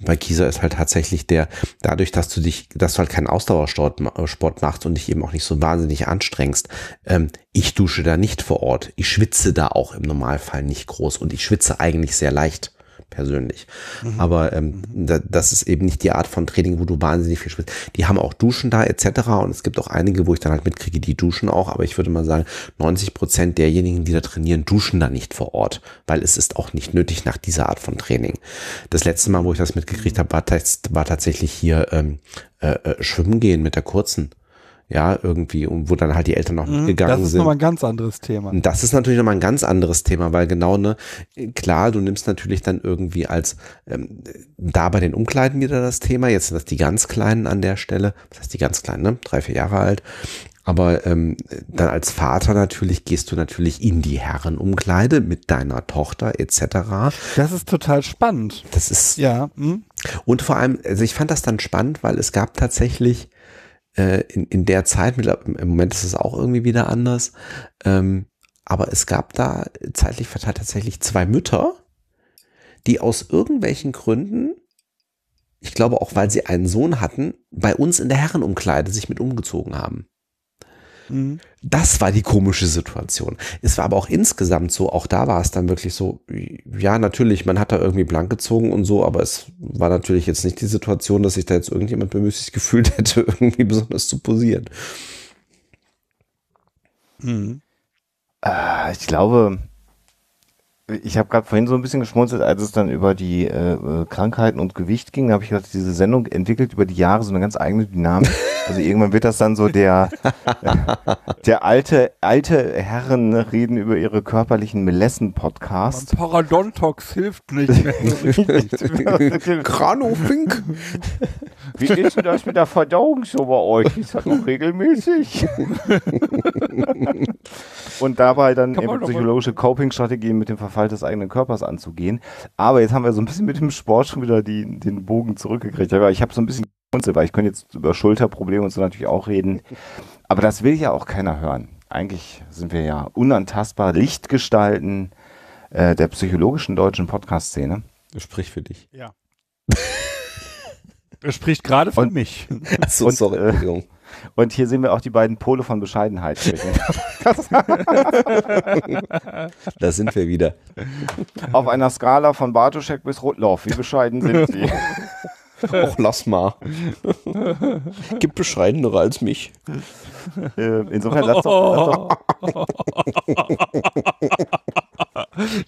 bei Kieser ist halt tatsächlich der, dadurch, dass du dich, dass du halt keinen Ausdauersport ma- Sport machst und dich eben auch nicht so wahnsinnig anstrengst, ähm, ich dusche da nicht vor Ort. Ich schwitze da auch im Normalfall nicht groß und ich schwitze eigentlich sehr leicht persönlich. Aber ähm, da, das ist eben nicht die Art von Training, wo du wahnsinnig viel schwitzt. Die haben auch Duschen da etc. Und es gibt auch einige, wo ich dann halt mitkriege, die duschen auch. Aber ich würde mal sagen, 90 Prozent derjenigen, die da trainieren, duschen da nicht vor Ort, weil es ist auch nicht nötig nach dieser Art von Training. Das letzte Mal, wo ich das mitgekriegt habe, war, war tatsächlich hier ähm, äh, äh, Schwimmen gehen mit der kurzen. Ja, irgendwie, und wo dann halt die Eltern noch Mhm, mitgegangen Das ist sind. nochmal ein ganz anderes Thema. Das ist natürlich nochmal ein ganz anderes Thema, weil genau, ne, klar, du nimmst natürlich dann irgendwie als ähm, da bei den Umkleiden wieder das Thema, jetzt sind das die ganz Kleinen an der Stelle, das heißt die ganz Kleinen, ne, drei, vier Jahre alt. Aber ähm, dann als Vater natürlich gehst du natürlich in die Herrenumkleide mit deiner Tochter etc. Das ist total spannend. Das ist Ja. Hm? und vor allem, also ich fand das dann spannend, weil es gab tatsächlich äh, in, in der Zeit, im Moment ist es auch irgendwie wieder anders, ähm, aber es gab da zeitlich verteilt tatsächlich zwei Mütter, die aus irgendwelchen Gründen, ich glaube auch, weil sie einen Sohn hatten, bei uns in der Herrenumkleide sich mit umgezogen haben. Hm. Das war die komische Situation. Es war aber auch insgesamt so, auch da war es dann wirklich so, ja, natürlich, man hat da irgendwie blank gezogen und so, aber es war natürlich jetzt nicht die Situation, dass sich da jetzt irgendjemand bemüßigt gefühlt hätte, irgendwie besonders zu posieren. Hm. Äh, ich glaube, ich habe gerade vorhin so ein bisschen geschmunzelt, als es dann über die äh, äh, Krankheiten und Gewicht ging. Da habe ich gedacht, diese Sendung entwickelt über die Jahre so eine ganz eigene Dynamik. Also irgendwann wird das dann so der, der alte, alte Herren reden über ihre körperlichen Melessen-Podcast. Paradontox hilft nicht mehr. Granofink. Wie ist denn das mit der Verdauung so bei euch? Ist das noch regelmäßig? Und dabei dann eben psychologische Coping-Strategien mit dem Verfall des eigenen Körpers anzugehen. Aber jetzt haben wir so ein bisschen mit dem Sport schon wieder die, den Bogen zurückgekriegt. Aber ich habe so ein bisschen Runzel, weil ich könnte jetzt über Schulterprobleme und so natürlich auch reden. Aber das will ja auch keiner hören. Eigentlich sind wir ja unantastbar Lichtgestalten äh, der psychologischen deutschen Podcast-Szene. Sprich für dich. Ja. Er spricht gerade für Und- mich. Achso, Und, sorry, äh, Entschuldigung. Und hier sehen wir auch die beiden Pole von Bescheidenheit. Da sind wir wieder. Auf einer Skala von Bartoschek bis Rotlauf. Wie bescheiden sind Sie? Och, lass mal. Gibt bescheidenere als mich. äh, insofern lass doch, lass doch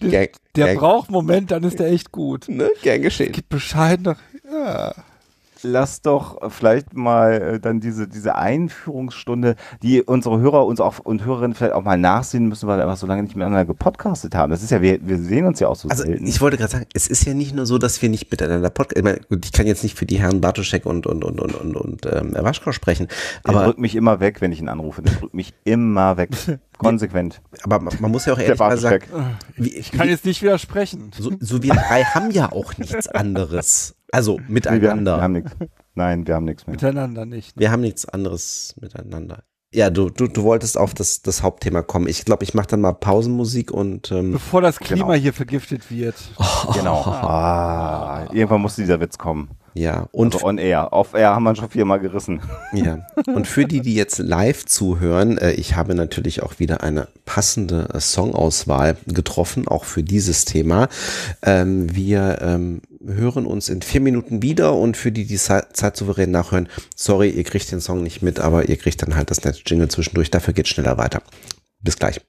Der gern, braucht einen Moment, dann ist der echt gut. ne? gern geschehen. Gibt Bescheid noch. Ja. Lass doch vielleicht mal äh, dann diese, diese Einführungsstunde, die unsere Hörer uns auch und Hörerinnen vielleicht auch mal nachsehen müssen, weil wir einfach so lange nicht miteinander gepodcastet haben. Das ist ja, wir, wir sehen uns ja auch so Also selten. ich wollte gerade sagen, es ist ja nicht nur so, dass wir nicht miteinander Podcast. Ich, meine, gut, ich kann jetzt nicht für die Herren Bartoschek und und und und und, und ähm, Waschkau sprechen, der aber drückt mich immer weg, wenn ich ihn anrufe. Der drückt mich immer weg. Konsequent. aber man muss ja auch Der ehrlich mal sagen, wie, Ich kann jetzt nicht widersprechen. so, so wir drei haben ja auch nichts anderes. Also Nee, wir, haben- miteinander. wir haben nichts. Nein, wir haben nichts mehr. Miteinander nicht. wir haben nichts anderes miteinander. Ja, du, du, du wolltest auf das, das Hauptthema kommen. Ich glaube, ich mache dann mal Pausenmusik und ähm, Bevor das Klima Genau. hier vergiftet wird. Genau. Ah, irgendwann musste dieser Witz kommen. Ja, und Also on air. Off air haben wir schon viermal gerissen. Ja, und für die, die jetzt live zuhören, äh, ich habe natürlich auch wieder eine passende äh, Songauswahl getroffen, auch für dieses Thema. Ähm, wir ähm, hören uns in vier Minuten wieder und für die, die Ze- Zeit souverän nachhören, sorry, ihr kriegt den Song nicht mit, aber ihr kriegt dann halt das nette Jingle zwischendurch, dafür geht schneller weiter. Bis gleich.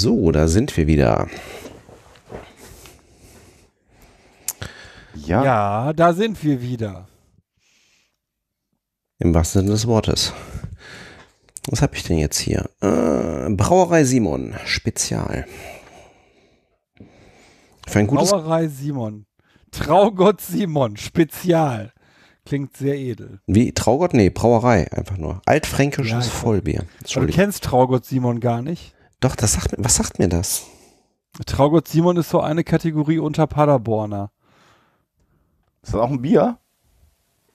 So, da sind wir wieder. Ja. Ja, da sind wir wieder. Im wahrsten Sinne des Wortes. Was habe ich denn jetzt hier? Äh, Brauerei Simon, Spezial. Für ein gutes. Brauerei Simon. Traugott Simon, Spezial. Klingt sehr edel. Wie Traugott? Nee, Brauerei, einfach nur. Altfränkisches Ja, ich- Vollbier. Du kennst Traugott Simon gar nicht. Doch, das sagt mir, was sagt mir das? Traugott Simon ist so eine Kategorie unter Paderborner. Ist das auch ein Bier?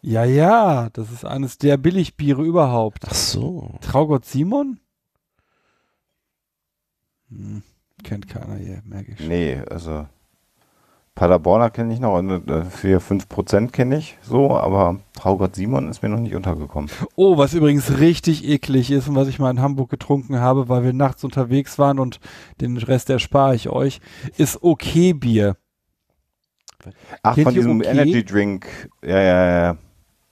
Ja, ja, das ist eines der Billigbiere überhaupt. Ach so. Traugott Simon? Hm, kennt keiner hier, merke ich schon. Nee, also Paderborner kenne ich noch, und, äh, 4, 5% kenne ich so, aber Traugott Simon ist mir noch nicht untergekommen. Oh, was übrigens richtig eklig ist und was ich mal in Hamburg getrunken habe, weil wir nachts unterwegs waren und den Rest erspare ich euch, ist okay Bier. Ach, Kennt von diesem okay? Energy Drink. Ja, ja, ja.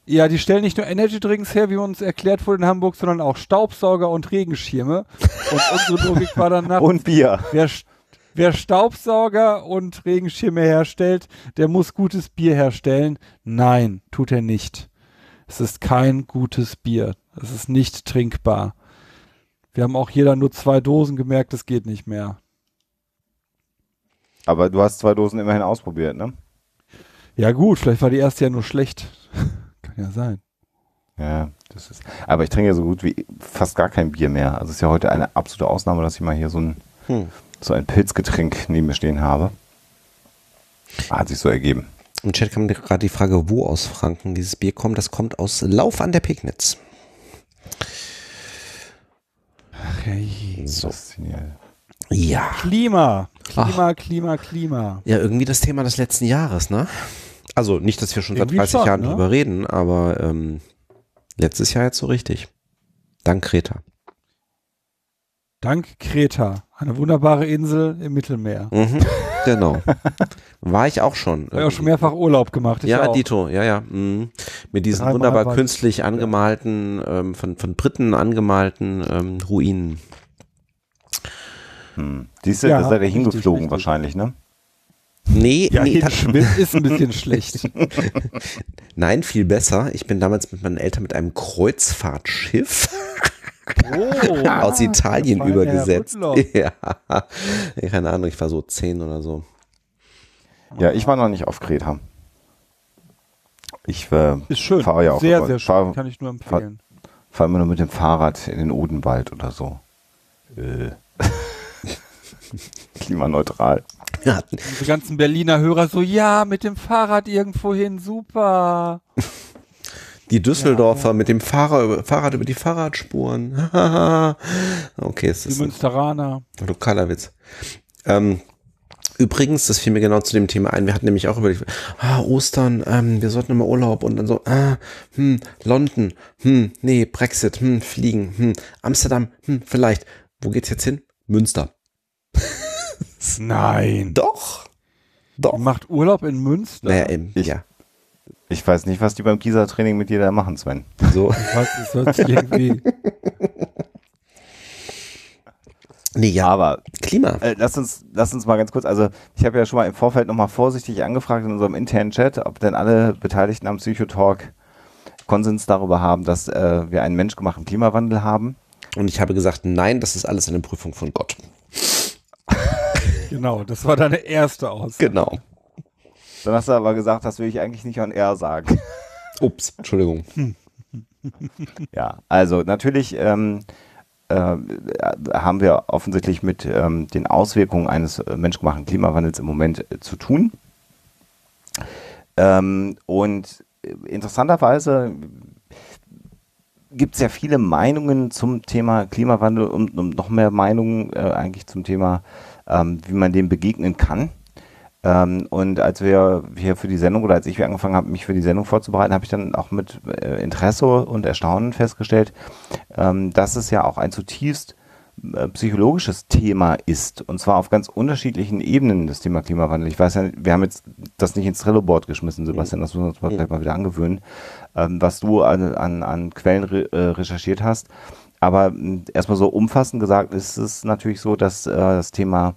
Ja, die stellen nicht nur Energy Drinks her, wie uns erklärt wurde in Hamburg, sondern auch Staubsauger und Regenschirme. Und unsere Logik war dann nachts, Und Bier. wer, wer Staubsauger und Regenschirme herstellt, der muss gutes Bier herstellen. Nein, tut er nicht. Es ist kein gutes Bier. Es ist nicht trinkbar. Wir haben auch jeder nur zwei Dosen gemerkt, es geht nicht mehr. Aber du hast zwei Dosen immerhin ausprobiert, ne? Ja gut, vielleicht war die erste ja nur schlecht. Kann ja sein. Ja, das ist. Aber ich trinke ja so gut wie fast gar kein Bier mehr. Also es ist ja heute eine absolute Ausnahme, dass ich mal hier so ein, Hm. So ein Pilzgetränk neben mir stehen habe. Hat sich so ergeben. Im Chat kam gerade die Frage, wo aus Franken dieses Bier kommt. Das kommt aus Lauf an der Pegnitz. Ach, hey. So. Ja. Klima. Klima, Klima, Klima. Ja, irgendwie das Thema des letzten Jahres, ne? Also nicht, dass wir schon seit Irgendwie 30 schon, Jahren ne? drüber reden, aber ähm, letztes Jahr jetzt so richtig. Dank Kreta. Dank Kreta. Eine wunderbare Insel im Mittelmeer. Mhm, genau. War ich auch schon. Ich habe auch schon mehrfach Urlaub gemacht. Ich ja, auch. Dito, ja, ja. mhm. Mit diesen Dreimal wunderbar ich- künstlich angemalten, ähm, von, von Briten angemalten ähm, Ruinen. Hm. Siehst du, Ja, da seid ihr hingeflogen richtig. wahrscheinlich, ne? Nee, Ja, nee ta- ist ein bisschen schlecht. nein, viel besser. Ich bin damals mit meinen Eltern mit einem Kreuzfahrtschiff Oh, aus Italien feine übergesetzt. Ja, keine Ahnung, ich war so zehn oder so. Ja, ich war noch nicht auf Kreta. Ich äh, Ist schön. fahre ja auch sehr, sehr schön. fahr- Kann ich nur empfehlen. fahre immer nur mit dem Fahrrad in den Odenwald oder so. Äh. Klimaneutral. Diese ganzen Berliner Hörer so, ja, mit dem Fahrrad irgendwo hin, super. Die Düsseldorfer mit dem Fahrer, Fahrrad über die Fahrradspuren. okay, es Die ist ein Münsteraner. lokaler Witz. Ähm, übrigens, das fiel mir genau zu dem Thema ein. Wir hatten nämlich auch über die, ah, Ostern, ähm, wir sollten immer Urlaub und dann so, ah, hm, London, hm, nee, Brexit, hm, Fliegen, hm, Amsterdam, hm, vielleicht. Wo geht's jetzt hin? Münster. Nein. Doch. Doch. Macht Urlaub in Münster. Naja, eben, Ich- ja. Ich weiß nicht, was die beim Kieser-Training mit dir da machen, Sven. So. Ich weiß, das hört sich irgendwie. Nee, ja. Aber Klima. äh, lass, uns, lass uns mal ganz kurz, also ich habe ja schon mal im Vorfeld nochmal vorsichtig angefragt in unserem internen Chat, ob denn alle Beteiligten am Psychotalk Konsens darüber haben, dass äh, wir einen menschgemachten Klimawandel haben. Und ich habe gesagt, nein, das ist alles eine Prüfung von Gott. Genau, das war deine erste Aussage. Genau. Dann hast du aber gesagt, das will ich eigentlich nicht on air sagen. Ups, Entschuldigung. Ja, also natürlich ähm, äh, haben wir offensichtlich mit ähm, den Auswirkungen eines äh, menschgemachten Klimawandels im Moment äh, zu tun. Ähm, und interessanterweise gibt es ja viele Meinungen zum Thema Klimawandel und, und noch mehr Meinungen äh, eigentlich zum Thema, ähm, wie man dem begegnen kann. Ähm, und als wir hier für die Sendung oder als ich angefangen habe, mich für die Sendung vorzubereiten, habe ich dann auch mit äh, Interesse und Erstaunen festgestellt, ähm, dass es ja auch ein zutiefst äh, psychologisches Thema ist. Und zwar auf ganz unterschiedlichen Ebenen das Thema Klimawandel. Ich weiß ja, wir haben jetzt das nicht ins Trello-Board geschmissen, Sebastian, das müssen wir uns mal, mhm. mal wieder angewöhnen, ähm, was du an, an, an Quellen re äh, recherchiert hast. Aber hm, erstmal so umfassend gesagt ist es natürlich so, dass äh, das Thema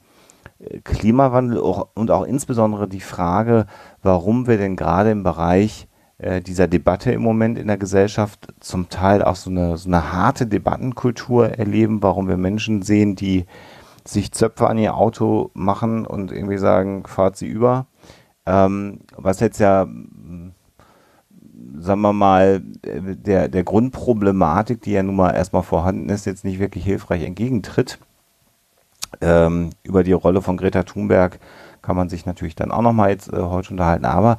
Klimawandel und auch insbesondere die Frage, warum wir denn gerade im Bereich äh, dieser Debatte im Moment in der Gesellschaft zum Teil auch so eine, so eine harte Debattenkultur erleben, warum wir Menschen sehen, die sich Zöpfe an ihr Auto machen und irgendwie sagen, fahrt sie über. Ähm, was jetzt ja, sagen wir mal, der, der Grundproblematik, die ja nun mal erstmal vorhanden ist, jetzt nicht wirklich hilfreich entgegentritt. Ähm, über die Rolle von Greta Thunberg kann man sich natürlich dann auch nochmal jetzt äh, heute unterhalten. Aber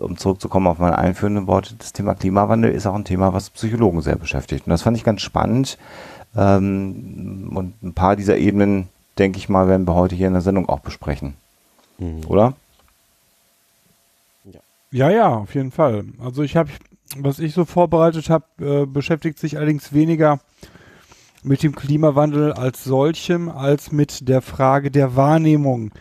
um zurückzukommen auf meine einführenden Worte, das Thema Klimawandel ist auch ein Thema, was Psychologen sehr beschäftigt. Und das fand ich ganz spannend. Ähm, und ein paar dieser Ebenen, denke ich mal, werden wir heute hier in der Sendung auch besprechen. Mhm. Oder? Ja, ja, auf jeden Fall. Also ich habe, was ich so vorbereitet habe, äh, beschäftigt sich allerdings weniger mit dem Klimawandel als solchem, als mit der Frage der Wahrnehmung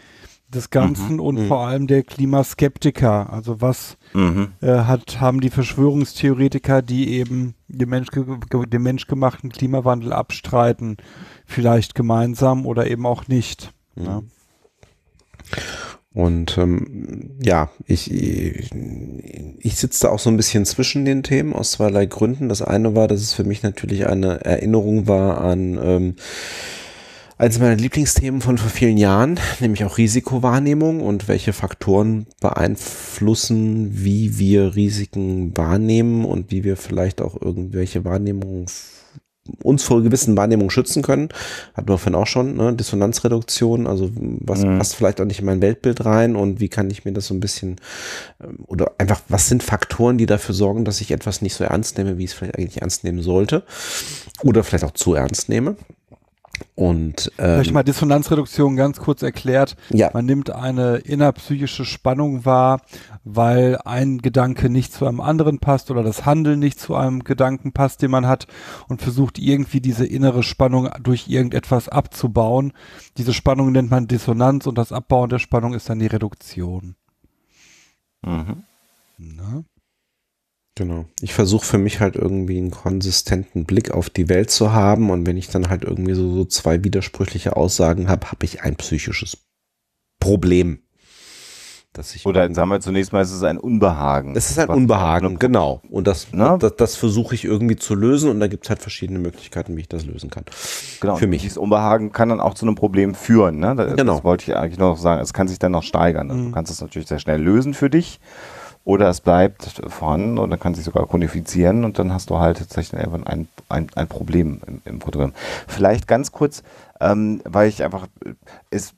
des Ganzen mhm. und mhm. vor allem der Klimaskeptiker. Also was mhm. äh, hat, haben die Verschwörungstheoretiker, die eben den, Mensch, den menschgemachten Klimawandel abstreiten, vielleicht gemeinsam oder eben auch nicht. Mhm. Ja. Und ähm, ja, ich, ich, sitze da auch so ein bisschen zwischen den Themen aus zweierlei Gründen. Das eine war, dass es für mich natürlich eine Erinnerung war an ähm, eines meiner Lieblingsthemen von vor vielen Jahren, nämlich auch Risikowahrnehmung und welche Faktoren beeinflussen, wie wir Risiken wahrnehmen und wie wir vielleicht auch irgendwelche Wahrnehmungen uns vor gewissen Wahrnehmungen schützen können. Hatten wir vorhin auch schon, ne? Dissonanzreduktion, also was mhm. passt vielleicht auch nicht in mein Weltbild rein und wie kann ich mir das so ein bisschen ähm, oder einfach, was sind Faktoren, die dafür sorgen, dass ich etwas nicht so ernst nehme, wie ich es vielleicht eigentlich ernst nehmen sollte oder vielleicht auch zu ernst nehme. Und ähm, vielleicht mal Dissonanzreduktion ganz kurz erklärt. Ja. Man nimmt eine innerpsychische Spannung wahr, weil ein Gedanke nicht zu einem anderen passt oder das Handeln nicht zu einem Gedanken passt, den man hat und versucht irgendwie diese innere Spannung durch irgendetwas abzubauen. Diese Spannung nennt man Dissonanz und das Abbauen der Spannung ist dann die Reduktion. Mhm. Na? Genau. Ich versuche für mich halt irgendwie einen konsistenten Blick auf die Welt zu haben und wenn ich dann halt irgendwie so, so zwei widersprüchliche Aussagen habe, habe ich ein psychisches Problem. Dass ich Oder sagen wir zunächst mal, es ist ein Unbehagen. Es ist ein Unbehagen, genau. Und das, ne? das, das versuche ich irgendwie zu lösen und da gibt es halt verschiedene Möglichkeiten, wie ich das lösen kann. Genau. Für mich. Dieses Unbehagen kann dann auch zu einem Problem führen. Ne? Das, genau. das wollte ich eigentlich noch sagen. Es kann sich dann noch steigern. Also mhm. Du kannst es natürlich sehr schnell lösen für dich oder es bleibt vorhanden und dann kann sich sogar chronifizieren und dann hast du halt tatsächlich ein, ein, ein Problem im, im Grunde. Vielleicht ganz kurz, ähm, weil ich einfach, es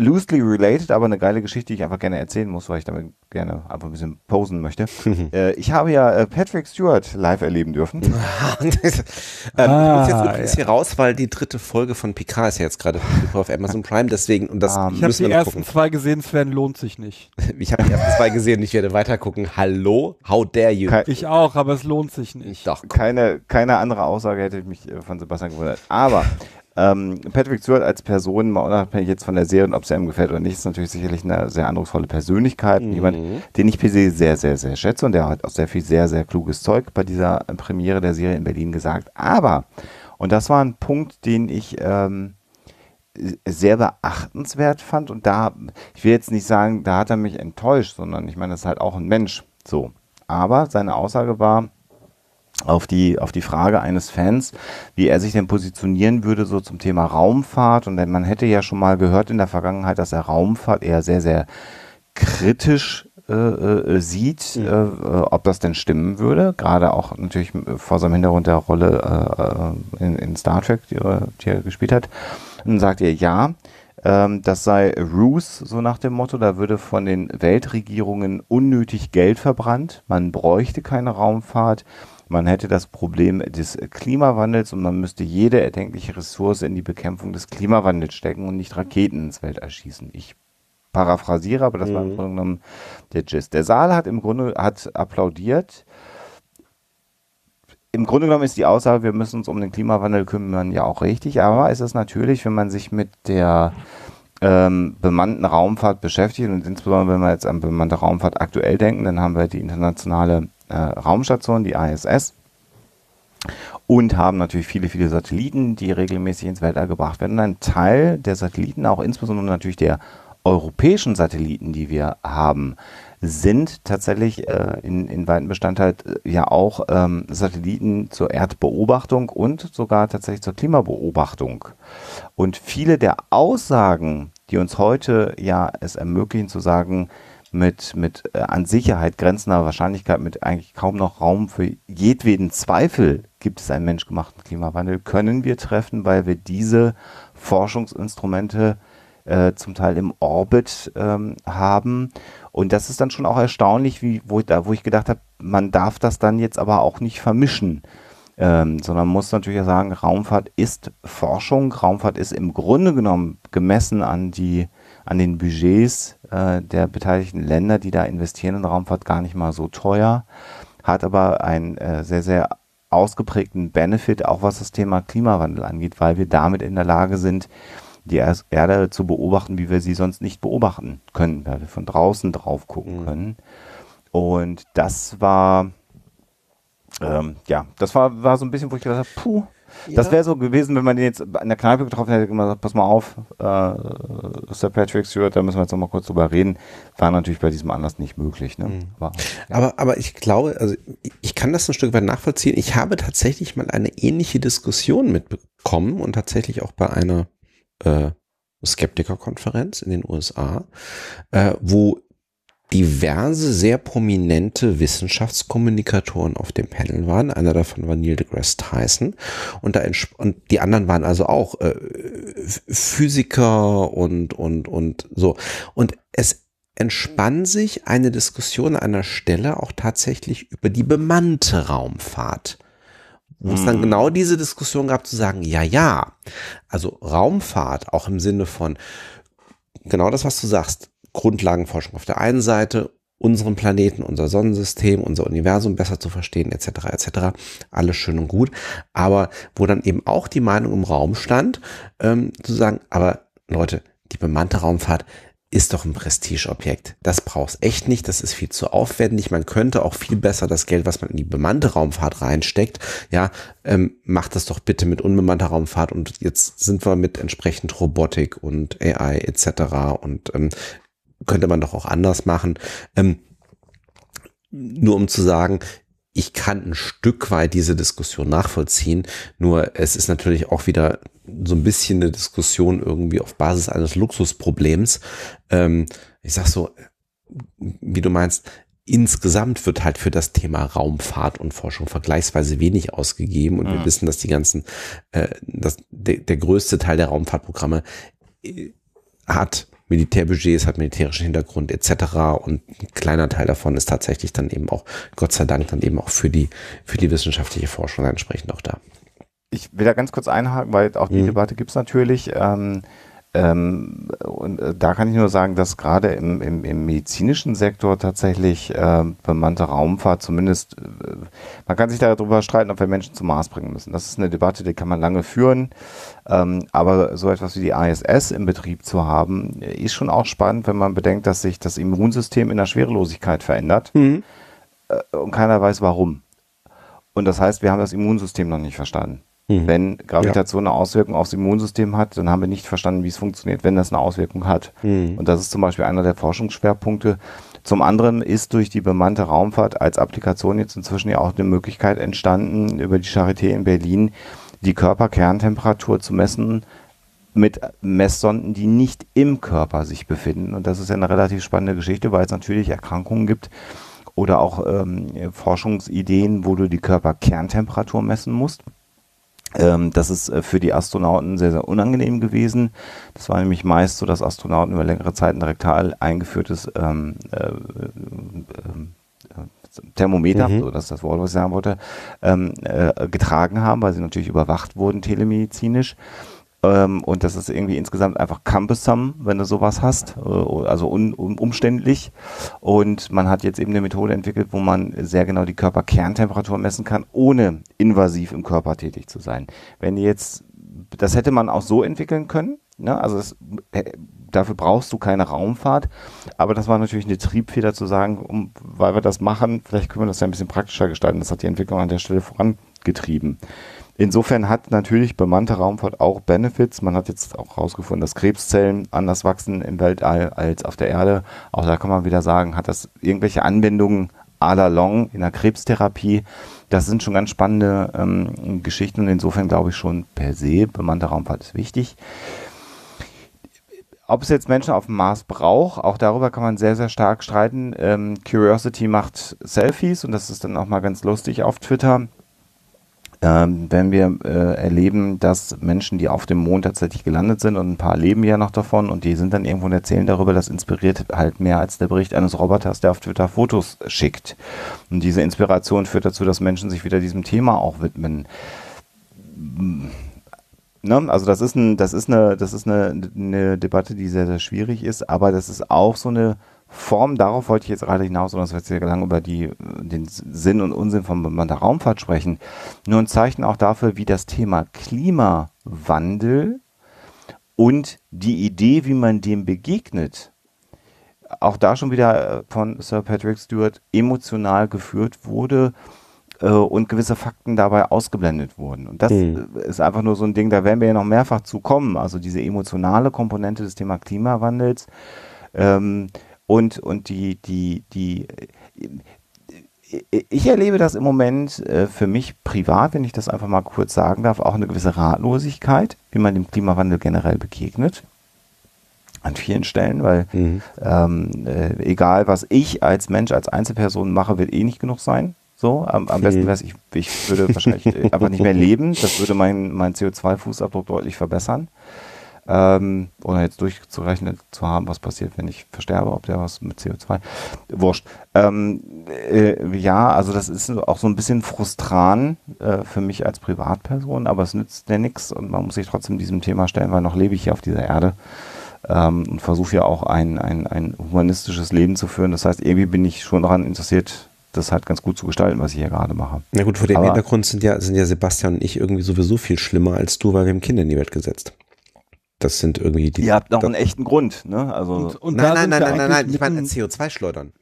loosely related, aber eine geile Geschichte, die ich einfach gerne erzählen muss, weil ich damit gerne einfach ein bisschen posen möchte. äh, ich habe ja äh, Patrick Stewart live erleben dürfen. ähm, ah, ich muss jetzt übrigens ja. hier raus, weil die dritte Folge von Picard ist ja jetzt gerade auf Amazon Prime, deswegen und das um, ähm, Ich habe die ersten gucken. zwei gesehen, Sven lohnt sich nicht. ich habe die ersten zwei gesehen, ich werde weiter gucken. Hallo, how dare you? Ke ich auch, aber es lohnt sich nicht. Doch, keine, keine andere Aussage hätte mich äh, von Sebastian gewundert. Aber ähm, Patrick Stewart als Person, mal unabhängig jetzt von der Serie und ob sie einem gefällt oder nicht, ist natürlich sicherlich eine sehr eindrucksvolle Persönlichkeit. Mhm. Jemand, den ich per se sehr, sehr, sehr schätze und der hat auch sehr viel sehr, sehr kluges Zeug bei dieser Premiere der Serie in Berlin gesagt. Aber, und das war ein Punkt, den ich ähm, sehr beachtenswert fand und da, ich will jetzt nicht sagen, da hat er mich enttäuscht, sondern ich meine, das ist halt auch ein Mensch. So. Aber seine Aussage war, auf die, auf die Frage eines Fans, wie er sich denn positionieren würde so zum Thema Raumfahrt. Und denn man hätte ja schon mal gehört in der Vergangenheit, dass er Raumfahrt eher sehr, sehr kritisch äh, äh sieht, mhm. äh, ob das denn stimmen würde. Gerade auch natürlich vor seinem Hintergrund der Rolle äh, in, in, Star Trek, die, die, er gespielt hat. Und dann sagt er, ja, ähm, das sei Ruse, so nach dem Motto, da würde von den Weltregierungen unnötig Geld verbrannt, man bräuchte keine Raumfahrt, man hätte das Problem des Klimawandels und man müsste jede erdenkliche Ressource in die Bekämpfung des Klimawandels stecken und nicht Raketen ins Welt erschießen. Ich paraphrasiere, aber das mhm. war im mhm. Grunde genommen der Gist. Der Saal hat im Grunde hat applaudiert. Im Grunde genommen ist die Aussage, wir müssen uns um den Klimawandel kümmern, ja auch richtig, aber ist es natürlich, wenn man sich mit der ähm, bemannten Raumfahrt beschäftigt und insbesondere wenn wir jetzt an bemannte Raumfahrt aktuell denken, dann haben wir die internationale äh, Raumstation, die ISS, und haben natürlich viele, viele Satelliten, die regelmäßig ins Weltall gebracht werden. Ein Teil der Satelliten, auch insbesondere natürlich der europäischen Satelliten, die wir haben, sind tatsächlich äh, in, in weiten Bestandteil äh, ja auch ähm, Satelliten zur Erdbeobachtung und sogar tatsächlich zur Klimabeobachtung. Und viele der Aussagen, die uns heute ja es ermöglichen zu sagen, mit, mit äh, an Sicherheit grenzender Wahrscheinlichkeit, mit eigentlich kaum noch Raum für jedweden Zweifel gibt es einen menschgemachten Klimawandel, können wir treffen, weil wir diese Forschungsinstrumente äh, zum Teil im Orbit ähm, haben. Und das ist dann schon auch erstaunlich, wie, wo, ich, da, wo ich gedacht habe, man darf das dann jetzt aber auch nicht vermischen. Ähm, sondern muss natürlich sagen, Raumfahrt ist Forschung. Raumfahrt ist im Grunde genommen gemessen an die an den Budgets äh, der beteiligten Länder, die da investieren in Raumfahrt, gar nicht mal so teuer, hat aber einen äh, sehr, sehr ausgeprägten Benefit, auch was das Thema Klimawandel angeht, weil wir damit in der Lage sind, die Erde zu beobachten, wie wir sie sonst nicht beobachten können, weil wir von draußen drauf gucken mhm. können. Und das war, ähm, ja, das war, war so ein bisschen, wo ich gedacht habe, puh, das wäre so gewesen, wenn man den jetzt in der Kneipe getroffen hätte, gesagt, pass mal auf, äh, Sir Patrick Stewart, da müssen wir jetzt noch mal kurz drüber reden. War natürlich bei diesem Anlass nicht möglich. Ne? Mhm. War, ja. aber, aber ich glaube, also ich kann das ein Stück weit nachvollziehen. Ich habe tatsächlich mal eine ähnliche Diskussion mitbekommen und tatsächlich auch bei einer äh, Skeptikerkonferenz in den USA, äh, wo diverse sehr prominente Wissenschaftskommunikatoren auf dem Panel waren. Einer davon war Neil deGrasse Tyson und da und die anderen waren also auch äh, Physiker und und und so und es entspann sich eine Diskussion an einer Stelle auch tatsächlich über die bemannte Raumfahrt wo es dann mhm. genau diese Diskussion gab zu sagen, ja, ja, also Raumfahrt auch im Sinne von genau das, was du sagst, Grundlagenforschung auf der einen Seite, unseren Planeten, unser Sonnensystem, unser Universum besser zu verstehen, etc., etc. Alles schön und gut. Aber wo dann eben auch die Meinung im Raum stand, ähm, zu sagen, aber Leute, die bemannte Raumfahrt ist doch ein Prestigeobjekt. Das brauchst echt nicht, das ist viel zu aufwendig. Man könnte auch viel besser das Geld, was man in die bemannte Raumfahrt reinsteckt, ja, ähm, macht das doch bitte mit unbemannter Raumfahrt und jetzt sind wir mit entsprechend Robotik und AI etc. und ähm, könnte man doch auch anders machen. Ähm, nur um zu sagen, ich kann ein Stück weit diese Diskussion nachvollziehen, nur es ist natürlich auch wieder so ein bisschen eine Diskussion irgendwie auf Basis eines Luxusproblems. Ähm, ich sag so, wie du meinst, insgesamt wird halt für das Thema Raumfahrt und Forschung vergleichsweise wenig ausgegeben und mhm. wir wissen, dass die ganzen, äh, dass der, der größte Teil der Raumfahrtprogramme äh, hat Militärbudgets, hat militärischen Hintergrund etc. Und ein kleiner Teil davon ist tatsächlich dann eben auch, Gott sei Dank, dann eben auch für die, für die wissenschaftliche Forschung entsprechend auch da. Ich will da ganz kurz einhaken, weil auch die mhm. Debatte gibt es natürlich. Ähm, ähm, und äh, da kann ich nur sagen, dass gerade im, im, im medizinischen Sektor tatsächlich äh, bemannte Raumfahrt zumindest, äh, man kann sich darüber streiten, ob wir Menschen zum Mars bringen müssen. Das ist eine Debatte, die kann man lange führen. Ähm, aber so etwas wie die ISS im Betrieb zu haben, ist schon auch spannend, wenn man bedenkt, dass sich das Immunsystem in der Schwerelosigkeit verändert mhm. äh, und keiner weiß warum. Und das heißt, wir haben das Immunsystem noch nicht verstanden. Mhm. Wenn Gravitation ja. eine Auswirkung aufs Immunsystem hat, dann haben wir nicht verstanden, wie es funktioniert, wenn das eine Auswirkung hat. Mhm. Und das ist zum Beispiel einer der Forschungsschwerpunkte. Zum anderen ist durch die bemannte Raumfahrt als Applikation jetzt inzwischen ja auch eine Möglichkeit entstanden, über die Charité in Berlin die Körperkerntemperatur zu messen mit Messsonden, die nicht im Körper sich befinden. Und das ist ja eine relativ spannende Geschichte, weil es natürlich Erkrankungen gibt oder auch ähm, Forschungsideen, wo du die Körperkerntemperatur messen musst. Ähm, das ist äh, für die Astronauten sehr, sehr unangenehm gewesen. Das war nämlich meist so, dass Astronauten über längere Zeit ein rektal eingeführtes ähm, äh, äh, Thermometer, mhm. so das ist das Wort, was ich sagen wollte, ähm, äh, getragen haben, weil sie natürlich überwacht wurden telemedizinisch. Ähm, und das ist irgendwie insgesamt einfach cumbersome, wenn du sowas hast, äh, also un, un, umständlich. Und man hat jetzt eben eine Methode entwickelt, wo man sehr genau die Körperkerntemperatur messen kann, ohne invasiv im Körper tätig zu sein. Wenn jetzt, das hätte man auch so entwickeln können, ne? also äh, dafür brauchst du keine Raumfahrt. Aber das war natürlich eine Triebfeder zu sagen, um, weil wir das machen, vielleicht können wir das ja ein bisschen praktischer gestalten. Das hat die Entwicklung an der Stelle vorangetrieben. Insofern hat natürlich bemannte Raumfahrt auch Benefits. Man hat jetzt auch herausgefunden, dass Krebszellen anders wachsen im Weltall als auf der Erde. Auch da kann man wieder sagen, hat das irgendwelche Anwendungen à la long in der Krebstherapie. Das sind schon ganz spannende ähm, Geschichten und insofern glaube ich schon per se, bemannte Raumfahrt ist wichtig. Ob es jetzt Menschen auf dem Mars braucht, auch darüber kann man sehr, sehr stark streiten. Ähm, Curiosity macht Selfies und das ist dann auch mal ganz lustig auf Twitter ähm, wenn wir äh, erleben, dass Menschen, die auf dem Mond tatsächlich gelandet sind und ein paar leben ja noch davon und die sind dann irgendwo und erzählen darüber, das inspiriert halt mehr als der Bericht eines Roboters, der auf Twitter Fotos schickt. Und diese Inspiration führt dazu, dass Menschen sich wieder diesem Thema auch widmen. Ne? Also das ist, ein, das ist, eine, das ist eine, eine Debatte, die sehr, sehr schwierig ist, aber das ist auch so eine Form, darauf wollte ich jetzt gerade hinaus, es wird sehr lange über die, den Sinn und Unsinn von bemannter Raumfahrt sprechen. Nur ein Zeichen auch dafür, wie das Thema Klimawandel und die Idee, wie man dem begegnet, auch da schon wieder äh, von Sir Patrick Stewart emotional geführt wurde äh, und gewisse Fakten dabei ausgeblendet wurden. Und das mhm. ist einfach nur so ein Ding, da werden wir ja noch mehrfach zu kommen. Also diese emotionale Komponente des Thema Klimawandels. Ähm, und, und die, die, die, ich erlebe das im Moment äh, für mich privat, wenn ich das einfach mal kurz sagen darf, auch eine gewisse Ratlosigkeit, wie man dem Klimawandel generell begegnet. An vielen Stellen, weil mhm. ähm, äh, egal was ich als Mensch, als Einzelperson mache, wird eh nicht genug sein. So, am, am besten mhm. wäre es, ich, ich würde wahrscheinlich einfach nicht mehr leben. Das würde meinen mein CO2-Fußabdruck deutlich verbessern ähm, ohne jetzt durchzurechnen zu haben, was passiert, wenn ich versterbe, ob der was mit CO2, wurscht. Ähm, äh, ja, also das ist auch so ein bisschen frustran äh, für mich als Privatperson, aber es nützt ja nichts und man muss sich trotzdem diesem Thema stellen, weil noch lebe ich hier auf dieser Erde ähm, und versuche ja auch ein, ein, ein humanistisches Leben zu führen. Das heißt, irgendwie bin ich schon daran interessiert, das halt ganz gut zu gestalten, was ich hier gerade mache. Na gut, vor dem Aber Hintergrund sind ja, sind ja Sebastian und ich irgendwie sowieso viel schlimmer als du, weil wir haben Kinder in die Welt gesetzt. Das sind irgendwie die. Ihr habt noch einen echten Grund, ne? Also und, und nein, nein, nein, nein, nein, nein, ich meine CO2 schleudern.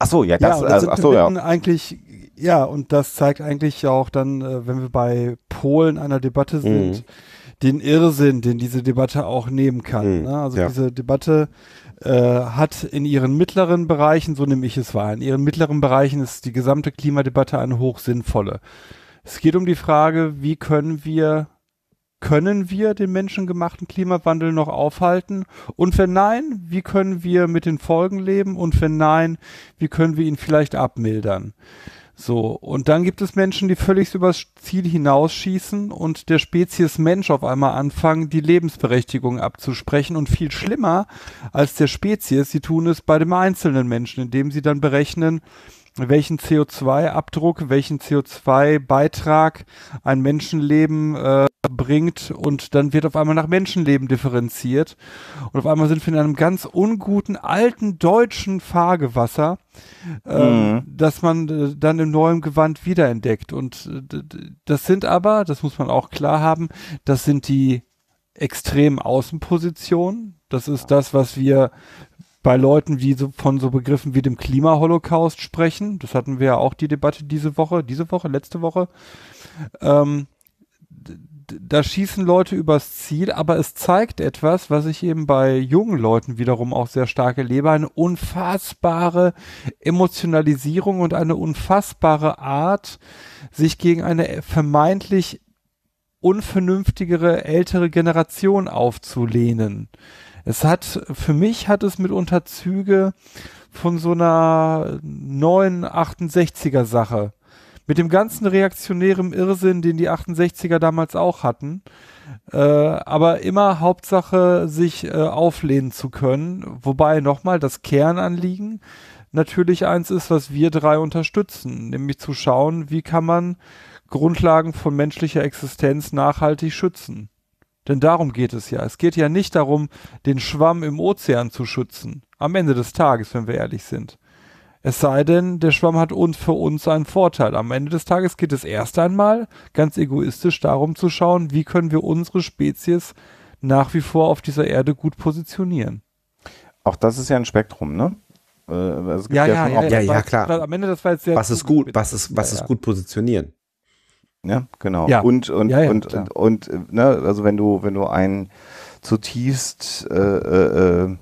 Ach so, ja, das, ja, also, ach so, ja. Eigentlich, ja, und das zeigt eigentlich auch dann, äh, wenn wir bei Polen einer Debatte sind, mhm. den Irrsinn, den diese Debatte auch nehmen kann. Mhm, ne? Also ja. diese Debatte äh, hat in ihren mittleren Bereichen, so nehme ich es wahr, in ihren mittleren Bereichen ist die gesamte Klimadebatte eine hochsinnvolle. Es geht um die Frage, wie können wir können wir den menschengemachten Klimawandel noch aufhalten? Und wenn nein, wie können wir mit den Folgen leben? Und wenn nein, wie können wir ihn vielleicht abmildern? So, und dann gibt es Menschen, die völlig übers Ziel hinausschießen und der Spezies Mensch auf einmal anfangen, die Lebensberechtigung abzusprechen. Und viel schlimmer als der Spezies, sie tun es bei dem einzelnen Menschen, indem sie dann berechnen, welchen CO2-Abdruck, welchen CO2-Beitrag ein Menschenleben äh, bringt und dann wird auf einmal nach Menschenleben differenziert und auf einmal sind wir in einem ganz unguten alten deutschen Fahrgewasser, äh, mhm. dass man äh, dann im neuen Gewand wiederentdeckt und äh, das sind aber, das muss man auch klar haben, das sind die extremen Außenpositionen. Das ist das, was wir bei Leuten, die so von so Begriffen wie dem Klimaholocaust sprechen. Das hatten wir ja auch die Debatte diese Woche, diese Woche, letzte Woche. Ähm, da schießen Leute übers Ziel, aber es zeigt etwas, was ich eben bei jungen Leuten wiederum auch sehr stark erlebe, eine unfassbare Emotionalisierung und eine unfassbare Art, sich gegen eine vermeintlich unvernünftigere ältere Generation aufzulehnen. Es hat, für mich hat es mitunter Züge von so einer neuen 68er Sache. Mit dem ganzen reaktionären Irrsinn, den die 68er damals auch hatten. Äh, aber immer Hauptsache, sich äh, auflehnen zu können. Wobei nochmal das Kernanliegen natürlich eins ist, was wir drei unterstützen, nämlich zu schauen, wie kann man Grundlagen von menschlicher Existenz nachhaltig schützen. Denn darum geht es ja. Es geht ja nicht darum, den Schwamm im Ozean zu schützen. Am Ende des Tages, wenn wir ehrlich sind. Es sei denn, der Schwamm hat uns für uns einen Vorteil. Am Ende des Tages geht es erst einmal ganz egoistisch darum zu schauen, wie können wir unsere Spezies nach wie vor auf dieser Erde gut positionieren. Auch das ist ja ein Spektrum, ne? Äh, ja, ja, ja, ja, ja, klar. Am Ende das war jetzt sehr was ist gut, was ist, was ist gut positionieren? Ja, genau. Ja. Und und ja, ja, und, und, und, ne, also wenn du wenn du ein zutiefst äh, äh, äh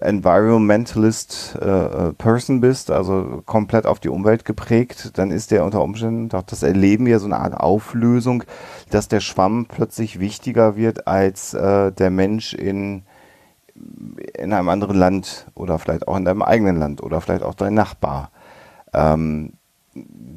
Environmentalist äh, äh, Person bist, also komplett auf die Umwelt geprägt, dann ist der unter Umständen, auch das erleben wir, so eine Art Auflösung, dass der Schwamm plötzlich wichtiger wird als äh, der Mensch in, in einem anderen Land oder vielleicht auch in deinem eigenen Land oder vielleicht auch dein Nachbar. Ähm,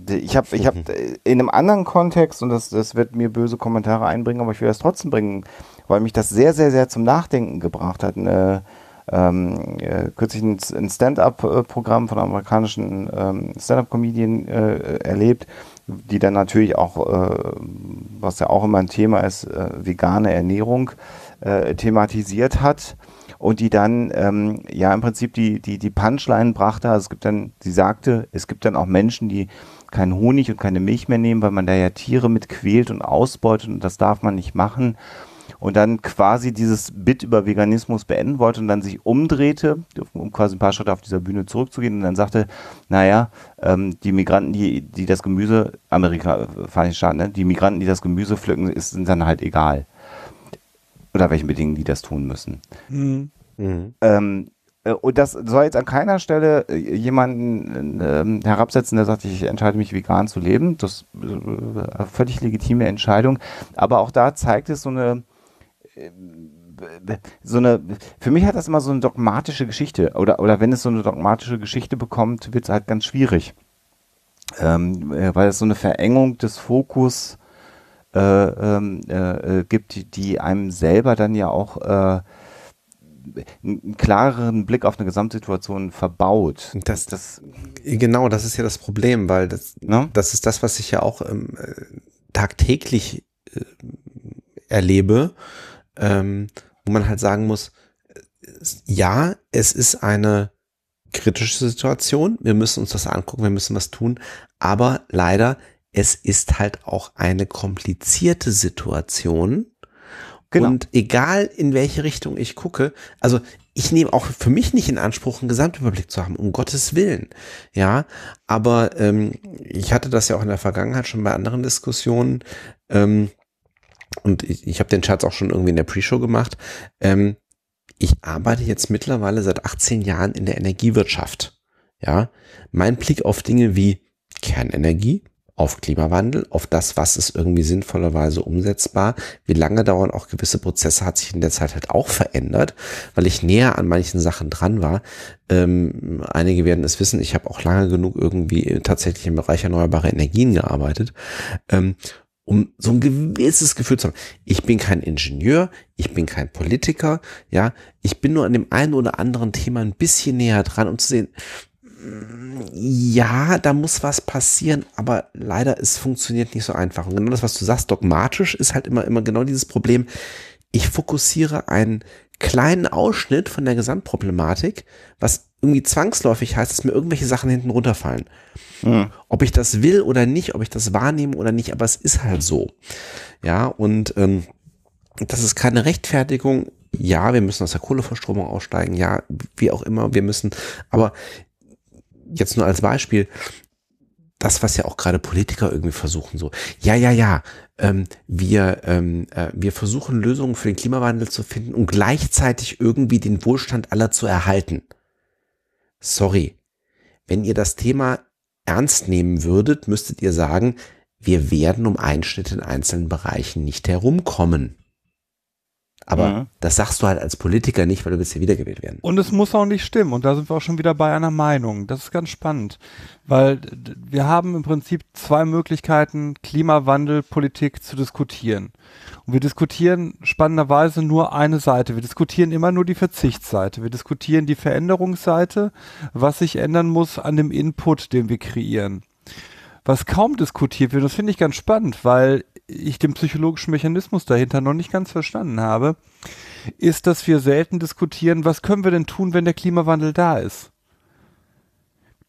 ich habe ich hab in einem anderen Kontext, und das, das wird mir böse Kommentare einbringen, aber ich will das trotzdem bringen, weil mich das sehr, sehr, sehr zum Nachdenken gebracht hat. Eine, ähm, äh, kürzlich ein, ein Stand-up-Programm von amerikanischen ähm, Stand-up-Comedian äh, erlebt, die dann natürlich auch, äh, was ja auch immer ein Thema ist, äh, vegane Ernährung äh, thematisiert hat und die dann ähm, ja im Prinzip die, die, die Punchline brachte. Also es gibt dann, sie sagte, es gibt dann auch Menschen, die keinen Honig und keine Milch mehr nehmen, weil man da ja Tiere mit quält und ausbeutet und das darf man nicht machen und dann quasi dieses Bit über Veganismus beenden wollte und dann sich umdrehte, um quasi ein paar Schritte auf dieser Bühne zurückzugehen und dann sagte, naja, ähm, die Migranten, die, die das Gemüse, Amerika, Vereinigte Staaten, ne, die Migranten, die das Gemüse pflücken, ist, sind dann halt egal. Oder welchen Bedingungen die das tun müssen. Mhm. Mhm. Ähm, äh, und das soll jetzt an keiner Stelle äh, jemanden äh, herabsetzen, der sagt, ich entscheide mich vegan zu leben. Das ist äh, eine völlig legitime Entscheidung. Aber auch da zeigt es so eine so eine, für mich hat das immer so eine dogmatische Geschichte. Oder, oder wenn es so eine dogmatische Geschichte bekommt, wird es halt ganz schwierig. Ähm, äh, weil es so eine Verengung des Fokus äh, ähm, äh, äh, gibt, die, einem selber dann ja auch äh, einen klareren Blick auf eine Gesamtsituation verbaut. Das, das, genau, das ist ja das Problem, weil das, ne? das ist das, was ich ja auch ähm, tagtäglich äh, erlebe ähm, wo man halt sagen muss, ja, es ist eine kritische Situation, wir müssen uns das angucken, wir müssen was tun, aber leider, es ist halt auch eine komplizierte Situation. Genau. Und egal in welche Richtung ich gucke, also ich nehme auch für mich nicht in Anspruch, einen Gesamtüberblick zu haben, um Gottes Willen. Ja, aber ähm, ich hatte das ja auch in der Vergangenheit schon bei anderen Diskussionen. Ähm, und ich, ich habe den Charts auch schon irgendwie in der Pre-Show gemacht. Ähm, ich arbeite jetzt mittlerweile seit 18 Jahren in der Energiewirtschaft. Ja, mein Blick auf Dinge wie Kernenergie, auf Klimawandel, auf das, was ist irgendwie sinnvollerweise umsetzbar, wie lange dauern auch gewisse Prozesse, hat sich in der Zeit halt auch verändert, weil ich näher an manchen Sachen dran war. Ähm, einige werden es wissen, ich habe auch lange genug irgendwie tatsächlich im Bereich erneuerbare Energien gearbeitet. Ähm, um so ein gewisses Gefühl zu haben. Ich bin kein Ingenieur, ich bin kein Politiker, ja, ich bin nur an dem einen oder anderen Thema ein bisschen näher dran, um zu sehen, ja, da muss was passieren, aber leider, es funktioniert nicht so einfach. Und genau das, was du sagst, dogmatisch ist halt immer, immer genau dieses Problem. Ich fokussiere einen kleinen Ausschnitt von der Gesamtproblematik, was irgendwie zwangsläufig heißt, dass mir irgendwelche Sachen hinten runterfallen. Mhm. Ob ich das will oder nicht, ob ich das wahrnehme oder nicht, aber es ist halt so. Ja, und ähm, das ist keine Rechtfertigung. Ja, wir müssen aus der Kohleverstromung aussteigen. Ja, wie auch immer, wir müssen. Aber jetzt nur als Beispiel, das, was ja auch gerade Politiker irgendwie versuchen, so, ja, ja, ja, ähm, wir, ähm, äh, wir versuchen Lösungen für den Klimawandel zu finden und gleichzeitig irgendwie den Wohlstand aller zu erhalten. Sorry, wenn ihr das Thema ernst nehmen würdet, müsstet ihr sagen, wir werden um Einschnitte in einzelnen Bereichen nicht herumkommen. Aber mhm. das sagst du halt als Politiker nicht, weil du willst ja wiedergewählt werden. Und es muss auch nicht stimmen. Und da sind wir auch schon wieder bei einer Meinung. Das ist ganz spannend. Weil wir haben im Prinzip zwei Möglichkeiten, Klimawandelpolitik zu diskutieren. Und wir diskutieren spannenderweise nur eine Seite. Wir diskutieren immer nur die Verzichtsseite. Wir diskutieren die Veränderungsseite, was sich ändern muss an dem Input, den wir kreieren. Was kaum diskutiert wird, das finde ich ganz spannend, weil ich den psychologischen Mechanismus dahinter noch nicht ganz verstanden habe, ist, dass wir selten diskutieren, was können wir denn tun, wenn der Klimawandel da ist.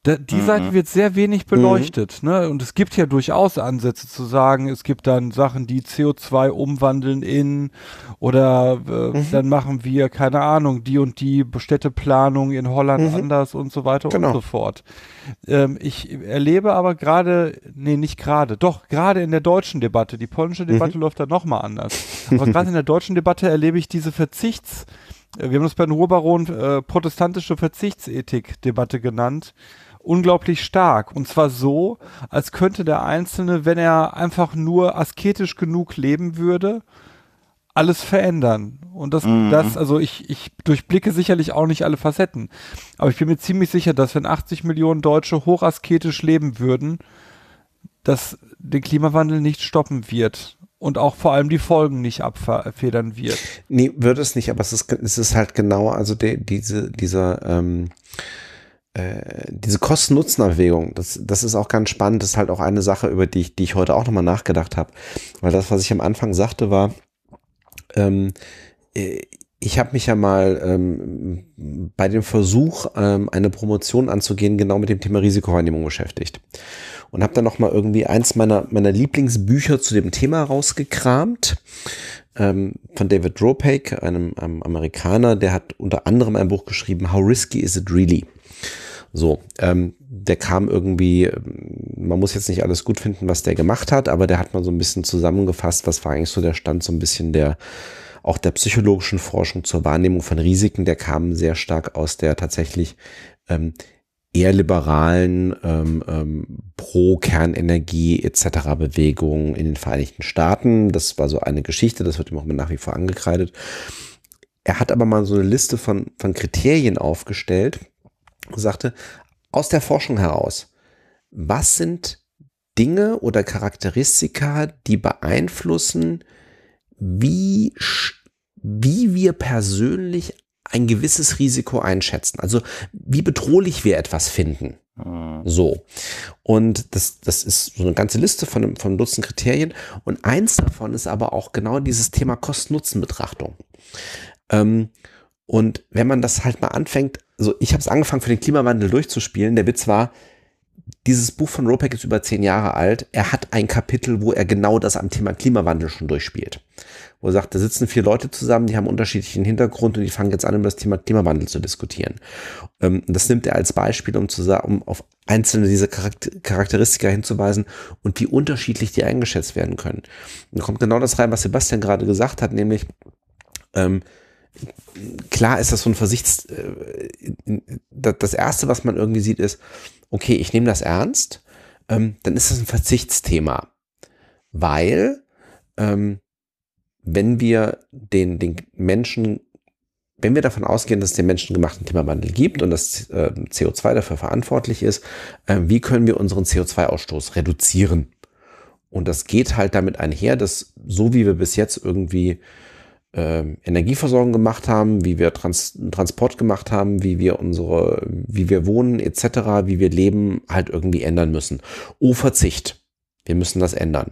Da, die mhm. Seite wird sehr wenig beleuchtet. Mhm. Ne? Und es gibt ja durchaus Ansätze zu sagen, es gibt dann Sachen, die CO2 umwandeln in oder äh, mhm. dann machen wir, keine Ahnung, die und die Städteplanung in Holland mhm. anders und so weiter genau. und so fort. Ähm, ich erlebe aber gerade, nee, nicht gerade, doch, gerade in der deutschen Debatte, die polnische Debatte mhm. läuft da nochmal anders. Aber gerade in der deutschen Debatte erlebe ich diese Verzichts- wir haben das bei den Ruhrbaron äh, protestantische Verzichtsetik-Debatte genannt, unglaublich stark. Und zwar so, als könnte der Einzelne, wenn er einfach nur asketisch genug leben würde, alles verändern. Und das, mhm. das, also ich, ich durchblicke sicherlich auch nicht alle Facetten. Aber ich bin mir ziemlich sicher, dass wenn 80 Millionen Deutsche hochasketisch leben würden, dass den Klimawandel nicht stoppen wird und auch vor allem die Folgen nicht abfedern wird. Nee, wird es nicht, aber es ist, es ist halt genau, also de, diese, dieser, ähm, äh, diese Kosten-Nutzen-Abwägung, das, das ist auch ganz spannend. Das ist halt auch eine Sache, über die ich, die ich heute auch nochmal nachgedacht habe. Weil das, was ich am Anfang sagte, war, ähm, äh, ich habe mich ja mal ähm, bei dem Versuch, ähm, eine Promotion anzugehen, genau mit dem Thema Risikowahrnehmung beschäftigt. Und habe dann nochmal irgendwie eins meiner, meiner Lieblingsbücher zu dem Thema rausgekramt. Ähm, von David Dropake, einem, einem Amerikaner, der hat unter anderem ein Buch geschrieben, How Risky Is It Really? So, ähm, der kam irgendwie, man muss jetzt nicht alles gut finden, was der gemacht hat, aber der hat mal so ein bisschen zusammengefasst, was war eigentlich so der Stand so ein bisschen der, auch der psychologischen Forschung zur Wahrnehmung von Risiken, der kam sehr stark aus der tatsächlich ähm, eher liberalen ähm, ähm, Pro-Kernenergie etc. Bewegung in den Vereinigten Staaten. Das war so eine Geschichte, das wird ihm auch nach wie vor angekreidet. Er hat aber mal so eine Liste von, von Kriterien aufgestellt, sagte, aus der Forschung heraus, was sind Dinge oder Charakteristika, die beeinflussen, wie, wie wir persönlich ein gewisses Risiko einschätzen. Also wie bedrohlich wir etwas finden. Mhm. So. Und das, das ist so eine ganze Liste von, von Dutzend Kriterien. Und eins davon ist aber auch genau dieses Thema Kosten-Nutzen-Betrachtung. Ähm, und wenn man das halt mal anfängt, also ich habe es angefangen für den Klimawandel durchzuspielen. Der Witz war, dieses Buch von Ropek ist über zehn Jahre alt. Er hat ein Kapitel, wo er genau das am Thema Klimawandel schon durchspielt. Wo er sagt, da sitzen vier Leute zusammen, die haben unterschiedlichen Hintergrund und die fangen jetzt an, über das Thema Klimawandel zu diskutieren. Ähm, das nimmt er als Beispiel, um, zu um auf einzelne dieser Charakteristika hinzuweisen und wie unterschiedlich die eingeschätzt werden können. Und da kommt genau das rein, was Sebastian gerade gesagt hat, nämlich, ähm, klar ist das so ein Versichts, äh, das erste, was man irgendwie sieht, ist, okay, ich nehme das ernst, ähm, dann ist das ein Verzichtsthema. Weil, ähm, wenn wir den, den Menschen, wenn wir davon ausgehen, dass es den menschengemachten Klimawandel gibt und dass äh, CO2 dafür verantwortlich ist, wie können wir unseren CO2-Ausstoß reduzieren? Und das geht halt damit einher, dass so wie wir bis jetzt irgendwie Energieversorgung gemacht haben, wie wir Trans Transport gemacht haben, wie wir unsere, wie wir wohnen etc., wie wir leben, halt irgendwie ändern müssen. Oh, Verzicht. Wir müssen das ändern.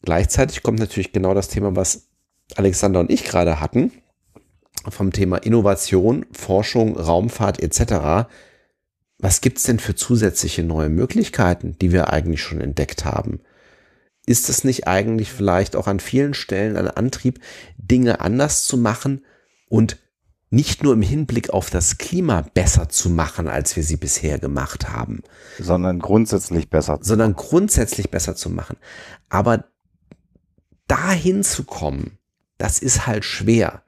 Gleichzeitig kommt natürlich genau das Thema, was Alexander und ich gerade hatten, vom Thema Innovation, Forschung, Raumfahrt etc. Was gibt's denn für zusätzliche neue Möglichkeiten, die wir eigentlich schon entdeckt haben? Ist es nicht eigentlich vielleicht auch an vielen Stellen ein Antrieb, Dinge anders zu machen und nicht nur im Hinblick auf das Klima besser zu machen, als wir sie bisher gemacht haben. Sondern grundsätzlich besser. Sondern grundsätzlich besser zu machen. Aber dahin zu kommen, das ist halt schwer.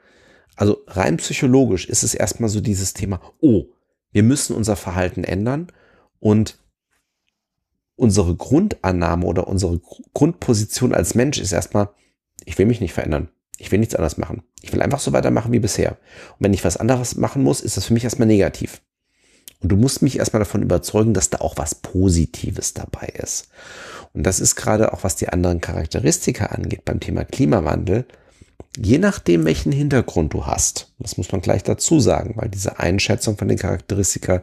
Also rein psychologisch ist es erstmal so dieses Thema, oh, wir müssen unser Verhalten ändern und unsere Grundannahme oder unsere Grundposition als Mensch ist erstmal, ich will mich nicht verändern. Ich will nichts anderes machen. Ich will einfach so weitermachen wie bisher. Und wenn ich was anderes machen muss, ist das für mich erstmal negativ. Und du musst mich erstmal davon überzeugen, dass da auch was Positives dabei ist. Und das ist gerade auch, was die anderen Charakteristika angeht beim Thema Klimawandel. Je nachdem, welchen Hintergrund du hast, das muss man gleich dazu sagen, weil diese Einschätzung von den Charakteristika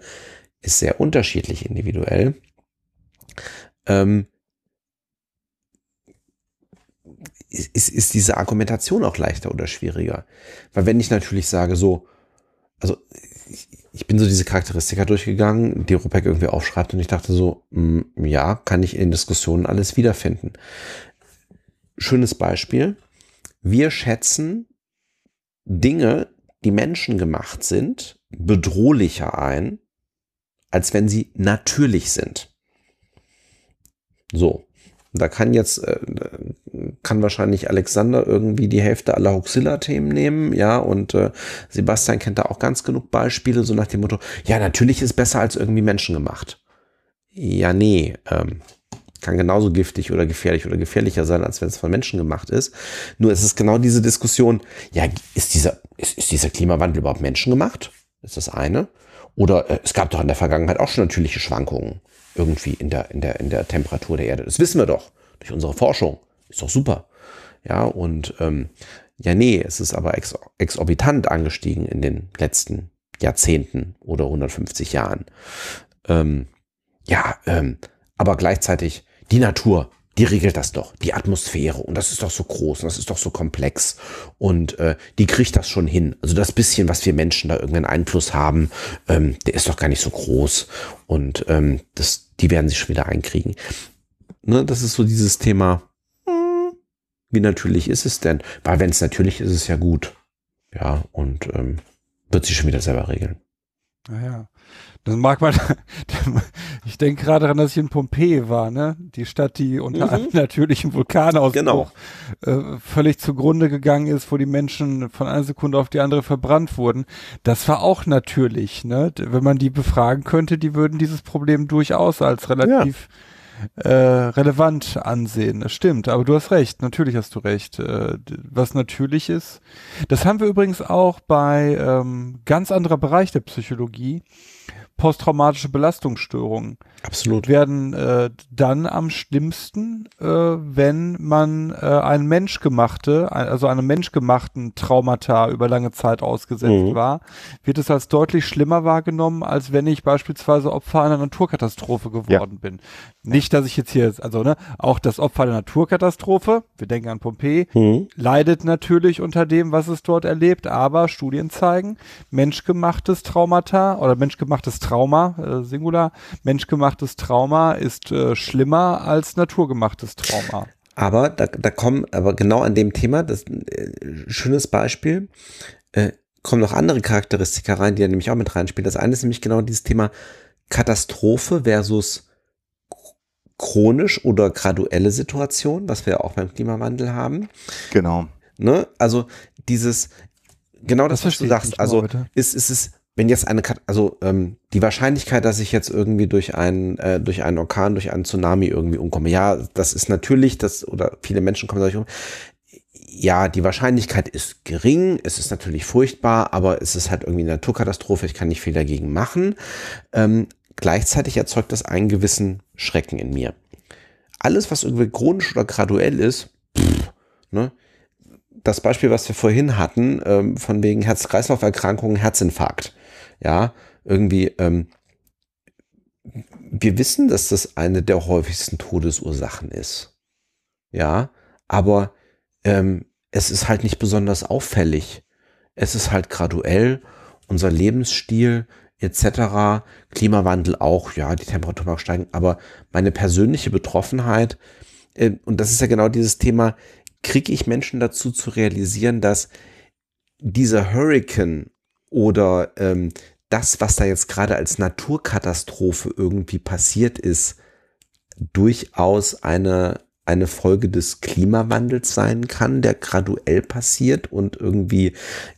ist sehr unterschiedlich individuell. Ähm, ist, ist diese Argumentation auch leichter oder schwieriger. Weil wenn ich natürlich sage, so, also ich bin so diese Charakteristika durchgegangen, die Rupek irgendwie aufschreibt und ich dachte so, mh, mm, ja, kann ich in Diskussionen alles wiederfinden. Schönes Beispiel. Wir schätzen Dinge, die menschengemacht sind, bedrohlicher ein, als wenn sie natürlich sind. So. Da kann jetzt, äh, kann wahrscheinlich Alexander irgendwie die Hälfte aller Huxilla-Themen nehmen, ja, und äh, Sebastian kennt da auch ganz genug Beispiele, so nach dem Motto, ja, natürlich ist besser als irgendwie menschengemacht. Ja, nee, ähm, kann genauso giftig oder gefährlich oder gefährlicher sein, als wenn es von Menschen gemacht ist. Nur es ist genau diese Diskussion, ja, ist dieser, ist, ist dieser Klimawandel überhaupt menschengemacht? Ist das eine? Oder äh, es gab doch in der Vergangenheit auch schon natürliche Schwankungen irgendwie in der, in der, in der Temperatur der Erde. Das wissen wir doch durch unsere Forschung. Ist doch super. Ja, und ähm, ja, nee, es ist aber ex exorbitant angestiegen in den letzten Jahrzehnten oder 150 Jahren. Ähm, ja, ähm, aber gleichzeitig die Natur die regelt das doch, die Atmosphäre. Und das ist doch so groß und das ist doch so komplex. Und äh, die kriegt das schon hin. Also das bisschen, was wir Menschen da irgendeinen Einfluss haben, ähm, der ist doch gar nicht so groß. Und ähm, das, die werden sich schon wieder einkriegen. Ne, das ist so dieses Thema, hm, wie natürlich ist es denn? Weil wenn es natürlich ist, ist es ja gut. Ja, und ähm, wird sich schon wieder selber regeln. Naja. Das mag man, ich denke gerade daran, dass ich in Pompeji war, ne? Die Stadt, die unter mhm. einem natürlichen Vulkanausbruch genau. äh, völlig zugrunde gegangen ist, wo die Menschen von einer Sekunde auf die andere verbrannt wurden. Das war auch natürlich, ne? Wenn man die befragen könnte, die würden dieses Problem durchaus als relativ ja. äh, relevant ansehen. Das stimmt, aber du hast recht, natürlich hast du recht. Äh, was natürlich ist, das haben wir übrigens auch bei ähm, ganz anderer Bereich der Psychologie posttraumatische Belastungsstörungen. Absolut. Werden äh, dann am schlimmsten, äh, wenn man äh, ein menschgemachte, also einem menschgemachten Traumata über lange Zeit ausgesetzt mhm. war, wird es als deutlich schlimmer wahrgenommen, als wenn ich beispielsweise Opfer einer Naturkatastrophe geworden ja. bin. Nicht, dass ich jetzt hier, also ne, auch das Opfer der Naturkatastrophe, wir denken an Pompeji, mhm. leidet natürlich unter dem, was es dort erlebt, aber Studien zeigen, menschgemachtes Traumata oder menschgemachtes Trauma, äh, Singular, menschgemachtes Trauma ist äh, schlimmer als naturgemachtes Trauma. Aber da, da kommen, aber genau an dem Thema, das äh, schönes Beispiel, äh, kommen noch andere Charakteristika rein, die da nämlich auch mit reinspielen. Das eine ist nämlich genau dieses Thema Katastrophe versus chronisch oder graduelle Situation, was wir auch beim Klimawandel haben. Genau. Ne? Also dieses, genau das, das was du sagst, also ist, ist es, wenn jetzt eine, also ähm, die Wahrscheinlichkeit, dass ich jetzt irgendwie durch einen, äh, durch einen Orkan, durch einen Tsunami irgendwie umkomme, ja, das ist natürlich, das, oder viele Menschen kommen dadurch um. Ja, die Wahrscheinlichkeit ist gering, es ist natürlich furchtbar, aber es ist halt irgendwie eine Naturkatastrophe, ich kann nicht viel dagegen machen. Ähm, Gleichzeitig erzeugt das einen gewissen Schrecken in mir. Alles, was irgendwie chronisch oder graduell ist, pff, ne? das Beispiel, was wir vorhin hatten, ähm, von wegen Herz-Kreislauf-Erkrankungen, Herzinfarkt. Ja, irgendwie, ähm, wir wissen, dass das eine der häufigsten Todesursachen ist. Ja, aber ähm, es ist halt nicht besonders auffällig. Es ist halt graduell. Unser Lebensstil etc. Klimawandel auch, ja, die Temperatur mag steigen, aber meine persönliche Betroffenheit, äh, und das ist ja genau dieses Thema, kriege ich Menschen dazu zu realisieren, dass dieser Hurricane oder ähm, das, was da jetzt gerade als Naturkatastrophe irgendwie passiert ist, durchaus eine, eine Folge des Klimawandels sein kann, der graduell passiert und irgendwie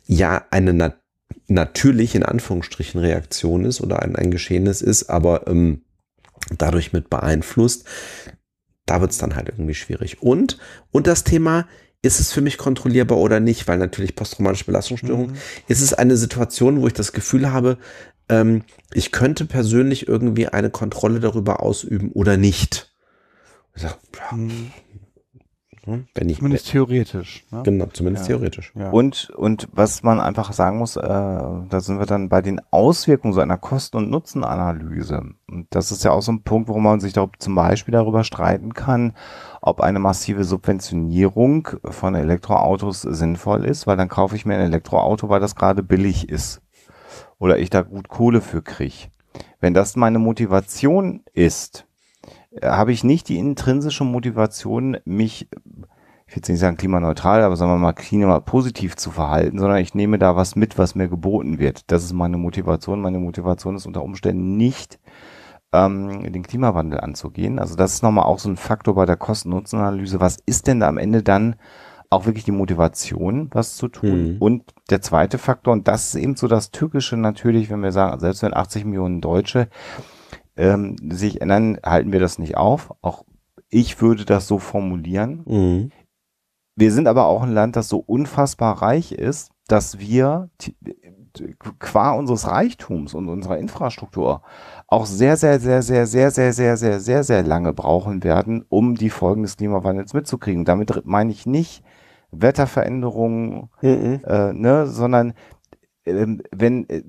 ja eine Natur natürlich in Anführungsstrichen Reaktion ist oder ein, ein Geschehnis ist, aber ähm, dadurch mit beeinflusst. Da wird es dann halt irgendwie schwierig. Und, und das Thema, ist es für mich kontrollierbar oder nicht? Weil natürlich posttraumatische Belastungsstörung mhm. ist es eine Situation, wo ich das Gefühl habe, ähm, ich könnte persönlich irgendwie eine Kontrolle darüber ausüben oder nicht. Ich sag, ja, mhm. Hm? Wenn ich, zumindest theoretisch. Ne? Genau, zumindest ja. theoretisch. Ja. Und, und was man einfach sagen muss, äh, da sind wir dann bei den Auswirkungen so einer Kosten- und Nutzenanalyse. Und das ist ja auch so ein Punkt, wo man sich da zum Beispiel darüber streiten kann, ob eine massive Subventionierung von Elektroautos sinnvoll ist, weil dann kaufe ich mir ein Elektroauto, weil das gerade billig ist. Oder ich da gut Kohle für kriege. Wenn das meine Motivation ist, habe ich nicht die intrinsische Motivation, mich, ich will jetzt nicht sagen klimaneutral, aber sagen wir mal klimapositiv zu verhalten, sondern ich nehme da was mit, was mir geboten wird. Das ist meine Motivation. Meine Motivation ist unter Umständen nicht, ähm, den Klimawandel anzugehen. Also das ist nochmal auch so ein Faktor bei der Kosten-Nutzen-Analyse. Was ist denn da am Ende dann auch wirklich die Motivation, was zu tun? Mhm. Und der zweite Faktor, und das ist eben so das Tückische natürlich, wenn wir sagen, selbst wenn 80 Millionen Deutsche ähm, sich ändern, halten wir das nicht auf. Auch ich würde das so formulieren. Mhm. Wir sind aber auch ein Land, das so unfassbar reich ist, dass wir qua unseres Reichtums und unserer Infrastruktur auch sehr, sehr, sehr, sehr, sehr, sehr, sehr, sehr, sehr, sehr lange brauchen werden, um die Folgen des Klimawandels mitzukriegen. Damit meine ich nicht Wetterveränderungen, mhm. äh, ne, sondern ähm, wenn, äh,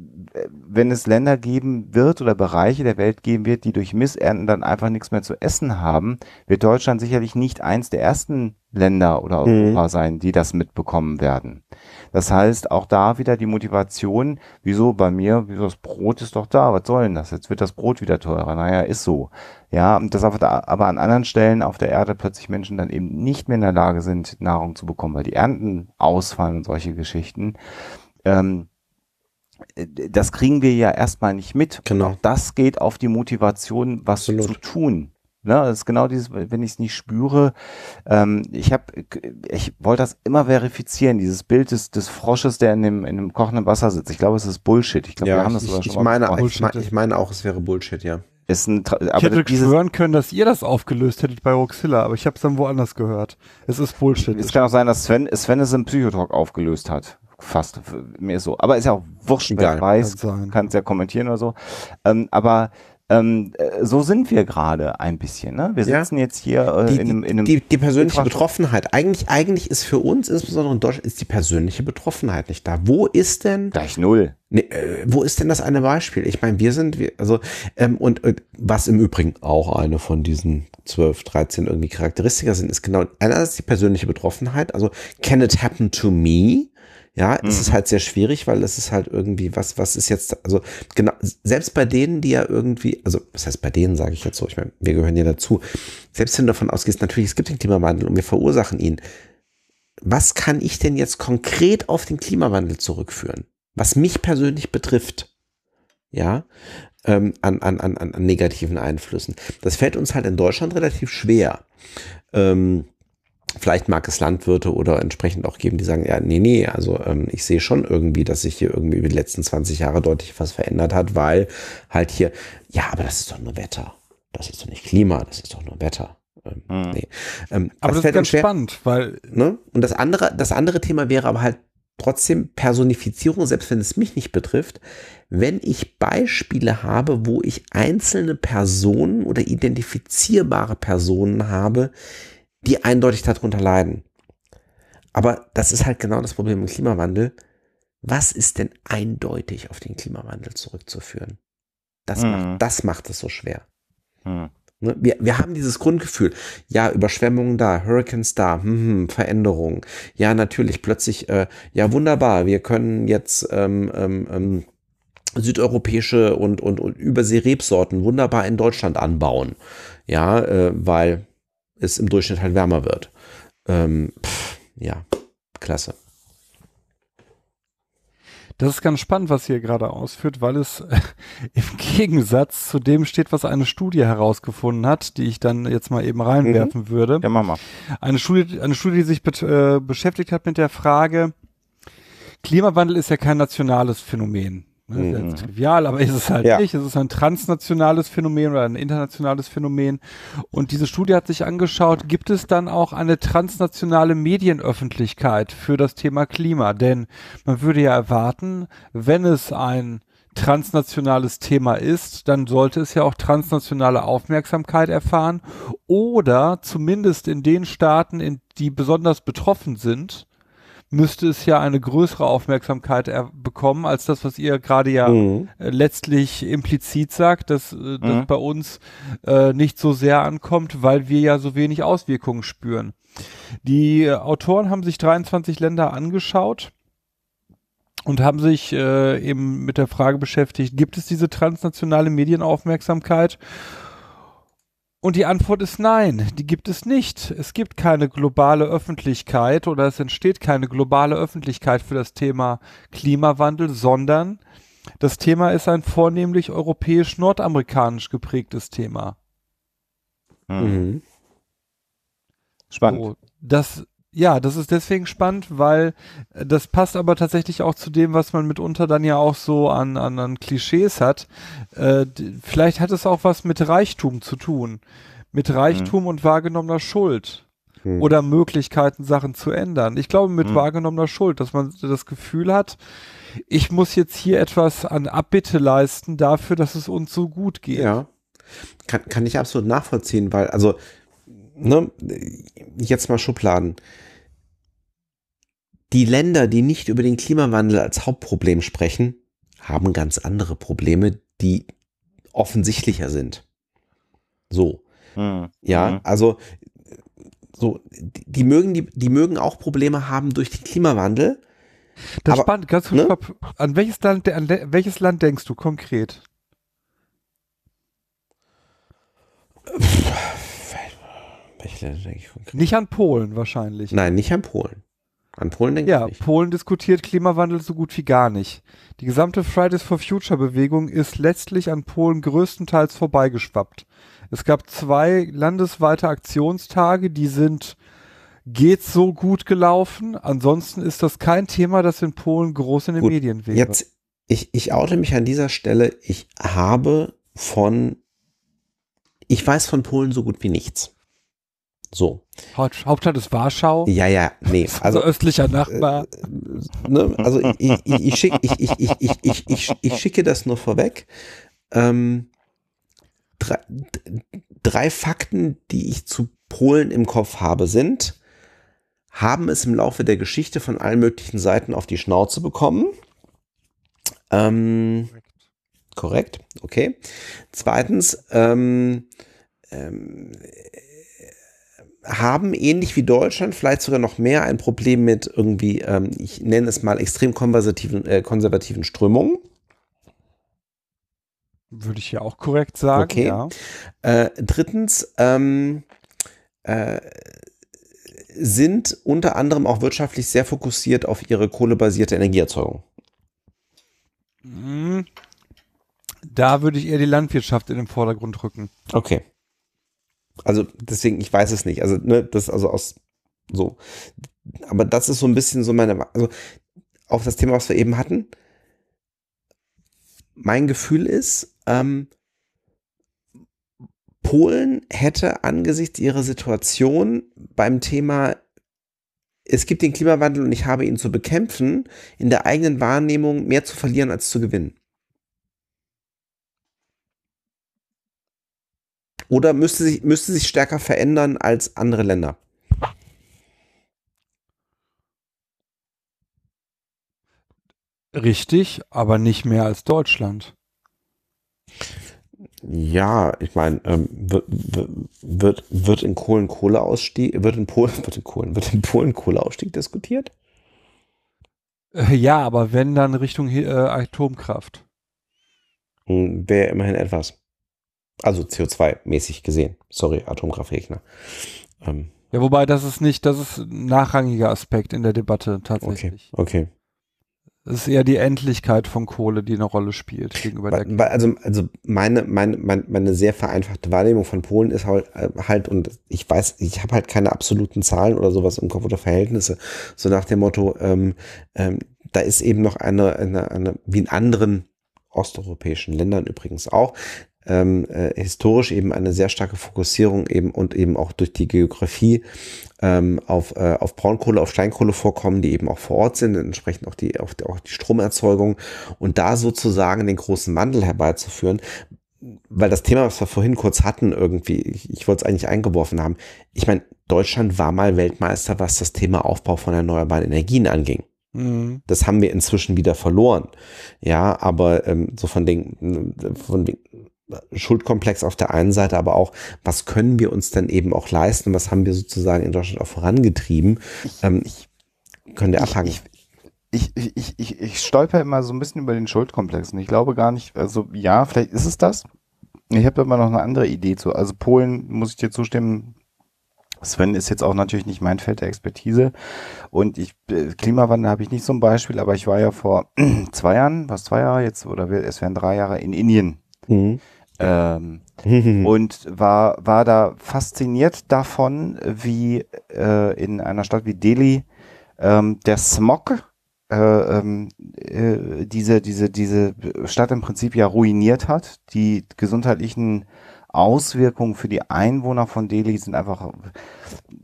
wenn es Länder geben wird oder Bereiche der Welt geben wird, die durch Missernten dann einfach nichts mehr zu essen haben, wird Deutschland sicherlich nicht eins der ersten Länder oder mhm. Europa mhm. sein, die das mitbekommen werden. Das heißt, auch da wieder die Motivation, wieso bei mir, wieso das Brot ist doch da, was soll denn das? Jetzt wird das Brot wieder teurer. Naja, ist so. Ja, und dass aber, da, aber an anderen Stellen auf der Erde plötzlich Menschen dann eben nicht mehr in der Lage sind, Nahrung zu bekommen, weil die Ernten ausfallen und solche Geschichten. Ähm, das kriegen wir ja erstmal nicht mit. Genau. Auch das geht auf die Motivation, was Absolut. zu tun. Ne, das ist genau dieses, wenn ich es nicht spüre. Ähm, ich habe, ich wollte das immer verifizieren, dieses Bild des, des Frosches, der in dem, in dem kochenden Wasser sitzt. Ich glaube, es ist Bullshit. Ich glaube, ja, wir haben das sogar ich, schon ich mal meine, ich, ich meine auch, es wäre Bullshit, ja. Ist ein, aber ich hätte schwören können, dass ihr das aufgelöst hättet bei Roxilla, aber ich habe es dann woanders gehört. Es ist Bullshit. Es kann auch sein, dass Sven, Sven es im Psychotalk aufgelöst hat fast mir so. Aber ist ja auch wurscht, wer weiß, kann es ja kommentieren oder so. Ähm, aber ähm, äh, so sind wir gerade ein bisschen. Ne? Wir sitzen ja. jetzt hier äh, die, in, einem, in einem die, die persönliche Betroffenheit. Eigentlich, eigentlich ist für uns, insbesondere in Deutschland, ist die persönliche Betroffenheit nicht da. Wo ist denn? Gleich null. Ne, äh, wo ist denn das eine Beispiel? Ich meine, wir sind, wir, also, ähm, und äh, was im Übrigen auch eine von diesen 12, 13 irgendwie Charakteristika sind, ist genau einerseits die persönliche Betroffenheit. Also, can it happen to me? Ja, mhm. es ist mhm. halt sehr schwierig, weil es ist halt irgendwie, was, was ist jetzt, also genau, selbst bei denen, die ja irgendwie, also was heißt bei denen, sage ich jetzt so, ich meine, wir gehören ja dazu, selbst wenn du davon ausgehst, natürlich, es gibt den Klimawandel und wir verursachen ihn. Was kann ich denn jetzt konkret auf den Klimawandel zurückführen? Was mich persönlich betrifft, ja, ähm, an, an, an, an negativen Einflüssen. Das fällt uns halt in Deutschland relativ schwer. Ähm, Vielleicht mag es Landwirte oder entsprechend auch geben, die sagen, ja, nee, nee, also ähm, ich sehe schon irgendwie, dass sich hier irgendwie über die letzten 20 Jahre deutlich was verändert hat, weil halt hier, ja, aber das ist doch nur Wetter. Das ist doch nicht Klima, das ist doch nur Wetter. Ähm, hm. nee. ähm, aber das, das ist ganz schwer, spannend, weil. Ne? Und das andere, das andere Thema wäre aber halt trotzdem Personifizierung, selbst wenn es mich nicht betrifft, wenn ich Beispiele habe, wo ich einzelne Personen oder identifizierbare Personen habe, die eindeutig darunter leiden. Aber das ist halt genau das Problem im Klimawandel. Was ist denn eindeutig auf den Klimawandel zurückzuführen? Das, mhm. macht, das macht es so schwer. Mhm. Wir, wir haben dieses Grundgefühl, ja, Überschwemmungen da, Hurricanes da, hm, hm, Veränderungen. Ja, natürlich, plötzlich, äh, ja, wunderbar, wir können jetzt ähm, ähm, ähm südeuropäische und, und, und Übersee-Rebsorten wunderbar in Deutschland anbauen. Ja, äh, weil es im Durchschnitt halt wärmer wird. Ähm, pff, ja, klasse. Das ist ganz spannend, was hier gerade ausführt, weil es äh, im Gegensatz zu dem steht, was eine Studie herausgefunden hat, die ich dann jetzt mal eben reinwerfen mhm. würde. Ja, mach mal. Eine Studie, eine Studie, die sich be äh, beschäftigt hat mit der Frage, Klimawandel ist ja kein nationales Phänomen. Das ist ja trivial, aber ist es halt Ja. nicht. Es ist ein transnationales Phänomen oder ein internationales Phänomen. Und diese Studie hat sich angeschaut, gibt es dann auch eine transnationale Medienöffentlichkeit für das Thema Klima? Denn man würde ja erwarten, wenn es ein transnationales Thema ist, dann sollte es ja auch transnationale Aufmerksamkeit erfahren oder zumindest in den Staaten, in die besonders betroffen sind, müsste es ja eine größere Aufmerksamkeit er bekommen als das, was ihr gerade ja Mhm. äh, letztlich implizit sagt, dass äh, das Mhm. bei uns äh, nicht so sehr ankommt, weil wir ja so wenig Auswirkungen spüren. Die äh, Autoren haben sich 23 Länder angeschaut und haben sich äh, eben mit der Frage beschäftigt, gibt es diese transnationale Medienaufmerksamkeit? Und die Antwort ist nein, die gibt es nicht. Es gibt keine globale Öffentlichkeit oder es entsteht keine globale Öffentlichkeit für das Thema Klimawandel, sondern das Thema ist ein vornehmlich europäisch-nordamerikanisch geprägtes Thema. Mhm. Mhm. Spannend. So, das, ja, das ist deswegen spannend, weil äh, das passt aber tatsächlich auch zu dem, was man mitunter dann ja auch so an, an, an Klischees hat. Äh, vielleicht hat es auch was mit Reichtum zu tun. Mit Reichtum und wahrgenommener Schuld. Mhm. Oder Möglichkeiten, Sachen zu ändern. Ich glaube mit Mhm. wahrgenommener Schuld, dass man das Gefühl hat, ich muss jetzt hier etwas an Abbitte leisten dafür, dass es uns so gut geht. Ja. Kann, kann ich absolut nachvollziehen, weil, also, ne, jetzt mal Schubladen. Die Länder, die nicht über den Klimawandel als Hauptproblem sprechen, haben ganz andere Probleme, die offensichtlicher sind. So. Mhm. Ja, Mhm. also so, die, die mögen die, die mögen auch Probleme haben durch den Klimawandel. Das Aber, ist spannend. Ganz kurz, ne? an welches Land, an welches Land denkst du konkret? Welche Länder denke ich konkret? Nicht an Polen wahrscheinlich. Nein, nicht an Polen. An Polen denke Ja, ich nicht. Polen diskutiert Klimawandel so gut wie gar nicht. Die gesamte Fridays for Future Bewegung ist letztlich an Polen größtenteils vorbeigeschwappt. Es gab zwei landesweite Aktionstage, die sind geht so gut gelaufen. Ansonsten ist das kein Thema, das in Polen groß in den Gut, Medien wäre. Jetzt, ich, ich oute mich an dieser Stelle. Ich habe von, ich weiß von Polen so gut wie nichts. So. Haupt, Hauptstadt ist Warschau. Ja, ja, nee. Also östlicher Nachbar. ne, also ich, ich, ich, schick, ich, ich, ich, ich, ich, ich, schicke das nur vorweg. Ähm, drei, drei Fakten, die ich zu Polen im Kopf habe, sind, haben es im Laufe der Geschichte von allen möglichen Seiten auf die Schnauze bekommen. Ähm, korrekt, okay. Zweitens, ähm, ähm, haben ähnlich wie Deutschland vielleicht sogar noch mehr ein Problem mit irgendwie, ähm, ich nenne es mal extrem konservativen, äh, konservativen Strömungen. Würde ich ja auch korrekt sagen. Okay. Ja. Äh, drittens, ähm, äh, sind unter anderem auch wirtschaftlich sehr fokussiert auf ihre kohlebasierte Energieerzeugung. Mhm. Da würde ich eher die Landwirtschaft in den Vordergrund rücken. Okay. Also deswegen, ich weiß es nicht. Also, ne, das also aus so. Aber das ist so ein bisschen so meine, also auf das Thema, was wir eben hatten. Mein Gefühl ist, ähm, Polen hätte angesichts ihrer Situation beim Thema, es gibt den Klimawandel und ich habe ihn zu bekämpfen, in der eigenen Wahrnehmung mehr zu verlieren als zu gewinnen. Oder müsste sich, müsste sich stärker verändern als andere Länder? Richtig, aber nicht mehr als Deutschland. Ja, ich meine, ähm, wird, wird, wird in Kohlen Kohleausstieg, wird in Polen, wird in Kohlen, wird in Polen Kohleausstieg diskutiert? Äh, ja, aber wenn dann Richtung äh, Atomkraft. Hm, Wäre immerhin etwas. Also CO2-mäßig gesehen. Sorry, Atomkraftgegner. Ähm, Ja, wobei das ist nicht, das ist ein nachrangiger Aspekt in der Debatte okay, tatsächlich. okay. Es ist eher die Endlichkeit von Kohle, die eine Rolle spielt gegenüber der weil, also, also meine, meine, meine, sehr vereinfachte Wahrnehmung von Polen ist halt, halt und ich weiß, ich habe halt keine absoluten Zahlen oder sowas im Kopf oder Verhältnisse, so nach dem Motto, ähm, ähm, da ist eben noch eine, eine, eine, wie in anderen osteuropäischen Ländern übrigens auch, ähm, äh, historisch eben eine sehr starke Fokussierung eben und eben auch durch die Geografie ähm, auf, äh, auf Braunkohle, auf Steinkohle vorkommen, die eben auch vor Ort sind, entsprechend auch die, auch, auch die Stromerzeugung und da sozusagen den großen Wandel herbeizuführen, weil das Thema, was wir vorhin kurz hatten, irgendwie, ich, ich wollte es eigentlich eingeworfen haben. Ich meine, Deutschland war mal Weltmeister, was das Thema Aufbau von erneuerbaren Energien anging. Mhm. Das haben wir inzwischen wieder verloren. Ja, aber ähm, so von den, von den Schuldkomplex auf der einen Seite, aber auch, was können wir uns denn eben auch leisten? Was haben wir sozusagen in Deutschland auch vorangetrieben? Ähm, ich, können wir abhaken. Ich, ich, ich, ich, ich stolper immer so ein bisschen über den Schuldkomplex und ich glaube gar nicht, also ja, vielleicht ist es das. Ich habe immer noch eine andere Idee zu. Also Polen, muss ich dir zustimmen, Sven ist jetzt auch natürlich nicht mein Feld der Expertise und ich äh, Klimawandel habe ich nicht so ein Beispiel, aber ich war ja vor zwei Jahren, was zwei Jahre jetzt oder es wären drei Jahre in Indien mhm. Ähm, und war war da fasziniert davon, wie äh, in einer Stadt wie Delhi ähm, der Smog äh, ähm, äh, diese diese diese Stadt im Prinzip ja ruiniert hat, die gesundheitlichen Auswirkungen für die Einwohner von Delhi sind einfach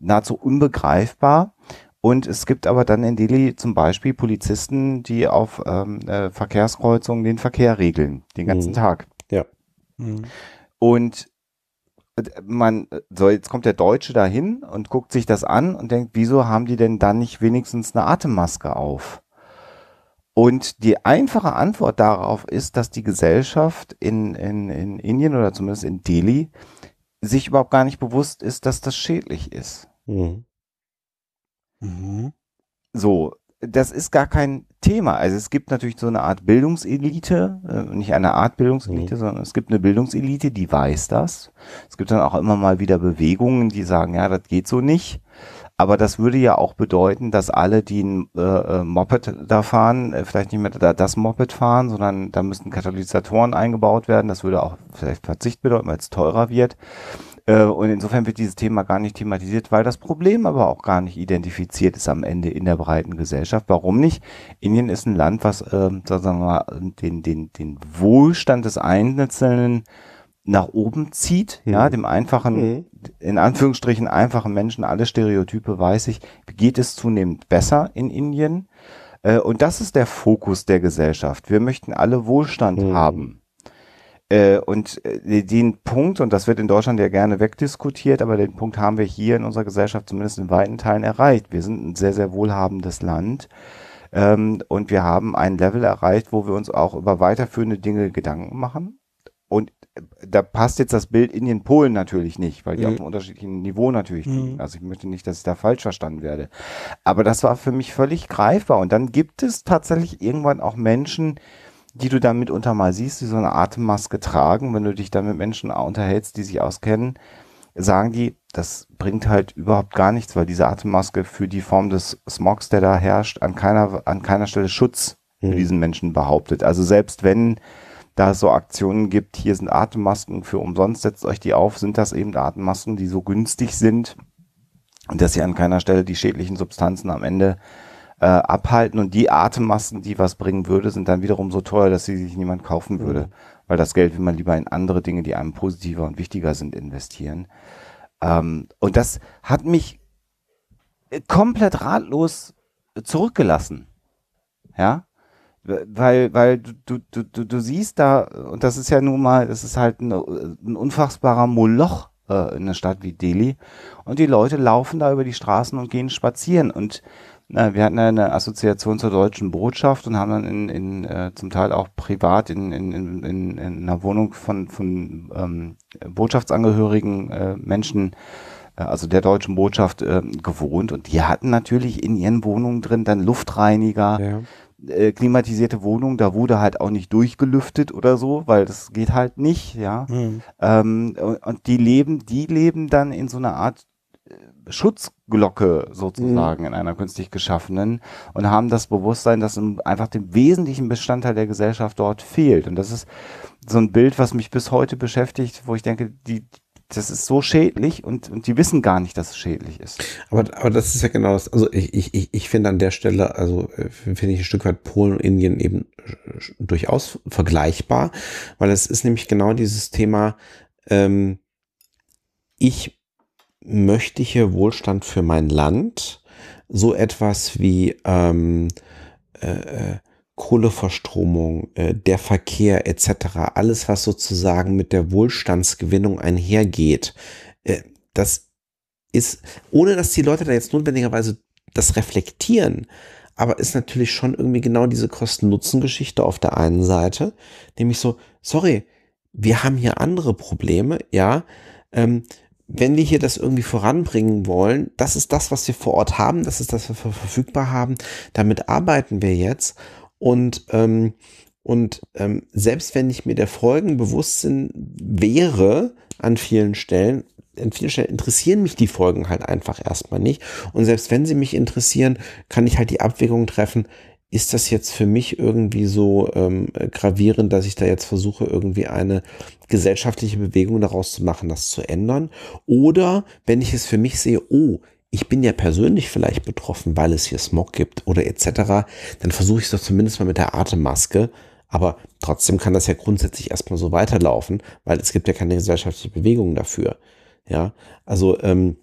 nahezu unbegreifbar. Und es gibt aber dann in Delhi zum Beispiel Polizisten, die auf ähm, äh, Verkehrskreuzungen den Verkehr regeln, den ganzen mhm. Tag. Mhm. Und äh, man, so jetzt kommt der Deutsche dahin und guckt sich das an und denkt, wieso haben die denn dann nicht wenigstens eine Atemmaske auf? Und die einfache Antwort darauf ist, dass die Gesellschaft in, in, in Indien oder zumindest in Delhi sich überhaupt gar nicht bewusst ist, dass das schädlich ist. Mhm. Mhm. So, das ist gar kein Thema. Also es gibt natürlich so eine Art Bildungselite, äh, nicht eine Art Bildungselite, mhm. sondern es gibt eine Bildungselite, die weiß das. Es gibt dann auch immer mal wieder Bewegungen, die sagen, ja, das geht so nicht. Aber das würde ja auch bedeuten, dass alle, die ein äh, äh Moped da fahren, äh, vielleicht nicht mehr da, das Moped fahren, sondern da müssten Katalysatoren eingebaut werden. Das würde auch vielleicht Verzicht bedeuten, weil es teurer wird. Äh, und insofern wird dieses Thema gar nicht thematisiert, weil das Problem aber auch gar nicht identifiziert ist am Ende in der breiten Gesellschaft. Warum nicht? Indien ist ein Land, was, äh, sagen wir mal, den, den, den Wohlstand des Einzelnen nach oben zieht, mhm. ja, dem einfachen, mhm. in Anführungsstrichen einfachen Menschen, alle Stereotype weiß ich, geht es zunehmend besser in Indien. Äh, und das ist der Fokus der Gesellschaft. Wir möchten alle Wohlstand mhm. haben. Äh, und äh, den Punkt, und das wird in Deutschland ja gerne wegdiskutiert, aber den Punkt haben wir hier in unserer Gesellschaft zumindest in weiten Teilen erreicht. Wir sind ein sehr, sehr wohlhabendes Land. Ähm, und wir haben ein Level erreicht, wo wir uns auch über weiterführende Dinge Gedanken machen. Und da passt jetzt das Bild Indien-Polen natürlich nicht, weil die mhm. auf einem unterschiedlichen Niveau natürlich mhm. liegen. Also ich möchte nicht, dass ich da falsch verstanden werde. Aber das war für mich völlig greifbar. Und dann gibt es tatsächlich irgendwann auch Menschen, die du dann mitunter mal siehst, die so eine Atemmaske tragen. Wenn du dich dann mit Menschen unterhältst, die sich auskennen, sagen die, das bringt halt überhaupt gar nichts, weil diese Atemmaske für die Form des Smogs, der da herrscht, an keiner, an keiner Stelle Schutz mhm. für diesen Menschen behauptet. Also selbst wenn da es so Aktionen gibt, hier sind Atemmasken für umsonst, setzt euch die auf, sind das eben Atemmasken, die so günstig sind, dass sie an keiner Stelle die schädlichen Substanzen am Ende äh, abhalten. Und die Atemmasken, die was bringen würde, sind dann wiederum so teuer, dass sie sich niemand kaufen mhm. würde. Weil das Geld will man lieber in andere Dinge, die einem positiver und wichtiger sind, investieren. Ähm, und das hat mich komplett ratlos zurückgelassen. Ja, weil, weil du, du, du, du siehst da, und das ist ja nun mal, das ist halt ein, ein unfassbarer Moloch äh, in einer Stadt wie Delhi. Und die Leute laufen da über die Straßen und gehen spazieren. Und na, wir hatten eine Assoziation zur deutschen Botschaft und haben dann in, in äh, zum Teil auch privat in, in, in, in, in einer Wohnung von, von ähm, Botschaftsangehörigen äh, Menschen äh, also der deutschen Botschaft äh, gewohnt und die hatten natürlich in ihren Wohnungen drin dann Luftreiniger, ja äh, klimatisierte Wohnung, da wurde halt auch nicht durchgelüftet oder so, weil das geht halt nicht, ja. Mhm. Ähm, und die leben, die leben dann in so einer Art Schutzglocke sozusagen mhm. in einer künstlich geschaffenen und haben das Bewusstsein, dass einfach dem wesentlichen Bestandteil der Gesellschaft dort fehlt. Und das ist so ein Bild, was mich bis heute beschäftigt, wo ich denke, die, das ist so schädlich und, und die wissen gar nicht, dass es schädlich ist. Aber, aber das ist ja genau das. Also ich, ich, ich finde an der Stelle, also äh, finde ich ein Stück weit Polen und Indien eben durchaus vergleichbar, weil es ist nämlich genau dieses Thema, ähm, ich möchte hier Wohlstand für mein Land, so etwas wie ähm, äh, äh Kohleverstromung, äh, der Verkehr etc., alles, was sozusagen mit der Wohlstandsgewinnung einhergeht, äh, das ist, ohne dass die Leute da jetzt notwendigerweise das reflektieren, aber ist natürlich schon irgendwie genau diese Kosten-Nutzen-Geschichte auf der einen Seite, nämlich so, sorry, wir haben hier andere Probleme, ja, ähm, wenn wir hier das irgendwie voranbringen wollen, das ist das, was wir vor Ort haben, das ist das, was wir verfügbar haben, damit arbeiten wir jetzt und, ähm, und ähm, selbst wenn ich mir der Folgen bewusst wäre an vielen Stellen, an vielen Stellen interessieren mich die Folgen halt einfach erstmal nicht. Und selbst wenn sie mich interessieren, kann ich halt die Abwägung treffen, ist das jetzt für mich irgendwie so ähm, gravierend, dass ich da jetzt versuche, irgendwie eine gesellschaftliche Bewegung daraus zu machen, das zu ändern? Oder wenn ich es für mich sehe, oh, ich bin ja persönlich vielleicht betroffen, weil es hier Smog gibt oder etc., dann versuche ich es doch zumindest mal mit der Atemmaske. Aber trotzdem kann das ja grundsätzlich erstmal so weiterlaufen, weil es gibt ja keine gesellschaftliche Bewegung dafür. Ja, also ähm,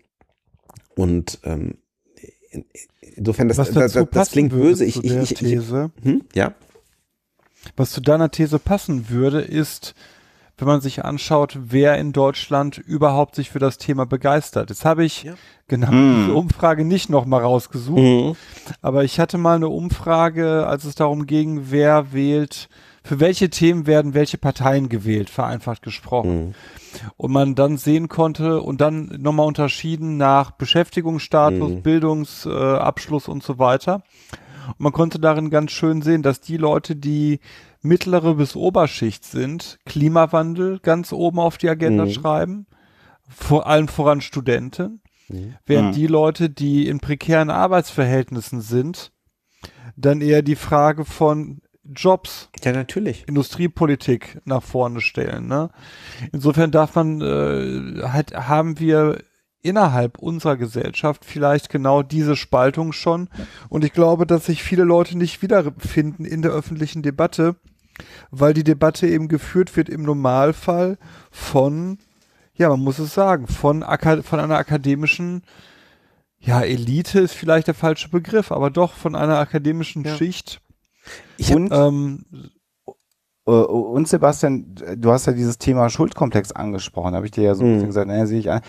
und ähm, insofern das, Was das, dazu das, das klingt böse. Ich, ich, ich, These, hm? ja. Was zu deiner These passen würde, ist, wenn man sich anschaut, wer in Deutschland überhaupt sich für das Thema begeistert. Jetzt habe ich ja. genau hm. diese Umfrage nicht nochmal rausgesucht, mhm. aber ich hatte mal eine Umfrage, als es darum ging, wer wählt, für welche Themen werden welche Parteien gewählt, vereinfacht gesprochen. Mhm. Und man dann sehen konnte und dann nochmal unterschieden nach Beschäftigungsstatus, mhm. Bildungsabschluss äh, und so weiter. Und man konnte darin ganz schön sehen, dass die Leute, die mittlere bis Oberschicht sind, Klimawandel ganz oben auf die Agenda mhm. schreiben, vor allem voran Studenten, mhm. während mhm. die Leute, die in prekären Arbeitsverhältnissen sind, dann eher die Frage von Jobs, ja natürlich, Industriepolitik nach vorne stellen. Ne? Insofern darf man äh, halt haben wir innerhalb unserer Gesellschaft vielleicht genau diese Spaltung schon. Und ich glaube, dass sich viele Leute nicht wiederfinden in der öffentlichen Debatte, weil die Debatte eben geführt wird im Normalfall von, ja, man muss es sagen, von, von einer akademischen, ja, Elite ist vielleicht der falsche Begriff, aber doch von einer akademischen ja. Schicht. Ich und, ähm, äh, und Sebastian, du hast ja dieses Thema Schuldkomplex angesprochen, habe ich dir ja so ein bisschen mhm. gesagt, naja, sehe ich an.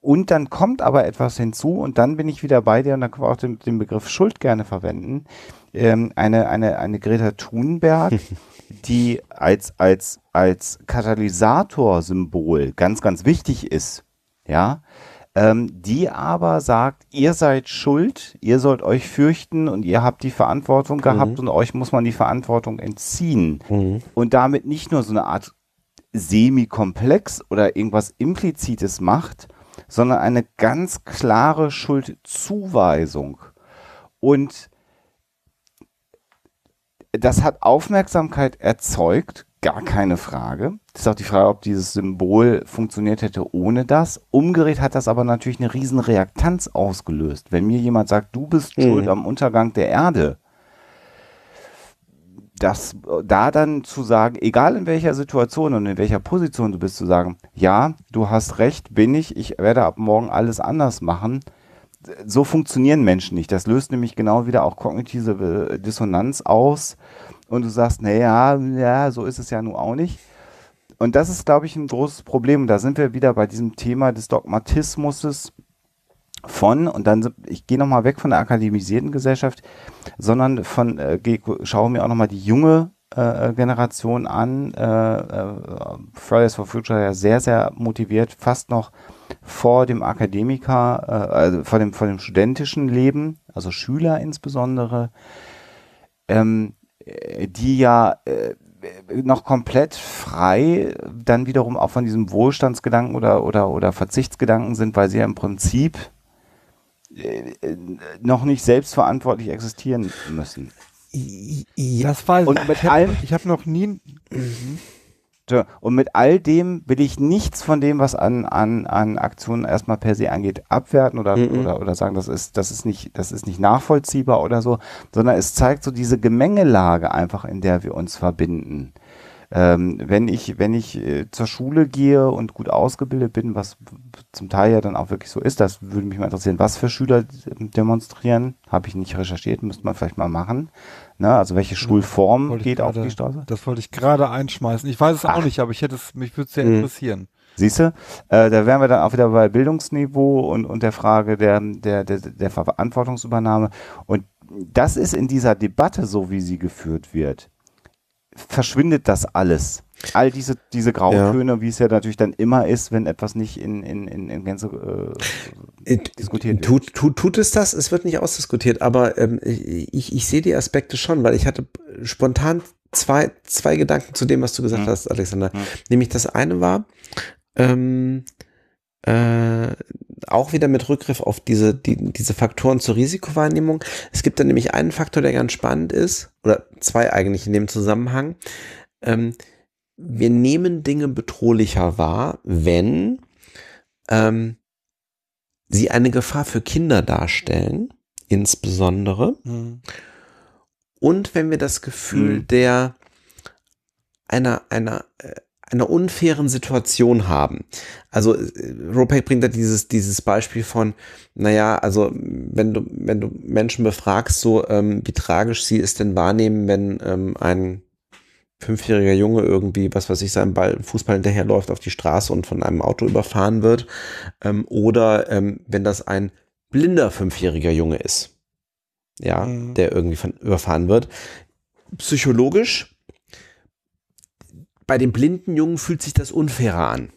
Und dann kommt aber etwas hinzu und dann bin ich wieder bei dir und dann können wir auch den, den Begriff Schuld gerne verwenden. Ähm, eine, eine, eine Greta Thunberg, die als, als, als Katalysatorsymbol ganz, ganz wichtig ist, ja, ähm, die aber sagt, ihr seid schuld, ihr sollt euch fürchten und ihr habt die Verantwortung gehabt mhm. und euch muss man die Verantwortung entziehen. Mhm. Und damit nicht nur so eine Art Semi-Komplex oder irgendwas Implizites macht, sondern eine ganz klare Schuldzuweisung. Und das hat Aufmerksamkeit erzeugt, gar keine Frage. Das ist auch die Frage, ob dieses Symbol funktioniert hätte ohne das. Umgerät hat das aber natürlich eine riesen Reaktanz ausgelöst. Wenn mir jemand sagt, du bist mhm. schuld am Untergang der Erde, das da dann zu sagen, egal in welcher Situation und in welcher Position du bist, zu sagen, ja, du hast recht, bin ich, ich werde ab morgen alles anders machen. So funktionieren Menschen nicht. Das löst nämlich genau wieder auch kognitive Dissonanz aus. Und du sagst, naja, ja, so ist es ja nun auch nicht. Und das ist, glaube ich, ein großes Problem. Da sind wir wieder bei diesem Thema des Dogmatismus von, und dann, ich gehe nochmal weg von der akademisierten Gesellschaft, sondern von, äh, schaue mir auch nochmal die junge äh, Generation an. Äh, äh, Fridays for Future ja sehr, sehr motiviert, fast noch vor dem Akademiker, äh, also vor dem, vor dem studentischen Leben, also Schüler insbesondere, ähm, die ja äh, noch komplett frei dann wiederum auch von diesem Wohlstandsgedanken oder, oder, oder Verzichtsgedanken sind, weil sie ja im Prinzip äh, noch nicht selbstverantwortlich existieren müssen. Das war und mit allem. Ich habe noch nie. Mhm. Und mit all dem will ich nichts von dem, was an, an, an Aktionen erstmal per se angeht, abwerten oder, Mhm. oder, oder sagen, das ist, das ist nicht, das ist nicht nachvollziehbar oder so, sondern es zeigt so diese Gemengelage einfach, in der wir uns verbinden. Ähm, wenn ich, wenn ich äh, zur Schule gehe und gut ausgebildet bin, was zum Teil ja dann auch wirklich so ist, das würde mich mal interessieren, was für Schüler demonstrieren, habe ich nicht recherchiert, müsste man vielleicht mal machen. Ne? Also welche Schulform geht auf gerade- die Straße? Das wollte ich gerade einschmeißen. Ich weiß es auch Ach. nicht, aber ich hätte es, mich würde es sehr Mhm. interessieren. Siehst du, äh, da wären wir dann auch wieder bei Bildungsniveau und, und der Frage der, der, der, der Verantwortungsübernahme. Und das ist in dieser Debatte, so wie sie geführt wird, verschwindet das alles. All diese, diese Grautöne, wie es ja natürlich dann immer ist, wenn etwas nicht in, in, in, in Gänze äh, diskutiert wird. Tut, tut, tut es das? Es wird nicht ausdiskutiert, aber ähm, ich, ich sehe die Aspekte schon, weil ich hatte spontan zwei, zwei Gedanken zu dem, was du gesagt Mhm. hast, Alexander. Mhm. Nämlich das eine war, ähm, äh, auch wieder mit Rückgriff auf diese, die, diese Faktoren zur Risikowahrnehmung. Es gibt da nämlich einen Faktor, der ganz spannend ist, oder zwei eigentlich in dem Zusammenhang. Ähm, wir nehmen Dinge bedrohlicher wahr, wenn ähm, sie eine Gefahr für Kinder darstellen, insbesondere. Mhm. Und wenn wir das Gefühl Mhm. der einer, einer, äh, einer unfairen Situation haben. Also äh, Ropek bringt da dieses, dieses Beispiel von, naja, also wenn du, wenn du Menschen befragst, so ähm, wie tragisch sie es denn wahrnehmen, wenn ähm, ein fünfjähriger Junge irgendwie, was weiß ich, seinem Ball, Fußball hinterherläuft auf die Straße und von einem Auto überfahren wird. Ähm, oder ähm, wenn das ein blinder fünfjähriger Junge ist. Ja, Mhm. der irgendwie von, überfahren wird. Psychologisch, bei dem blinden Jungen fühlt sich das unfairer an.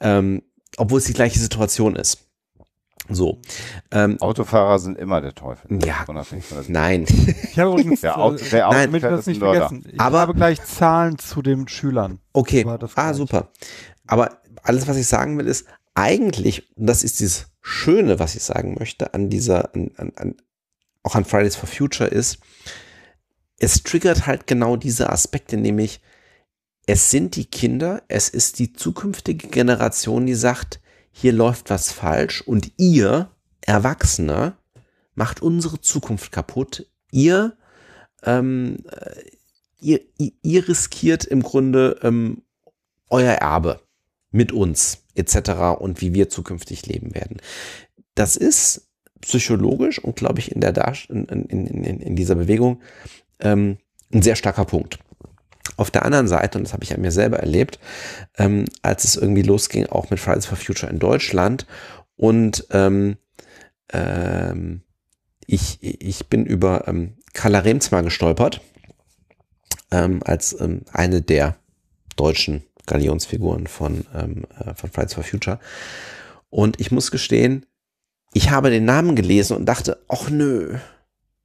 Ähm, obwohl es die gleiche Situation ist. So. Ähm, Autofahrer sind immer der Teufel. Ja. Nein. Ich habe übrigens, Der, Auto, äh, der Nein. damit wir das nicht vergessen, ich Aber- habe gleich Zahlen zu den Schülern. Okay. Aber das Ah, super. Aber alles, was ich sagen will, ist eigentlich, und das ist dieses Schöne, was ich sagen möchte, an dieser, an, an, an, auch an Fridays for Future ist, es triggert halt genau diese Aspekte, nämlich es sind die Kinder, es ist die zukünftige Generation, die sagt, hier läuft was falsch und ihr, Erwachsene, macht unsere Zukunft kaputt. Ihr, ähm, äh, ihr, ihr, riskiert im Grunde ähm, euer Erbe mit uns etc. und wie wir zukünftig leben werden. Das ist psychologisch und glaube ich in der Darst in, in, in, in dieser Bewegung ähm, ein sehr starker Punkt. Auf der anderen Seite, und das habe ich an mir selber erlebt, ähm, als es irgendwie losging, auch mit Fridays for Future in Deutschland und ähm, ähm, ich, ich bin über ähm, Carla Remzma gestolpert, ähm, als ähm, eine der deutschen Galionsfiguren von, ähm, äh, von Fridays for Future. Und ich muss gestehen, ich habe den Namen gelesen und dachte, ach nö,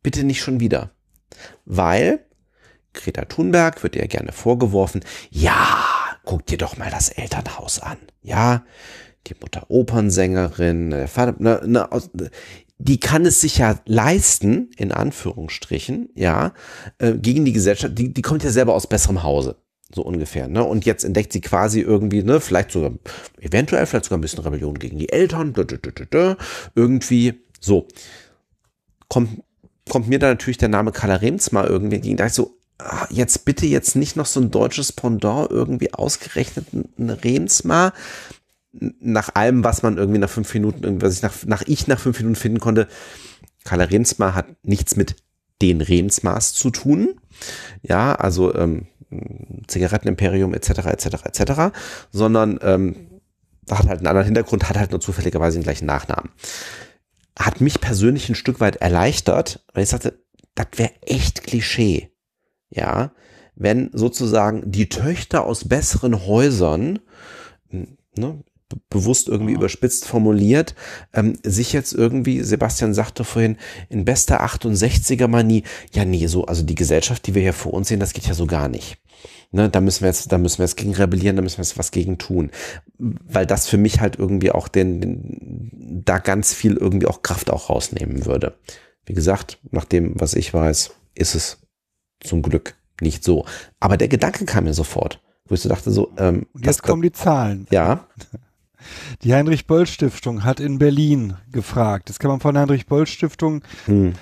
bitte nicht schon wieder. Weil Greta Thunberg wird ihr gerne vorgeworfen, ja, guck dir doch mal das Elternhaus an. Ja, die Mutter Opernsängerin, der Vater, ne, ne, die kann es sich ja leisten, in Anführungsstrichen, ja, äh, gegen die Gesellschaft, die, die kommt ja selber aus besserem Hause. So ungefähr, ne? Und jetzt entdeckt sie quasi irgendwie, ne, vielleicht sogar, eventuell vielleicht sogar ein bisschen Rebellion gegen die Eltern, dö, dö, dö, irgendwie, so. Kommt, kommt mir da natürlich der Name Carla Rems mal irgendwie entgegen. Da ich so, jetzt bitte jetzt nicht noch so ein deutsches Pendant irgendwie ausgerechnet ein Remsmar. Nach allem, was man irgendwie nach fünf Minuten, was ich nach, nach ich nach fünf Minuten finden konnte, Carla Remsmar hat nichts mit den Remsmars zu tun. Ja, also ähm, Zigarettenimperium etc. etc. etc. Sondern ähm, hat halt einen anderen Hintergrund, hat halt nur zufälligerweise den gleichen Nachnamen. Hat mich persönlich ein Stück weit erleichtert, weil ich sagte, das wäre echt Klischee. Ja, wenn sozusagen die Töchter aus besseren Häusern, ne, bewusst irgendwie überspitzt formuliert, ähm, sich jetzt irgendwie, Sebastian sagte vorhin, in bester 68er Manie, ja nee, so, also die Gesellschaft, die wir hier vor uns sehen, das geht ja so gar nicht. Ne, da müssen wir jetzt, da müssen wir jetzt gegen rebellieren, da müssen wir jetzt was gegen tun. Weil das für mich halt irgendwie auch den, den da ganz viel irgendwie auch Kraft auch rausnehmen würde. Wie gesagt, nach dem, was ich weiß, ist es zum Glück nicht so. Aber der Gedanke kam mir sofort. Wo ich so dachte, so, ähm, Und jetzt das- kommen die Zahlen. ja, Die Heinrich-Böll-Stiftung hat in Berlin gefragt. Das kann man von der Heinrich-Böll-Stiftung hm,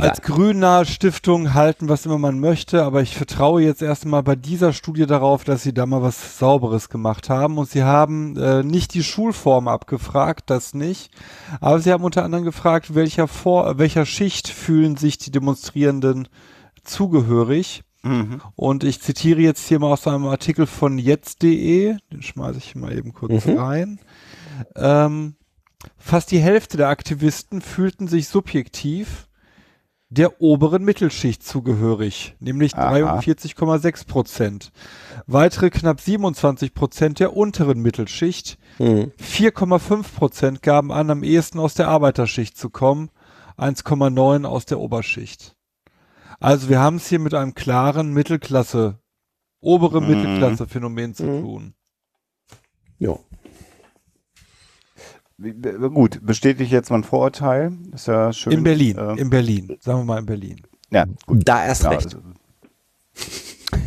als grünnahe Stiftung halten, was immer man möchte, aber ich vertraue jetzt erstmal bei dieser Studie darauf, dass sie da mal was Sauberes gemacht haben. Und sie haben äh, nicht die Schulform abgefragt, das nicht, aber sie haben unter anderem gefragt, welcher, Vor welcher Schicht fühlen sich die Demonstrierenden zugehörig. Mhm. Und ich zitiere jetzt hier mal aus einem Artikel von jetzt.de, den schmeiße ich mal eben kurz Mhm. rein. Ähm, fast die Hälfte der Aktivisten fühlten sich subjektiv der oberen Mittelschicht zugehörig, nämlich Aha. 43,6 Prozent. Weitere knapp 27 Prozent der unteren Mittelschicht. Hm, 4,5 Prozent gaben an, am ehesten aus der Arbeiterschicht zu kommen, 1,9 aus der Oberschicht. Also wir haben es hier mit einem klaren Mittelklasse, obere Mhm. Mittelklasse-Phänomen zu Mhm. tun. ja. Gut, bestätige ich jetzt mein Vorurteil. Ist ja schön. In Berlin, Äh, in Berlin, sagen wir mal in Berlin. ja, gut. Da erst Ja, recht. also-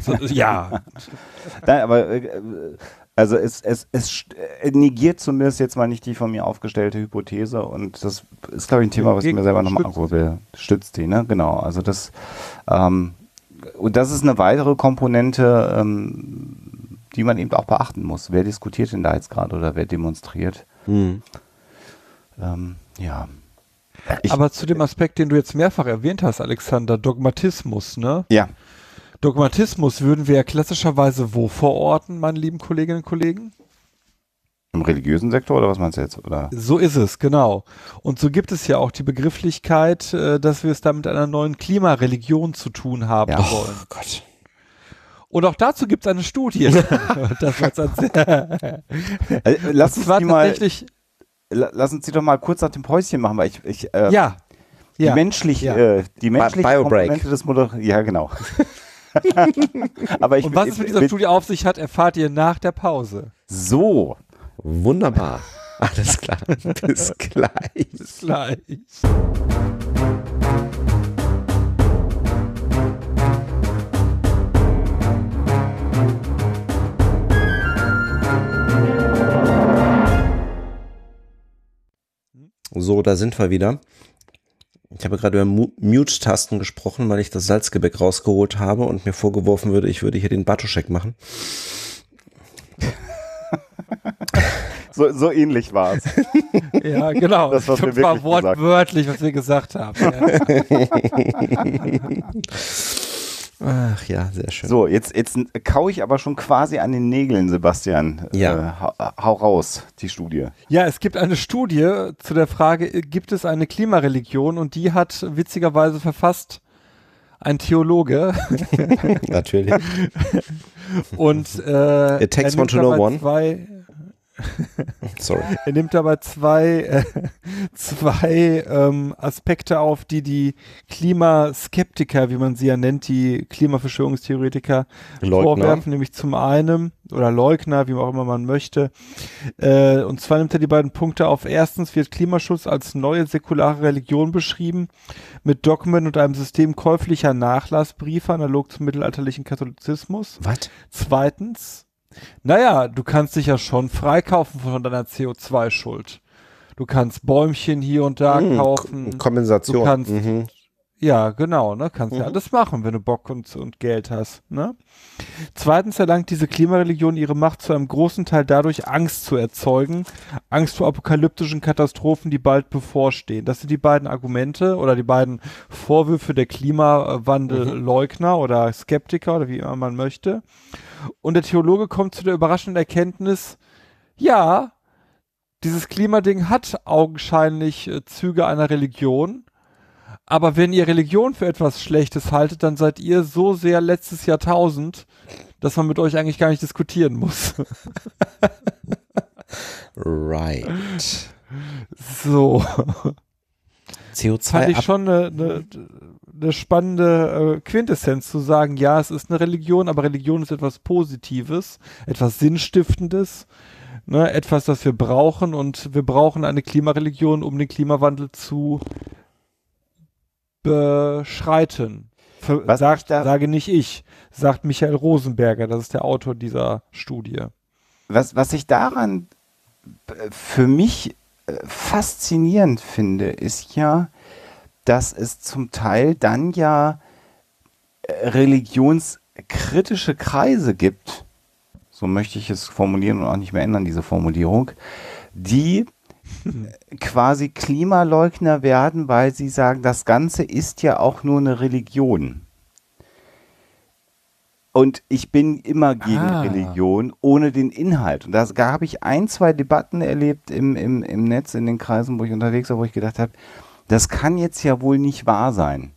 So, ja, Nein, aber äh, also es, es, es äh, negiert zumindest jetzt mal nicht die von mir aufgestellte Hypothese und das ist, glaube ich, ein Thema, was ich mir selber nochmal will. Stützt die, ne? Genau. Also das ähm, und das ist eine weitere Komponente, ähm, die man eben auch beachten muss. Wer diskutiert denn da jetzt gerade oder wer demonstriert? Hm. Ähm, ja. Ich- aber zu dem Aspekt, den du jetzt mehrfach erwähnt hast, Alexander, Dogmatismus, ne? Ja. Dogmatismus würden wir ja klassischerweise wo verorten, meine lieben Kolleginnen und Kollegen? Im religiösen Sektor oder was meinst du jetzt? Oder? So ist es, genau. Und so gibt es ja auch die Begrifflichkeit, äh, dass wir es da mit einer neuen Klimareligion zu tun haben Ja. Oh wollen. Gott. Und auch dazu gibt es eine Studie. das war Äh, lass das uns war die mal, lass uns die doch mal kurz nach dem Päuschen machen, weil ich, ich äh, ja, Die, ja. menschlich, ja. äh, die menschliche Biobreak. Komponente des Moder Ja, genau. Aber ich Und was es mit dieser Studie auf sich hat, erfahrt ihr nach der Pause. So. Wunderbar. Alles klar. Bis gleich. Bis gleich. So, da sind wir wieder. Ich habe gerade über Mu- Mute-Tasten gesprochen, weil ich das Salzgebäck rausgeholt habe und mir vorgeworfen würde, ich würde hier den Batuschek machen. So, so ähnlich war es. Ja, genau. Das, was wir das war wirklich gesagt wortwörtlich, was wir gesagt haben. Ja. Ach ja, sehr schön. So, jetzt, jetzt kau ich aber schon quasi an den Nägeln, Sebastian. Ja. Äh, hau, raus, die Studie. Ja, es gibt eine Studie zu der Frage, äh, gibt es eine Klimareligion? Und die hat witzigerweise verfasst ein Theologe. Natürlich. Und äh, It takes er one Sorry. er nimmt dabei zwei, äh, zwei ähm, Aspekte auf, die die Klimaskeptiker, wie man sie ja nennt, die Klimaverschwörungstheoretiker Leugner. vorwerfen, nämlich zum einen, oder Leugner, wie auch immer man möchte. Äh, und zwar nimmt er die beiden Punkte auf. Erstens wird Klimaschutz als neue säkulare Religion beschrieben, mit Dogmen und einem System käuflicher Nachlassbriefe, analog zum mittelalterlichen Katholizismus. Was? Zweitens, naja, du kannst dich ja schon freikaufen von deiner CO2-Schuld. Du kannst Bäumchen hier und da Hm, kaufen. Kompensation. Du kannst- mhm. Ja, genau, ne? Kannst ja Mhm. alles machen, wenn du Bock und, und Geld hast, ne? Zweitens erlangt diese Klimareligion ihre Macht zu einem großen Teil dadurch, Angst zu erzeugen. Angst vor apokalyptischen Katastrophen, die bald bevorstehen. Das sind die beiden Argumente oder die beiden Vorwürfe der Klimawandelleugner oder Skeptiker oder wie immer man möchte. Und der Theologe kommt zu der überraschenden Erkenntnis, ja, dieses Klimading hat augenscheinlich äh, Züge einer Religion, aber wenn ihr Religion für etwas Schlechtes haltet, dann seid ihr so sehr letztes Jahrtausend, dass man mit euch eigentlich gar nicht diskutieren muss. Right. so. CO2 Fand ich schon eine, eine, eine spannende äh, Quintessenz zu sagen, ja, es ist eine Religion, aber Religion ist etwas Positives, etwas Sinnstiftendes, ne, etwas, das wir brauchen und wir brauchen eine Klimareligion, um den Klimawandel zu beschreiten. Für, Was sagt, sage nicht ich, sagt Michael Rosenberger, das ist der Autor dieser Studie. was, was ich daran äh, für mich äh, faszinierend finde, ist ja, dass es zum Teil dann ja äh, religionskritische Kreise gibt, so möchte ich es formulieren und auch nicht mehr ändern, diese Formulierung, die quasi Klimaleugner werden, weil sie sagen, das Ganze ist ja auch nur eine Religion. Und ich bin immer gegen Ah. Religion ohne den Inhalt. Und da da habe ich ein, zwei Debatten erlebt im, im, im Netz, in den Kreisen, wo ich unterwegs war, wo ich gedacht habe, das kann jetzt ja wohl nicht wahr sein.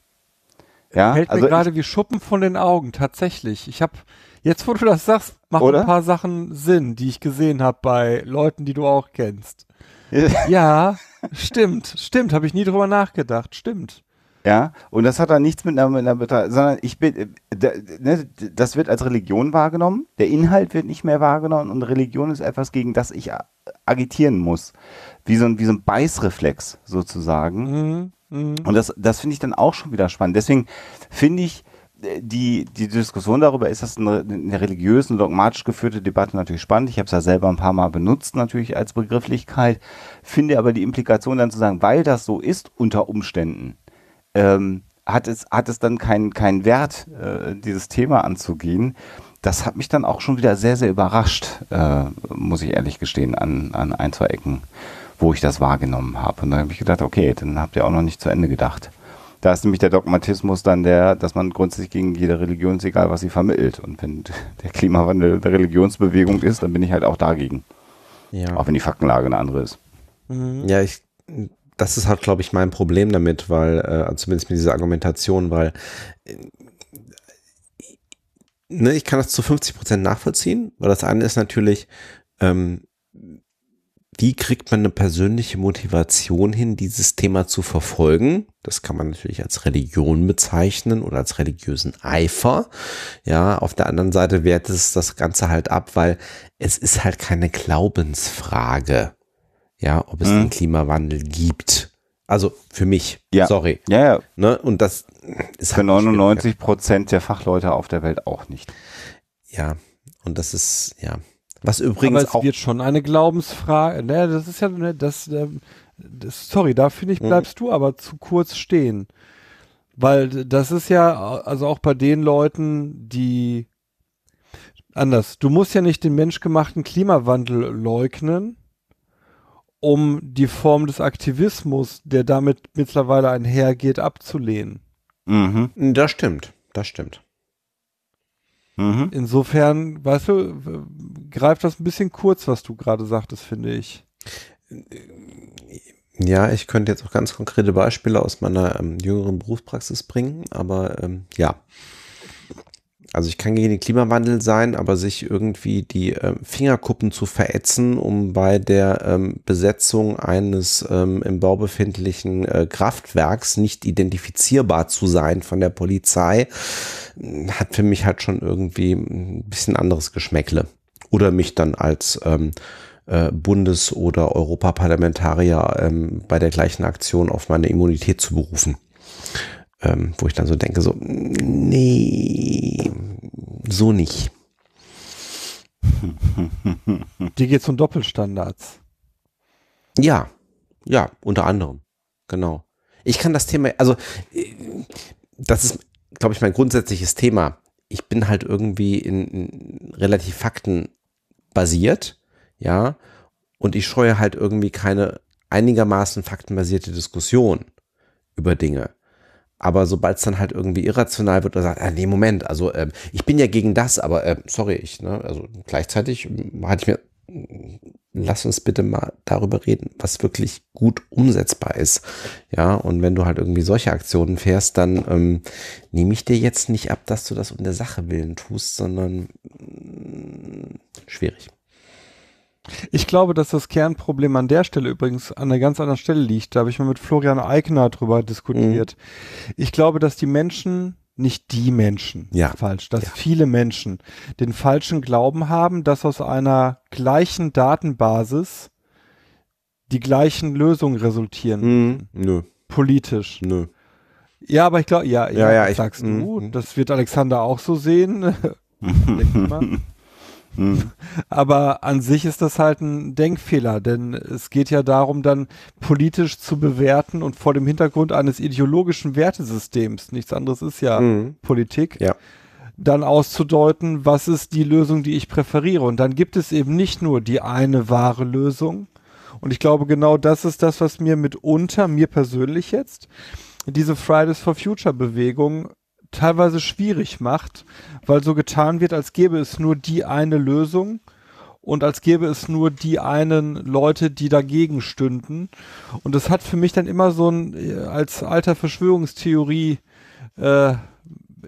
Ja, Hält also mir gerade wie Schuppen von den Augen, tatsächlich. Ich habe, jetzt wo du das sagst, machen ein paar Sachen Sinn, die ich gesehen habe bei Leuten, die du auch kennst. Ja, stimmt, stimmt, habe ich nie drüber nachgedacht, stimmt. Ja, und das hat dann nichts mit einer, mit einer sondern ich bin, äh, ne, das wird als Religion wahrgenommen, der Inhalt wird nicht mehr wahrgenommen und Religion ist etwas, gegen das ich a- agitieren muss. Wie so ein, wie so ein Beißreflex sozusagen. Mhm, mhm. Und das, das finde ich dann auch schon wieder spannend. Deswegen finde ich, äh, die, die Diskussion darüber, ist das eine, eine religiös dogmatisch geführte Debatte natürlich spannend. Ich habe es ja selber ein paar Mal benutzt, natürlich als Begrifflichkeit. Finde aber die Implikation dann zu sagen, weil das so ist unter Umständen, ähm, hat, es, hat es dann keinen keinen Wert, äh, dieses Thema anzugehen. Das hat mich dann auch schon wieder sehr, sehr überrascht, äh, muss ich ehrlich gestehen, an, an ein, zwei Ecken, wo ich das wahrgenommen habe. Und dann habe ich gedacht, okay, dann habt ihr auch noch nicht zu Ende gedacht. Da ist nämlich der Dogmatismus dann der, dass man grundsätzlich gegen jede Religion ist, egal was sie vermittelt. Und wenn der Klimawandel der Religionsbewegung ist, dann bin ich halt auch dagegen. Ja. Auch wenn die Faktenlage eine andere ist. Mhm. Ja, ich, das ist halt, glaube ich, mein Problem damit, weil, äh, zumindest mit dieser Argumentation, weil äh, ne, ich kann das zu 50 Prozent nachvollziehen, weil das eine ist natürlich, ähm, wie kriegt man eine persönliche Motivation hin, dieses Thema zu verfolgen? Das kann man natürlich als Religion bezeichnen oder als religiösen Eifer. Ja, auf der anderen Seite wertet es das Ganze halt ab, weil es ist halt keine Glaubensfrage ja, ob es Mhm. den Klimawandel gibt. Also für mich, Ja. sorry. Ja, ja, Ne? Und das ist für halt 99 Prozent der Fachleute auf der Welt auch nicht. Ja, und das ist, ja. Was Aber übrigens es auch. wird schon eine Glaubensfrage. Ne, das ist ja, das, ähm, das sorry, da finde ich, Mhm. bleibst du aber zu kurz stehen. Weil das ist ja, also auch bei den Leuten, die anders, du musst ja nicht den menschgemachten Klimawandel leugnen, um die Form des Aktivismus, der damit mittlerweile einhergeht, abzulehnen. Mhm. Das stimmt, das stimmt. Mhm. Insofern, weißt du, greift das ein bisschen kurz, was du gerade sagtest, finde ich. Ja, ich könnte jetzt auch ganz konkrete Beispiele aus meiner ähm, jüngeren Berufspraxis bringen, aber ähm, ja. Also ich kann gegen den Klimawandel sein, aber sich irgendwie die ähm, Fingerkuppen zu verätzen, um bei der ähm, Besetzung eines ähm, im Bau befindlichen äh, Kraftwerks nicht identifizierbar zu sein von der Polizei, mh, hat für mich halt schon irgendwie ein bisschen anderes Geschmäckle. Oder mich dann als ähm, äh, Bundes- oder Europaparlamentarier ähm, bei der gleichen Aktion auf meine Immunität zu berufen. Ähm, wo ich dann so denke, so, nee, so nicht. Die geht um Doppelstandards. Ja, ja, unter anderem. Genau. Ich kann das Thema, also äh, das ist, glaube ich, mein grundsätzliches Thema. Ich bin halt irgendwie in, in relativ faktenbasiert, ja, und ich scheue halt irgendwie keine einigermaßen faktenbasierte Diskussion über Dinge. Aber sobald es dann halt irgendwie irrational wird oder sagt, ah, nee, Moment, also ähm, ich bin ja gegen das, aber äh, sorry, ich, ne, also gleichzeitig hatte ich mir, mm, lass uns bitte mal darüber reden, was wirklich gut umsetzbar ist. Ja, und wenn du halt irgendwie solche Aktionen fährst, dann ähm, nehme ich dir jetzt nicht ab, dass du das um der Sache willen tust, sondern mm, schwierig. Ich glaube, dass das Kernproblem an der Stelle übrigens an einer ganz anderen Stelle liegt. Da habe ich mal mit Florian Eigner drüber diskutiert. Ich glaube, dass die Menschen, nicht die Menschen, Ja. falsch, dass Ja. viele Menschen den falschen Glauben haben, dass aus einer gleichen Datenbasis die gleichen Lösungen resultieren, Mhm. Nö, politisch. nö. Ja, aber ich glaube, ja, Ja, ja, ja, das ich- sagst du. mhm. Das wird Alexander auch so sehen. Denke ich mal. Aber an sich ist das halt ein Denkfehler, denn es geht ja darum, dann politisch zu bewerten und vor dem Hintergrund eines ideologischen Wertesystems, nichts anderes ist ja Mhm. Politik, Ja. dann auszudeuten, was ist die Lösung, die ich präferiere. Und dann gibt es eben nicht nur die eine wahre Lösung. Und ich glaube, genau das ist das, was mir mitunter, mir persönlich jetzt, diese Fridays for Future Bewegung teilweise schwierig macht, weil so getan wird, als gäbe es nur die eine Lösung und als gäbe es nur die einen Leute, die dagegen stünden. Und das hat für mich dann immer so ein, äh, als alter Verschwörungstheorie äh,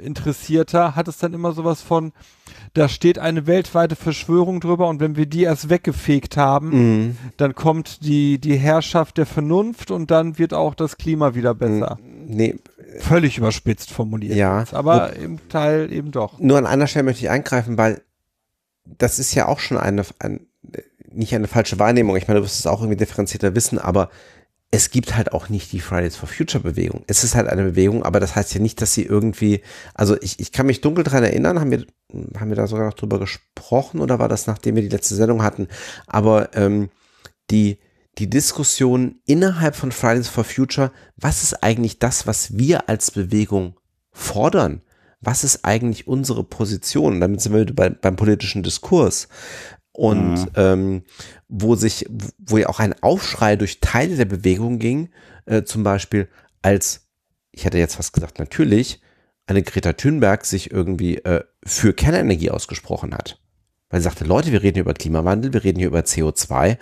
Interessierter, hat es dann immer sowas von, da steht eine weltweite Verschwörung drüber und wenn wir die erst weggefegt haben, Mhm. dann kommt die, die Herrschaft der Vernunft und dann wird auch das Klima wieder besser. Nee, Völlig überspitzt formuliert. Ja. jetzt, aber im Teil eben doch. Nur an einer Stelle möchte ich eingreifen, weil das ist ja auch schon eine, ein, nicht eine falsche Wahrnehmung. Ich meine, du wirst es auch irgendwie differenzierter wissen, aber es gibt halt auch nicht die Fridays for Future Bewegung. Es ist halt eine Bewegung, aber das heißt ja nicht, dass sie irgendwie, also ich, ich kann mich dunkel dran erinnern, haben wir, haben wir da sogar noch drüber gesprochen oder war das, nachdem wir die letzte Sendung hatten? Aber ähm, die, die Diskussion innerhalb von Fridays for Future, was ist eigentlich das, was wir als Bewegung fordern? Was ist eigentlich unsere Position? Damit sind wir wieder bei, beim politischen Diskurs. Und Mhm. ähm, wo sich, wo ja auch ein Aufschrei durch Teile der Bewegung ging, äh, zum Beispiel als, ich hätte jetzt fast gesagt, natürlich, eine Greta Thunberg sich irgendwie äh, für Kernenergie ausgesprochen hat. Weil sie sagte, Leute, wir reden hier über Klimawandel, wir reden hier über CO2.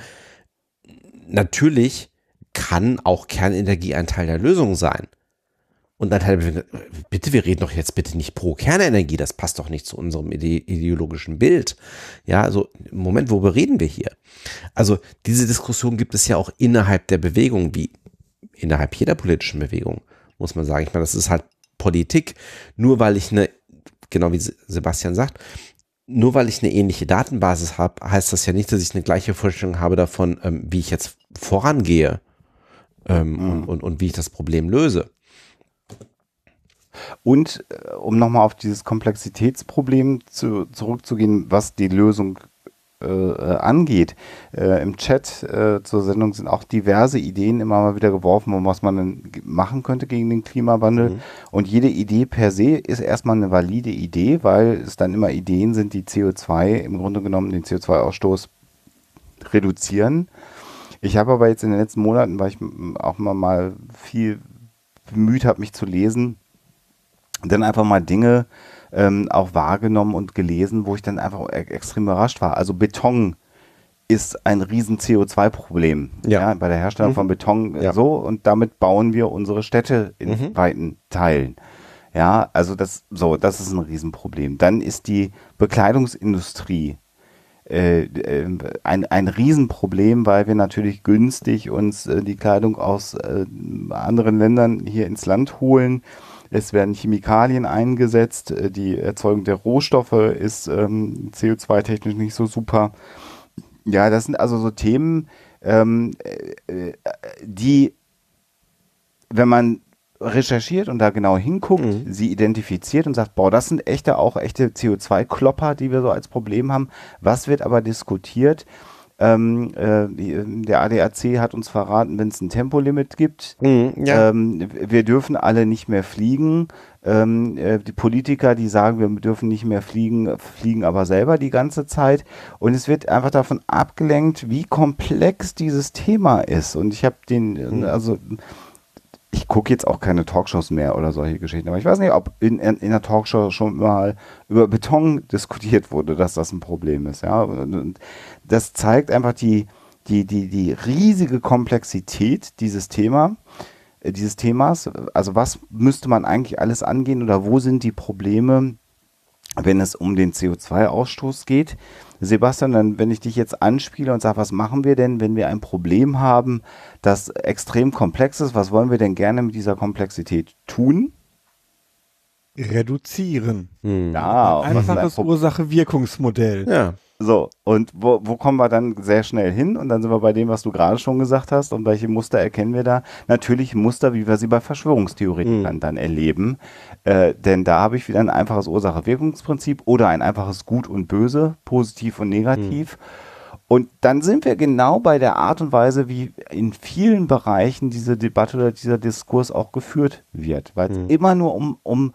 Natürlich kann auch Kernenergie ein Teil der Lösung sein. Und dann hat er bitte, wir reden doch jetzt bitte nicht pro Kernenergie, das passt doch nicht zu unserem ide ideologischen Bild. Ja, also im Moment, worüber reden wir hier? Also diese Diskussion gibt es ja auch innerhalb der Bewegung, wie innerhalb jeder politischen Bewegung, muss man sagen. Ich meine, das ist halt Politik. Nur weil ich eine, genau wie Se- Sebastian sagt, nur weil ich eine ähnliche Datenbasis habe, heißt das ja nicht, dass ich eine gleiche Vorstellung habe davon, ähm, wie ich jetzt vorangehe ähm, und, und, und wie ich das Problem löse. Und äh, um nochmal auf dieses Komplexitätsproblem zu, zurückzugehen, was die Lösung äh, angeht. Äh, Im Chat äh, zur Sendung sind auch diverse Ideen immer mal wieder geworfen, um was man denn machen könnte gegen den Klimawandel. Mhm. Und jede Idee per se ist erstmal eine valide Idee, weil es dann immer Ideen sind, die CO2 im Grunde genommen den CO2-Ausstoß reduzieren. Ich habe aber jetzt in den letzten Monaten, weil ich auch immer mal viel bemüht habe, mich zu lesen, dann einfach mal Dinge ähm, auch wahrgenommen und gelesen, wo ich dann einfach e extrem überrascht war. Also Beton ist ein riesen CO2-Problem Ja. ja. bei der Herstellung Mhm. von Beton äh, Ja. so und damit bauen wir unsere Städte in Mhm. weiten Teilen. Ja, also das so, das ist ein Riesenproblem. Dann ist die Bekleidungsindustrie äh, äh, ein, ein Riesenproblem, weil wir natürlich günstig uns die Kleidung aus anderen Ländern hier ins Land holen. Es werden Chemikalien eingesetzt. äh, Die Erzeugung der Rohstoffe ist ähm, CO2-technisch nicht so super. Ja, das sind also so Themen, ähm, äh, äh, die, wenn man recherchiert und da genau hinguckt, Mhm. sie identifiziert und sagt, boah, das sind echte, auch echte CO2-Klopper, die wir so als Problem haben. Was wird aber diskutiert? Ähm, äh, die- der ADAC hat uns verraten, wenn es ein Tempolimit gibt, Mhm, ja. ähm, wir dürfen alle nicht mehr fliegen. Ähm, äh, die Politiker, die sagen, wir dürfen nicht mehr fliegen, fliegen aber selber die ganze Zeit. Und es wird einfach davon abgelenkt, wie komplex dieses Thema ist. Und ich habe den, also ich gucke jetzt auch keine Talkshows mehr oder solche Geschichten, aber ich weiß nicht, ob in, in, in der Talkshow schon mal über Beton diskutiert wurde, dass das ein Problem ist. Ja? Und, das zeigt einfach die, die, die, die riesige Komplexität dieses Thema, äh, dieses Themas. Also was müsste man eigentlich alles angehen oder wo sind die Probleme, wenn es um den CO2-Ausstoß geht? Sebastian, dann, wenn ich dich jetzt anspiele und sage, was machen wir denn, wenn wir ein Problem haben, das extrem komplex ist, was wollen wir denn gerne mit dieser Komplexität tun? Reduzieren. Mhm. Ja, ein Einfaches Pro- Ursache-Wirkungsmodell. ja. So, und wo, wo kommen wir dann sehr schnell hin? Und dann sind wir bei dem, was du gerade schon gesagt hast. Und welche Muster erkennen wir da? Natürlich Muster, wie wir sie bei Verschwörungstheoretikern mhm. dann erleben. Äh, denn da habe ich wieder ein einfaches Ursache-Wirkungsprinzip oder ein einfaches Gut und Böse, positiv und negativ. Mhm. Und dann sind wir genau bei der Art und Weise, wie in vielen Bereichen diese Debatte oder dieser Diskurs auch geführt wird. Weil es mhm. immer nur um, um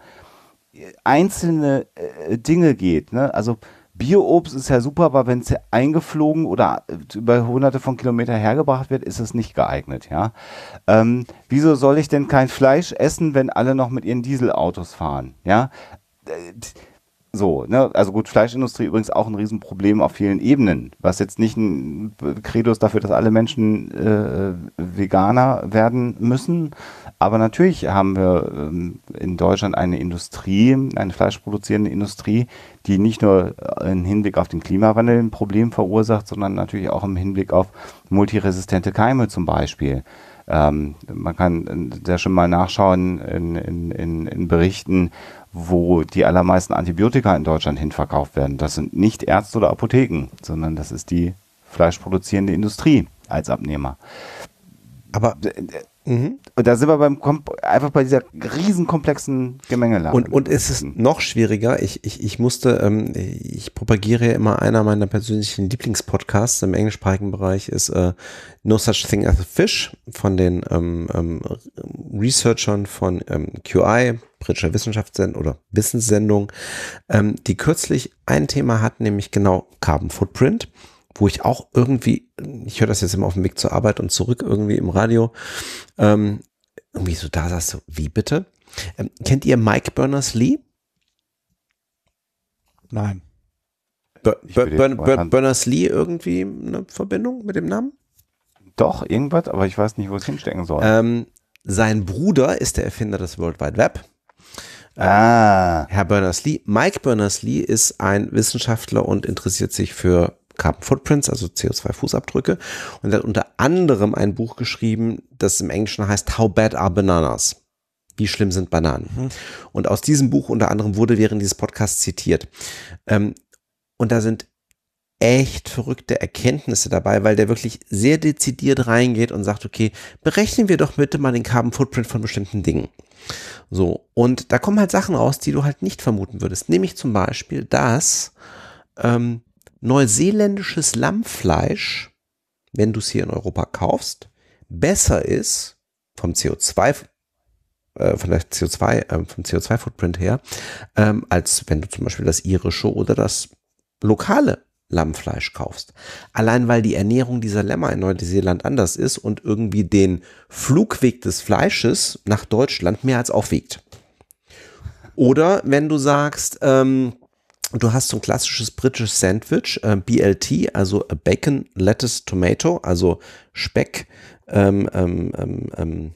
einzelne äh, Dinge geht. Ne? Also Bioobst ist ja super, aber wenn es eingeflogen oder über hunderte von Kilometern hergebracht wird, ist es nicht geeignet, ja. Ähm, wieso soll ich denn kein Fleisch essen, wenn alle noch mit ihren Dieselautos fahren, ja? So, ne, also gut, Fleischindustrie übrigens auch ein Riesenproblem auf vielen Ebenen, was jetzt nicht ein Credo ist dafür, dass alle Menschen äh, Veganer werden müssen, aber natürlich haben wir ähm, in Deutschland eine Industrie, eine fleischproduzierende Industrie, die nicht nur im Hinblick auf den Klimawandel ein Problem verursacht, sondern natürlich auch im Hinblick auf multiresistente Keime zum Beispiel. Ähm, man kann sehr schon mal nachschauen in, in, in, in Berichten, wo die allermeisten Antibiotika in Deutschland hinverkauft werden. Das sind nicht Ärzte oder Apotheken, sondern das ist die fleischproduzierende Industrie als Abnehmer. Aber Mhm. Und da sind wir beim einfach bei dieser riesenkomplexen Gemengelage. Und, und es ist noch schwieriger. Ich, ich, ich musste, ähm, ich propagiere ja immer einer meiner persönlichen Lieblingspodcasts im englischsprachigen Bereich ist äh, No Such Thing as a Fish von den ähm, ähm, Researchern von ähm, QI, britischer Wissenschaftssendung oder Wissenssendung, ähm, die kürzlich ein Thema hat, nämlich genau Carbon Footprint wo ich auch irgendwie, ich höre das jetzt immer auf dem Weg zur Arbeit und zurück irgendwie im Radio, ähm, irgendwie so da sagst du, wie bitte? Ähm, kennt ihr Mike Berners-Lee? Nein. Berners-Lee irgendwie eine Verbindung mit dem Namen? Doch, irgendwas, aber ich weiß nicht, wo es hinstecken soll. Ähm, sein Bruder ist der Erfinder des World Wide Web. Ah. Herr Berners-Lee. Mike Berners-Lee ist ein Wissenschaftler und interessiert sich für Carbon Footprints, also CO2-Fußabdrücke. Und er hat unter anderem ein Buch geschrieben, das im Englischen heißt How Bad Are Bananas? Wie schlimm sind Bananen? Mhm. Und aus diesem Buch unter anderem wurde während dieses Podcasts zitiert. Ähm, und da sind echt verrückte Erkenntnisse dabei, weil der wirklich sehr dezidiert reingeht und sagt, okay, berechnen wir doch bitte mal den Carbon Footprint von bestimmten Dingen. So, und da kommen halt Sachen raus, die du halt nicht vermuten würdest. Nämlich zum Beispiel, dass ähm, neuseeländisches Lammfleisch, wenn du es hier in Europa kaufst, besser ist vom CO2 äh, von der CO2 äh, vom CO2 Footprint her, ähm, als wenn du zum Beispiel das irische oder das lokale Lammfleisch kaufst. Allein weil die Ernährung dieser Lämmer in Neuseeland anders ist und irgendwie den Flugweg des Fleisches nach Deutschland mehr als aufwiegt. Oder wenn du sagst, ähm, du hast so ein klassisches britisches Sandwich, äh, BLT, also Bacon, Lettuce, Tomato, also Speck, ähm, ähm, ähm, ähm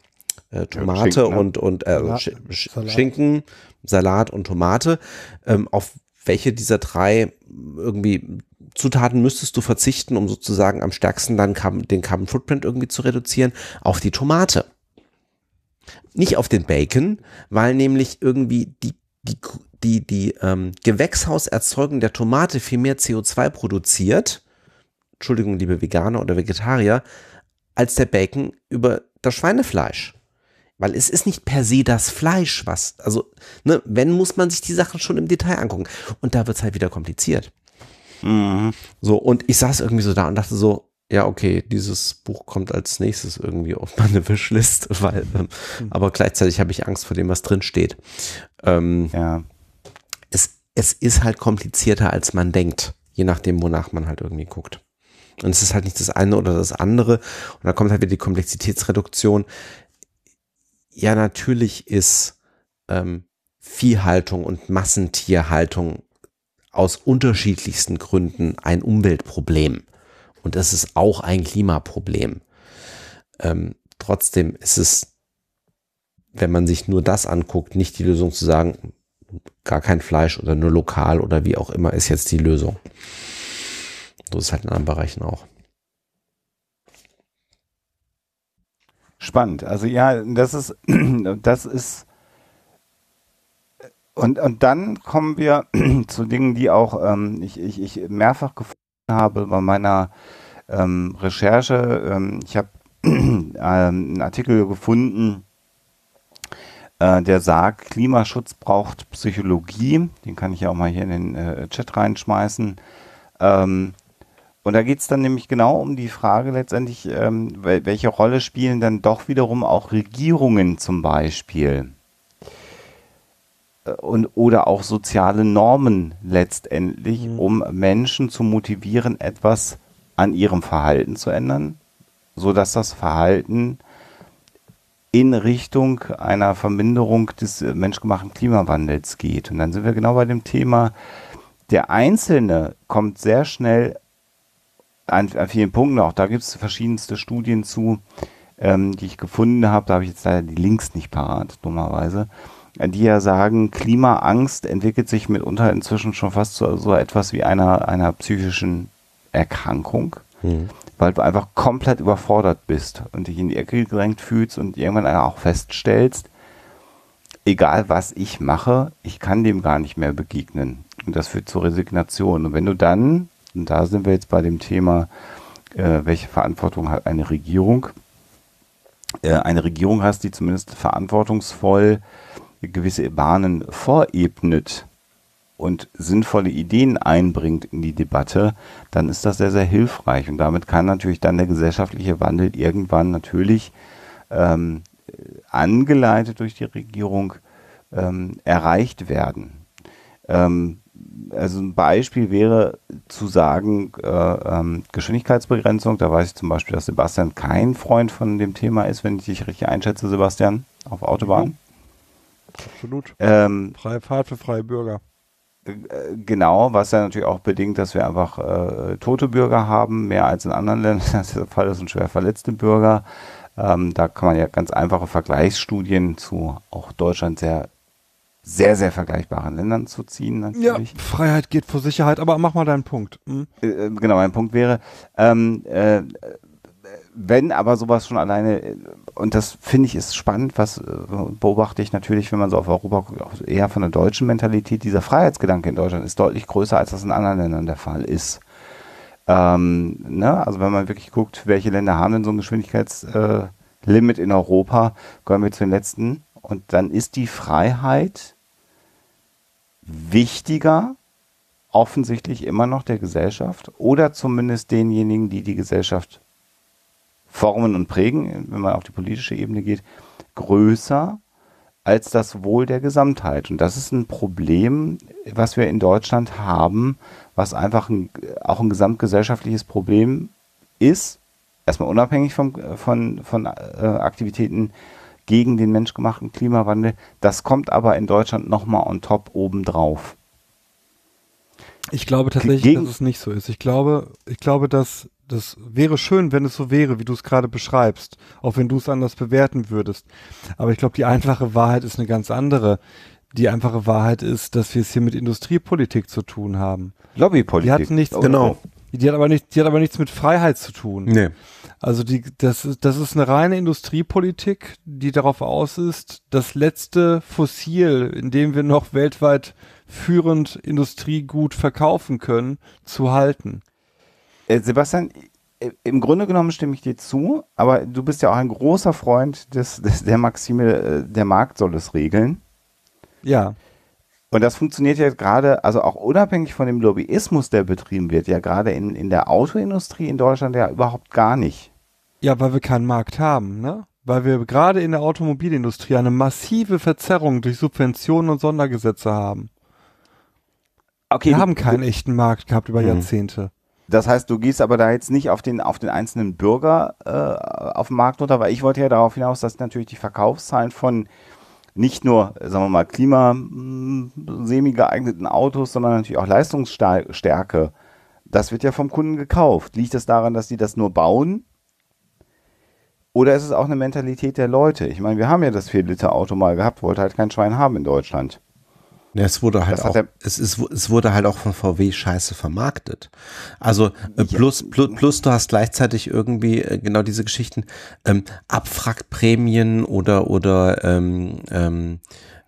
äh, Tomate Schinken, ne? und, und äh, Salat, Sch Salat. Schinken, Salat und Tomate. Ähm, auf welche dieser drei irgendwie Zutaten müsstest du verzichten, um sozusagen am stärksten dann den Carbon Footprint irgendwie zu reduzieren? Auf die Tomate. Nicht auf den Bacon, weil nämlich irgendwie die, die, die, die ähm, Gewächshauserzeugung der Tomate viel mehr CO2 produziert, Entschuldigung, liebe Veganer oder Vegetarier, als der Bacon über das Schweinefleisch. Weil es ist nicht per se das Fleisch, was, also, ne, wenn muss man sich die Sachen schon im Detail angucken. Und da wird es halt wieder kompliziert. Mhm. So, und ich saß irgendwie so da und dachte so, ja, okay, dieses Buch kommt als nächstes irgendwie auf meine Wishlist, weil, ähm, mhm. aber gleichzeitig habe ich Angst vor dem, was drin steht. Ähm, ja es, es ist halt komplizierter, als man denkt, je nachdem, wonach man halt irgendwie guckt. Und es ist halt nicht das eine oder das andere. Und da kommt halt wieder die Komplexitätsreduktion. Ja, natürlich ist ähm, Viehhaltung und Massentierhaltung aus unterschiedlichsten Gründen ein Umweltproblem. Und das ist auch ein Klimaproblem. Ähm, trotzdem ist es, wenn man sich nur das anguckt, nicht die Lösung zu sagen, gar kein Fleisch oder nur lokal oder wie auch immer ist jetzt die Lösung. So ist es halt in anderen Bereichen auch. Spannend. Also ja, das ist, das ist Und, und dann kommen wir zu Dingen, die auch ähm, ich, ich, ich mehrfach gefunden habe bei meiner ähm, Recherche. Ähm, ich habe ähm, einen Artikel gefunden, äh, der sagt, Klimaschutz braucht Psychologie. Den kann ich ja auch mal hier in den äh, Chat reinschmeißen. Ähm, und da geht es dann nämlich genau um die Frage letztendlich, ähm, welche Rolle spielen dann doch wiederum auch Regierungen zum Beispiel und, oder auch soziale Normen letztendlich, mhm. um Menschen zu motivieren, etwas an ihrem Verhalten zu ändern, sodass das Verhalten in Richtung einer Verminderung des äh, menschgemachten Klimawandels geht. Und dann sind wir genau bei dem Thema, der Einzelne kommt sehr schnell an, an vielen Punkten, auch da gibt es verschiedenste Studien zu, ähm, die ich gefunden habe, da habe ich jetzt leider die Links nicht parat, dummerweise, die ja sagen, Klimaangst entwickelt sich mitunter inzwischen schon fast zu so etwas wie einer, einer psychischen Erkrankung, mhm. weil du einfach komplett überfordert bist und dich in die Ecke gedrängt fühlst und irgendwann auch feststellst, egal was ich mache, ich kann dem gar nicht mehr begegnen. Und das führt zur Resignation. Und wenn du dann, und da sind wir jetzt bei dem Thema, äh, welche Verantwortung hat eine Regierung, äh, eine Regierung hast, die zumindest verantwortungsvoll gewisse Bahnen vorebnet und sinnvolle Ideen einbringt in die Debatte, dann ist das sehr, sehr hilfreich. Und damit kann natürlich dann der gesellschaftliche Wandel irgendwann natürlich ähm, angeleitet durch die Regierung ähm, erreicht werden. Ähm, also ein Beispiel wäre zu sagen, äh, ähm, Geschwindigkeitsbegrenzung. Da weiß ich zum Beispiel, dass Sebastian kein Freund von dem Thema ist, wenn ich dich richtig einschätze, Sebastian, auf Autobahn. Absolut. Ähm, freie Fahrt für freie Bürger. Äh, genau, was ja natürlich auch bedingt, dass wir einfach äh, tote Bürger haben, mehr als in anderen Ländern. Das ist der Fall, das sind schwer verletzte Bürger. Ähm, da kann man ja ganz einfache Vergleichsstudien zu auch Deutschland sehr, sehr, sehr vergleichbaren Ländern zu ziehen. Natürlich. Ja, Freiheit geht vor Sicherheit, aber mach mal deinen Punkt. Hm? Äh, genau, mein Punkt wäre, ähm, äh, wenn aber sowas schon alleine, und das finde ich ist spannend, was äh, beobachte ich natürlich, wenn man so auf Europa guckt, auch eher von der deutschen Mentalität, dieser Freiheitsgedanke in Deutschland ist deutlich größer, als das in anderen Ländern der Fall ist. Ähm, ne? Also wenn man wirklich guckt, welche Länder haben denn so ein Geschwindigkeitslimit äh, in Europa, gehören wir zu den letzten. Und dann ist die Freiheit wichtiger, offensichtlich immer noch der Gesellschaft oder zumindest denjenigen, die die Gesellschaft formen und prägen, wenn man auf die politische Ebene geht, größer als das Wohl der Gesamtheit. Und das ist ein Problem, was wir in Deutschland haben, was einfach ein, auch ein gesamtgesellschaftliches Problem ist, erstmal unabhängig vom, von, von äh, Aktivitäten gegen den menschgemachten Klimawandel. Das kommt aber in Deutschland nochmal on top obendrauf. Ich glaube tatsächlich, gegen dass es nicht so ist. Ich glaube, ich glaube, dass das wäre schön, wenn es so wäre, wie du es gerade beschreibst, auch wenn du es anders bewerten würdest. Aber ich glaube, die einfache Wahrheit ist eine ganz andere. Die einfache Wahrheit ist, dass wir es hier mit Industriepolitik zu tun haben. Lobbypolitik. Die hat nichts, genau. Die hat aber nicht, die hat aber nichts mit Freiheit zu tun. Nee. Also die, das ist, das ist eine reine Industriepolitik, die darauf aus ist, das letzte Fossil, in dem wir noch weltweit führend Industriegut verkaufen können, zu halten. Äh, Sebastian, im Grunde genommen stimme ich dir zu, aber du bist ja auch ein großer Freund des, des der Maxime, äh, der Markt soll es regeln. Ja. Und das funktioniert ja gerade, also auch unabhängig von dem Lobbyismus, der betrieben wird, ja gerade in, in der Autoindustrie in Deutschland ja überhaupt gar nicht. Ja, weil wir keinen Markt haben, ne? Weil wir gerade in der Automobilindustrie eine massive Verzerrung durch Subventionen und Sondergesetze haben. Okay, wir haben keinen echten Markt gehabt über mhm. Jahrzehnte. Das heißt, du gehst aber da jetzt nicht auf den, auf den einzelnen Bürger äh, auf dem Markt runter, weil ich wollte ja darauf hinaus, dass natürlich die Verkaufszahlen von nicht nur, sagen wir mal, klimasemi geeigneten Autos, sondern natürlich auch Leistungsstärke, das wird ja vom Kunden gekauft. Liegt das daran, dass die das nur bauen? Oder ist es auch eine Mentalität der Leute? Ich meine, wir haben ja das 4-Liter-Auto mal gehabt, wollte halt kein Schwein haben in Deutschland. Ja, es wurde halt auch, es, ist, es wurde halt auch von VW scheiße vermarktet. Also äh, plus, plus, plus du hast gleichzeitig irgendwie äh, genau diese Geschichten, ähm, Abwrackprämien oder oder ähm, ähm,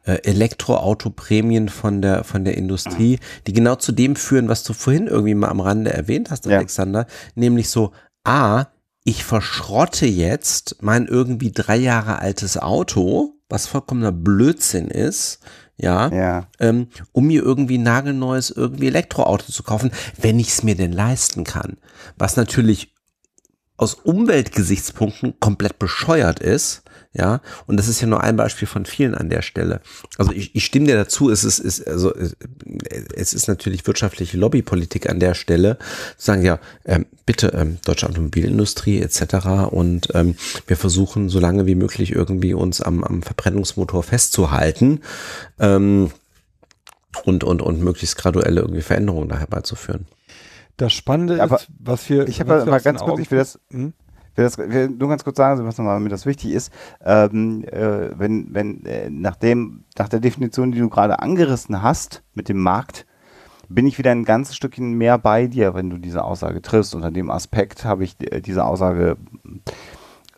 äh, Elektroautoprämien von der, von der Industrie, die genau zu dem führen, was du vorhin irgendwie mal am Rande erwähnt hast, Alexander, ja. nämlich so, A, ich verschrotte jetzt mein irgendwie drei Jahre altes Auto, was vollkommener Blödsinn ist, ja, ja. Ähm, um mir irgendwie ein nagelneues irgendwie Elektroauto zu kaufen, wenn ich es mir denn leisten kann. Was natürlich aus Umweltgesichtspunkten komplett bescheuert ist, ja, und das ist ja nur ein Beispiel von vielen an der Stelle. Also ich, ich stimme dir dazu, es ist, ist also es ist natürlich wirtschaftliche Lobbypolitik an der Stelle, zu sagen, ja, ähm, bitte ähm, deutsche Automobilindustrie etc. Und ähm, wir versuchen so lange wie möglich irgendwie uns am, am Verbrennungsmotor festzuhalten ähm, und, und, und möglichst graduelle irgendwie Veränderungen da herbeizuführen. Das Spannende Aber ist, was wir. Ich habe mal ganz kurz, ich will das, hm? Will das will nur ganz kurz sagen, Sebastian, weil mir das wichtig ist. Ähm, äh, wenn, wenn, äh, nach, dem, nach der Definition, die du gerade angerissen hast mit dem Markt, bin ich wieder ein ganzes Stückchen mehr bei dir, wenn du diese Aussage triffst. Unter dem Aspekt habe ich äh, diese Aussage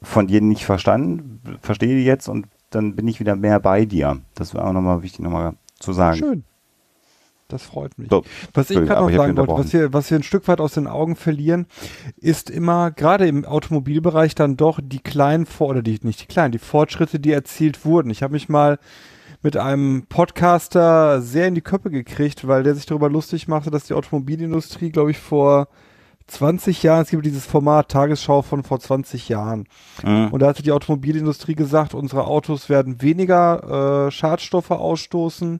von dir nicht verstanden, verstehe die jetzt und dann bin ich wieder mehr bei dir. Das wäre auch nochmal wichtig, nochmal zu sagen. Schön. Das freut mich. So, was ich gerade noch sagen wollte, was wir, was wir ein Stück weit aus den Augen verlieren, ist immer, gerade im Automobilbereich dann doch die kleinen, oder die, nicht die kleinen, die Fortschritte, die erzielt wurden. Ich habe mich mal mit einem Podcaster sehr in die Köppe gekriegt, weil der sich darüber lustig machte, dass die Automobilindustrie, glaube ich, vor 20 Jahren, es gibt dieses Format Tagesschau von vor 20 Jahren. Mhm. Und da hatte die Automobilindustrie gesagt, unsere Autos werden weniger äh, Schadstoffe ausstoßen,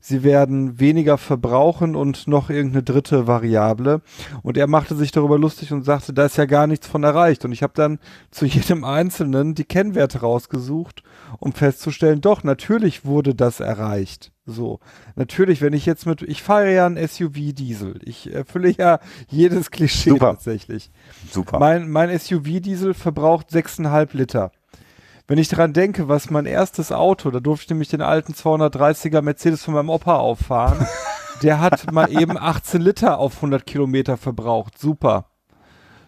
sie werden weniger verbrauchen und noch irgendeine dritte Variable. Und er machte sich darüber lustig und sagte, da ist ja gar nichts von erreicht. Und ich habe dann zu jedem Einzelnen die Kennwerte rausgesucht, um festzustellen, doch, natürlich wurde das erreicht. So, natürlich, wenn ich jetzt mit, ich fahre ja ein SUV-Diesel. Ich erfülle ja jedes Klischee Super. tatsächlich. Super. Mein, mein SUV-Diesel verbraucht 6,5 Liter. Wenn ich daran denke, was mein erstes Auto, da durfte ich nämlich den alten 230er Mercedes von meinem Opa auffahren, der hat mal eben 18 Liter auf 100 Kilometer verbraucht. Super.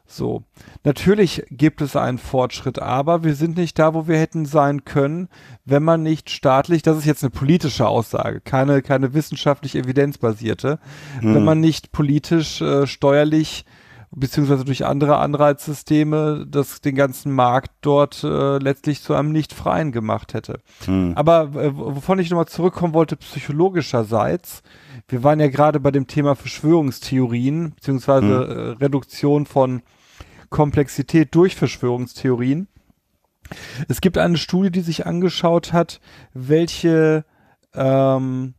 So. Natürlich gibt es einen Fortschritt, aber wir sind nicht da, wo wir hätten sein können, wenn man nicht staatlich, das ist jetzt eine politische Aussage, keine, keine wissenschaftlich evidenzbasierte, hm. wenn man nicht politisch, äh, steuerlich beziehungsweise durch andere Anreizsysteme das den ganzen Markt dort äh, letztlich zu einem nicht freien gemacht hätte. Hm. Aber äh, wovon ich nochmal zurückkommen wollte, psychologischerseits, wir waren ja gerade bei dem Thema Verschwörungstheorien, beziehungsweise hm. äh, Reduktion von Komplexität durch Verschwörungstheorien. Es gibt eine Studie, die sich angeschaut hat, welche ähm,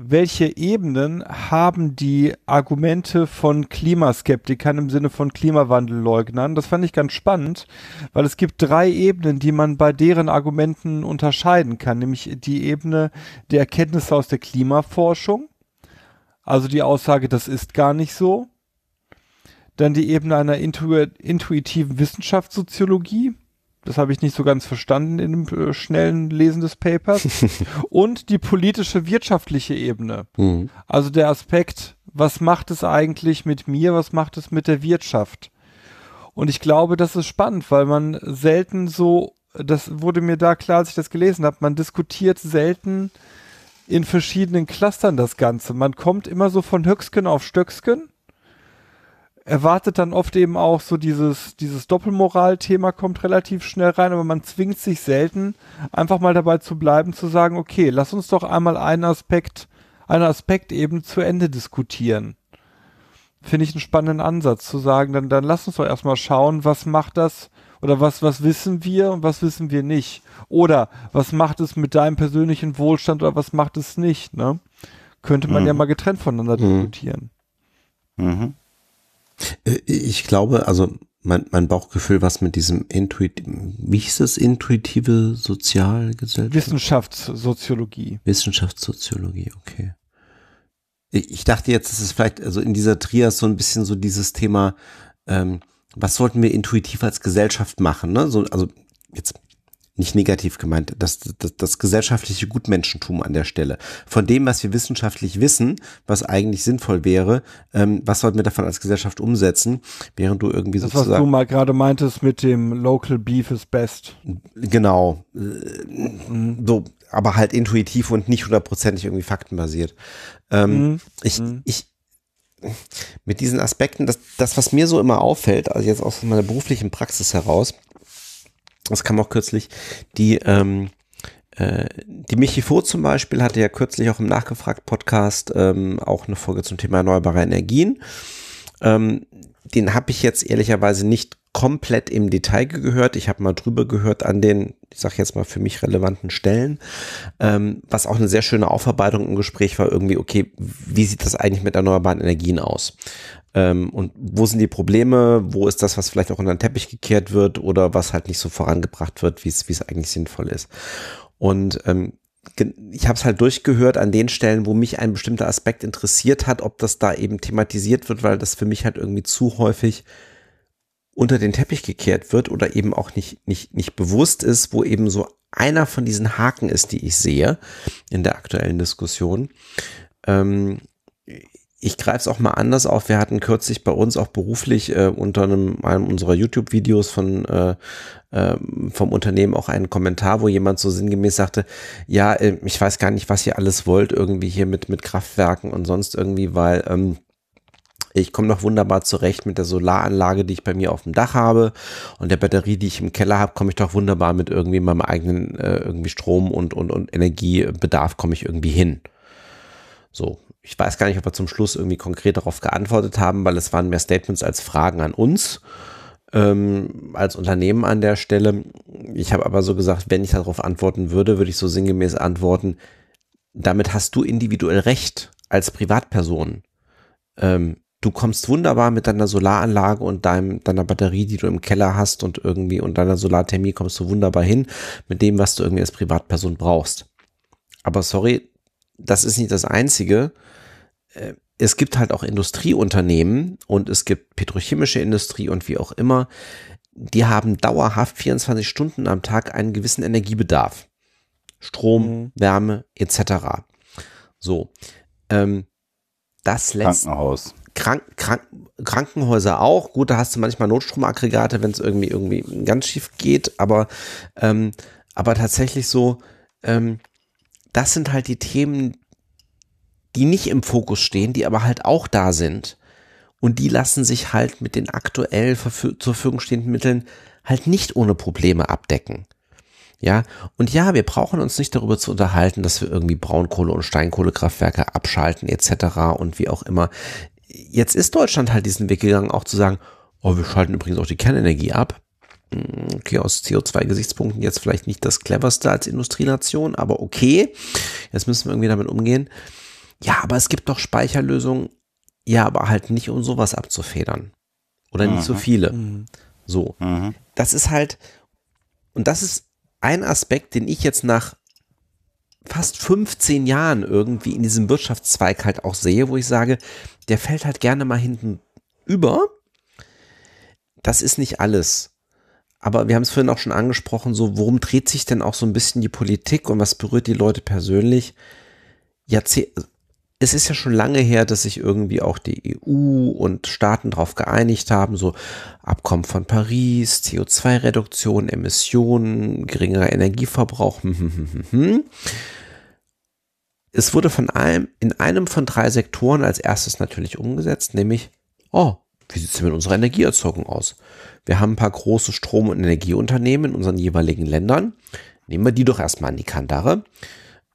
welche Ebenen haben die Argumente von Klimaskeptikern im Sinne von Klimawandelleugnern? Das fand ich ganz spannend, weil es gibt drei Ebenen, die man bei deren Argumenten unterscheiden kann, nämlich die Ebene der Erkenntnisse aus der Klimaforschung, also die Aussage, das ist gar nicht so. Dann die Ebene einer intu intuitiven Wissenschaftssoziologie, das habe ich nicht so ganz verstanden in dem äh, schnellen Lesen des Papers. und die politische wirtschaftliche Ebene. Mhm. Also der Aspekt, was macht es eigentlich mit mir, was macht es mit der Wirtschaft? Und ich glaube, das ist spannend, weil man selten so, das wurde mir da klar, als ich das gelesen habe, man diskutiert selten in verschiedenen Clustern das Ganze. Man kommt immer so von Höcksken auf Stöcksken erwartet dann oft eben auch so dieses, dieses Doppelmoral-Thema kommt relativ schnell rein, aber man zwingt sich selten, einfach mal dabei zu bleiben, zu sagen, okay, lass uns doch einmal einen Aspekt, einen Aspekt eben zu Ende diskutieren. Finde ich einen spannenden Ansatz, zu sagen, dann, dann lass uns doch erstmal schauen, was macht das oder was, was wissen wir und was wissen wir nicht. Oder was macht es mit deinem persönlichen Wohlstand oder was macht es nicht, ne? Könnte man mhm. ja mal getrennt voneinander mhm. diskutieren. Mhm. Äh, ich glaube, also mein, mein Bauchgefühl, was mit diesem Intuit, wie hieß das, intuitive Sozialgesellschaft? Wissenschaftssoziologie. Wissenschaftssoziologie, okay. Ich dachte jetzt, dass es vielleicht, also in dieser Trias so ein bisschen so dieses Thema, ähm, was sollten wir intuitiv als Gesellschaft machen, ne? So, also jetzt nicht negativ gemeint, das, das, das gesellschaftliche Gutmenschentum an der Stelle. Von dem, was wir wissenschaftlich wissen, was eigentlich sinnvoll wäre, ähm, was sollten wir davon als Gesellschaft umsetzen, während du irgendwie das, sozusagen... was du mal gerade meintest mit dem Local Beef is best. Genau. Mhm. So, aber halt intuitiv und nicht hundertprozentig irgendwie faktenbasiert. Ähm, mhm. Ich, mhm. ich, mit diesen Aspekten, das, das, was mir so immer auffällt, also jetzt aus meiner beruflichen Praxis heraus, das kam auch kürzlich, die, ähm, äh, die Michi Voth zum Beispiel hatte ja kürzlich auch im Nachgefragt-Podcast ähm, auch eine Folge zum Thema erneuerbare Energien. Ähm, den habe ich jetzt ehrlicherweise nicht komplett im Detail gehört. Ich habe mal drüber gehört an den, ich sage jetzt mal für mich relevanten Stellen, ähm, was auch eine sehr schöne Aufarbeitung im Gespräch war. Irgendwie, okay, wie sieht das eigentlich mit erneuerbaren Energien aus? Ähm, und wo sind die Probleme? Wo ist das, was vielleicht auch unter den Teppich gekehrt wird oder was halt nicht so vorangebracht wird, wie es eigentlich sinnvoll ist? Und ähm, ich habe es halt durchgehört an den Stellen, wo mich ein bestimmter Aspekt interessiert hat, ob das da eben thematisiert wird, weil das für mich halt irgendwie zu häufig unter den Teppich gekehrt wird oder eben auch nicht, nicht, nicht bewusst ist, wo eben so einer von diesen Haken ist, die ich sehe in der aktuellen Diskussion. Ähm, ich greife es auch mal anders auf. Wir hatten kürzlich bei uns auch beruflich äh, unter einem, einem unserer YouTube-Videos von äh, äh, vom Unternehmen auch einen Kommentar, wo jemand so sinngemäß sagte, ja, äh, ich weiß gar nicht, was ihr alles wollt, irgendwie hier mit, mit Kraftwerken und sonst irgendwie, weil ähm, ich komme noch wunderbar zurecht mit der Solaranlage, die ich bei mir auf dem Dach habe und der Batterie, die ich im Keller habe, komme ich doch wunderbar mit irgendwie meinem eigenen äh, irgendwie Strom und, und, und Energiebedarf komme ich irgendwie hin. So, ich weiß gar nicht, ob wir zum Schluss irgendwie konkret darauf geantwortet haben, weil es waren mehr Statements als Fragen an uns ähm, als Unternehmen an der Stelle. Ich habe aber so gesagt, wenn ich darauf antworten würde, würde ich so sinngemäß antworten, damit hast du individuell Recht als Privatperson. Ähm, du kommst wunderbar mit deiner Solaranlage und deinem, deiner Batterie, die du im Keller hast und irgendwie und deiner Solarthermie kommst du wunderbar hin mit dem, was du irgendwie als Privatperson brauchst. Aber sorry, das ist nicht das Einzige. Äh, es gibt halt auch Industrieunternehmen und es gibt petrochemische Industrie und wie auch immer, die haben dauerhaft 24 Stunden am Tag einen gewissen Energiebedarf. Strom, mhm. Wärme etc. So. Ähm, das lässt. Krankenhaus. Krank, Krank, Krankenhäuser auch. Gut, da hast du manchmal Notstromaggregate, wenn es irgendwie irgendwie ganz schief geht, aber ähm, aber tatsächlich so, ähm, das sind halt die Themen, die nicht im Fokus stehen, die aber halt auch da sind. Und die lassen sich halt mit den aktuell zur Verfügung stehenden Mitteln halt nicht ohne Probleme abdecken. Ja, und ja, wir brauchen uns nicht darüber zu unterhalten, dass wir irgendwie Braunkohle- und Steinkohlekraftwerke abschalten etc. und wie auch immer jetzt ist Deutschland halt diesen Weg gegangen, auch zu sagen, oh, wir schalten übrigens auch die Kernenergie ab. Hm, okay, aus CO2-Gesichtspunkten jetzt vielleicht nicht das cleverste als Industrienation, aber okay, jetzt müssen wir irgendwie damit umgehen. Ja, aber es gibt doch Speicherlösungen, ja, aber halt nicht, um sowas abzufedern. Oder mhm. nicht so mhm. viele. Mhm. So. Mhm. Das ist halt, und das ist ein Aspekt, den ich jetzt nach fast 15 Jahren irgendwie in diesem Wirtschaftszweig halt auch sehe, wo ich sage, der fällt halt gerne mal hinten über. Das ist nicht alles. Aber wir haben es vorhin auch schon angesprochen, so worum dreht sich denn auch so ein bisschen die Politik und was berührt die Leute persönlich? Jahrzeh es ist ja schon lange her, dass sich irgendwie auch die EU und Staaten darauf geeinigt haben, so Abkommen von Paris, CO2-Reduktion, Emissionen, geringerer Energieverbrauch. Hm, hm, hm, es wurde von einem, in einem von drei Sektoren als erstes natürlich umgesetzt, nämlich, oh, wie sieht es mit unserer Energieerzeugung aus? Wir haben ein paar große Strom- und Energieunternehmen in unseren jeweiligen Ländern. Nehmen wir die doch erstmal an die Kandare,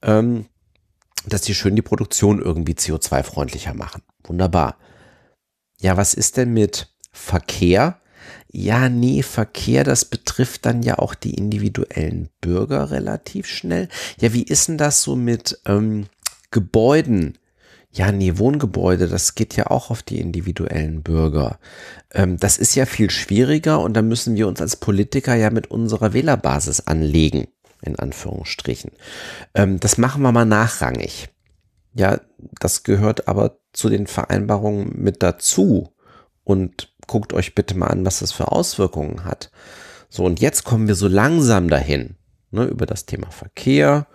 ähm, dass die schön die Produktion irgendwie CO2-freundlicher machen. Wunderbar. Ja, was ist denn mit Verkehr? Ja, nee, Verkehr, das betrifft dann ja auch die individuellen Bürger relativ schnell. Ja, wie ist denn das so mit ähm, Gebäuden? Ja, nee, Wohngebäude, das geht ja auch auf die individuellen Bürger. Ähm, das ist ja viel schwieriger und da müssen wir uns als Politiker ja mit unserer Wählerbasis anlegen, in Anführungsstrichen. Ähm, das machen wir mal nachrangig. Ja, das gehört aber zu den Vereinbarungen mit dazu. Und guckt euch bitte mal an, was das für Auswirkungen hat. So, und jetzt kommen wir so langsam dahin. ne, über das Thema Verkehr.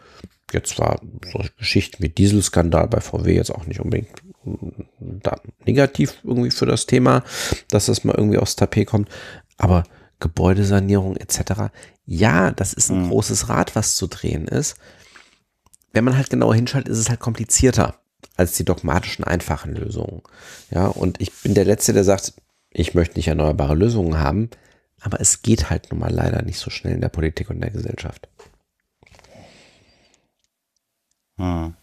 Jetzt war so Geschichten wie Dieselskandal bei VW jetzt auch nicht unbedingt da negativ irgendwie für das Thema, dass das mal irgendwie aufs Tapet kommt. Aber Gebäudesanierung etc. Ja, das ist ein mhm. großes Rad, was zu drehen ist. Wenn man halt genauer hinschaut, ist es halt komplizierter als die dogmatischen einfachen Lösungen. Ja, und ich bin der Letzte, der sagt, ich möchte nicht erneuerbare Lösungen haben, aber es geht halt nun mal leider nicht so schnell in der Politik und in der Gesellschaft. Hm.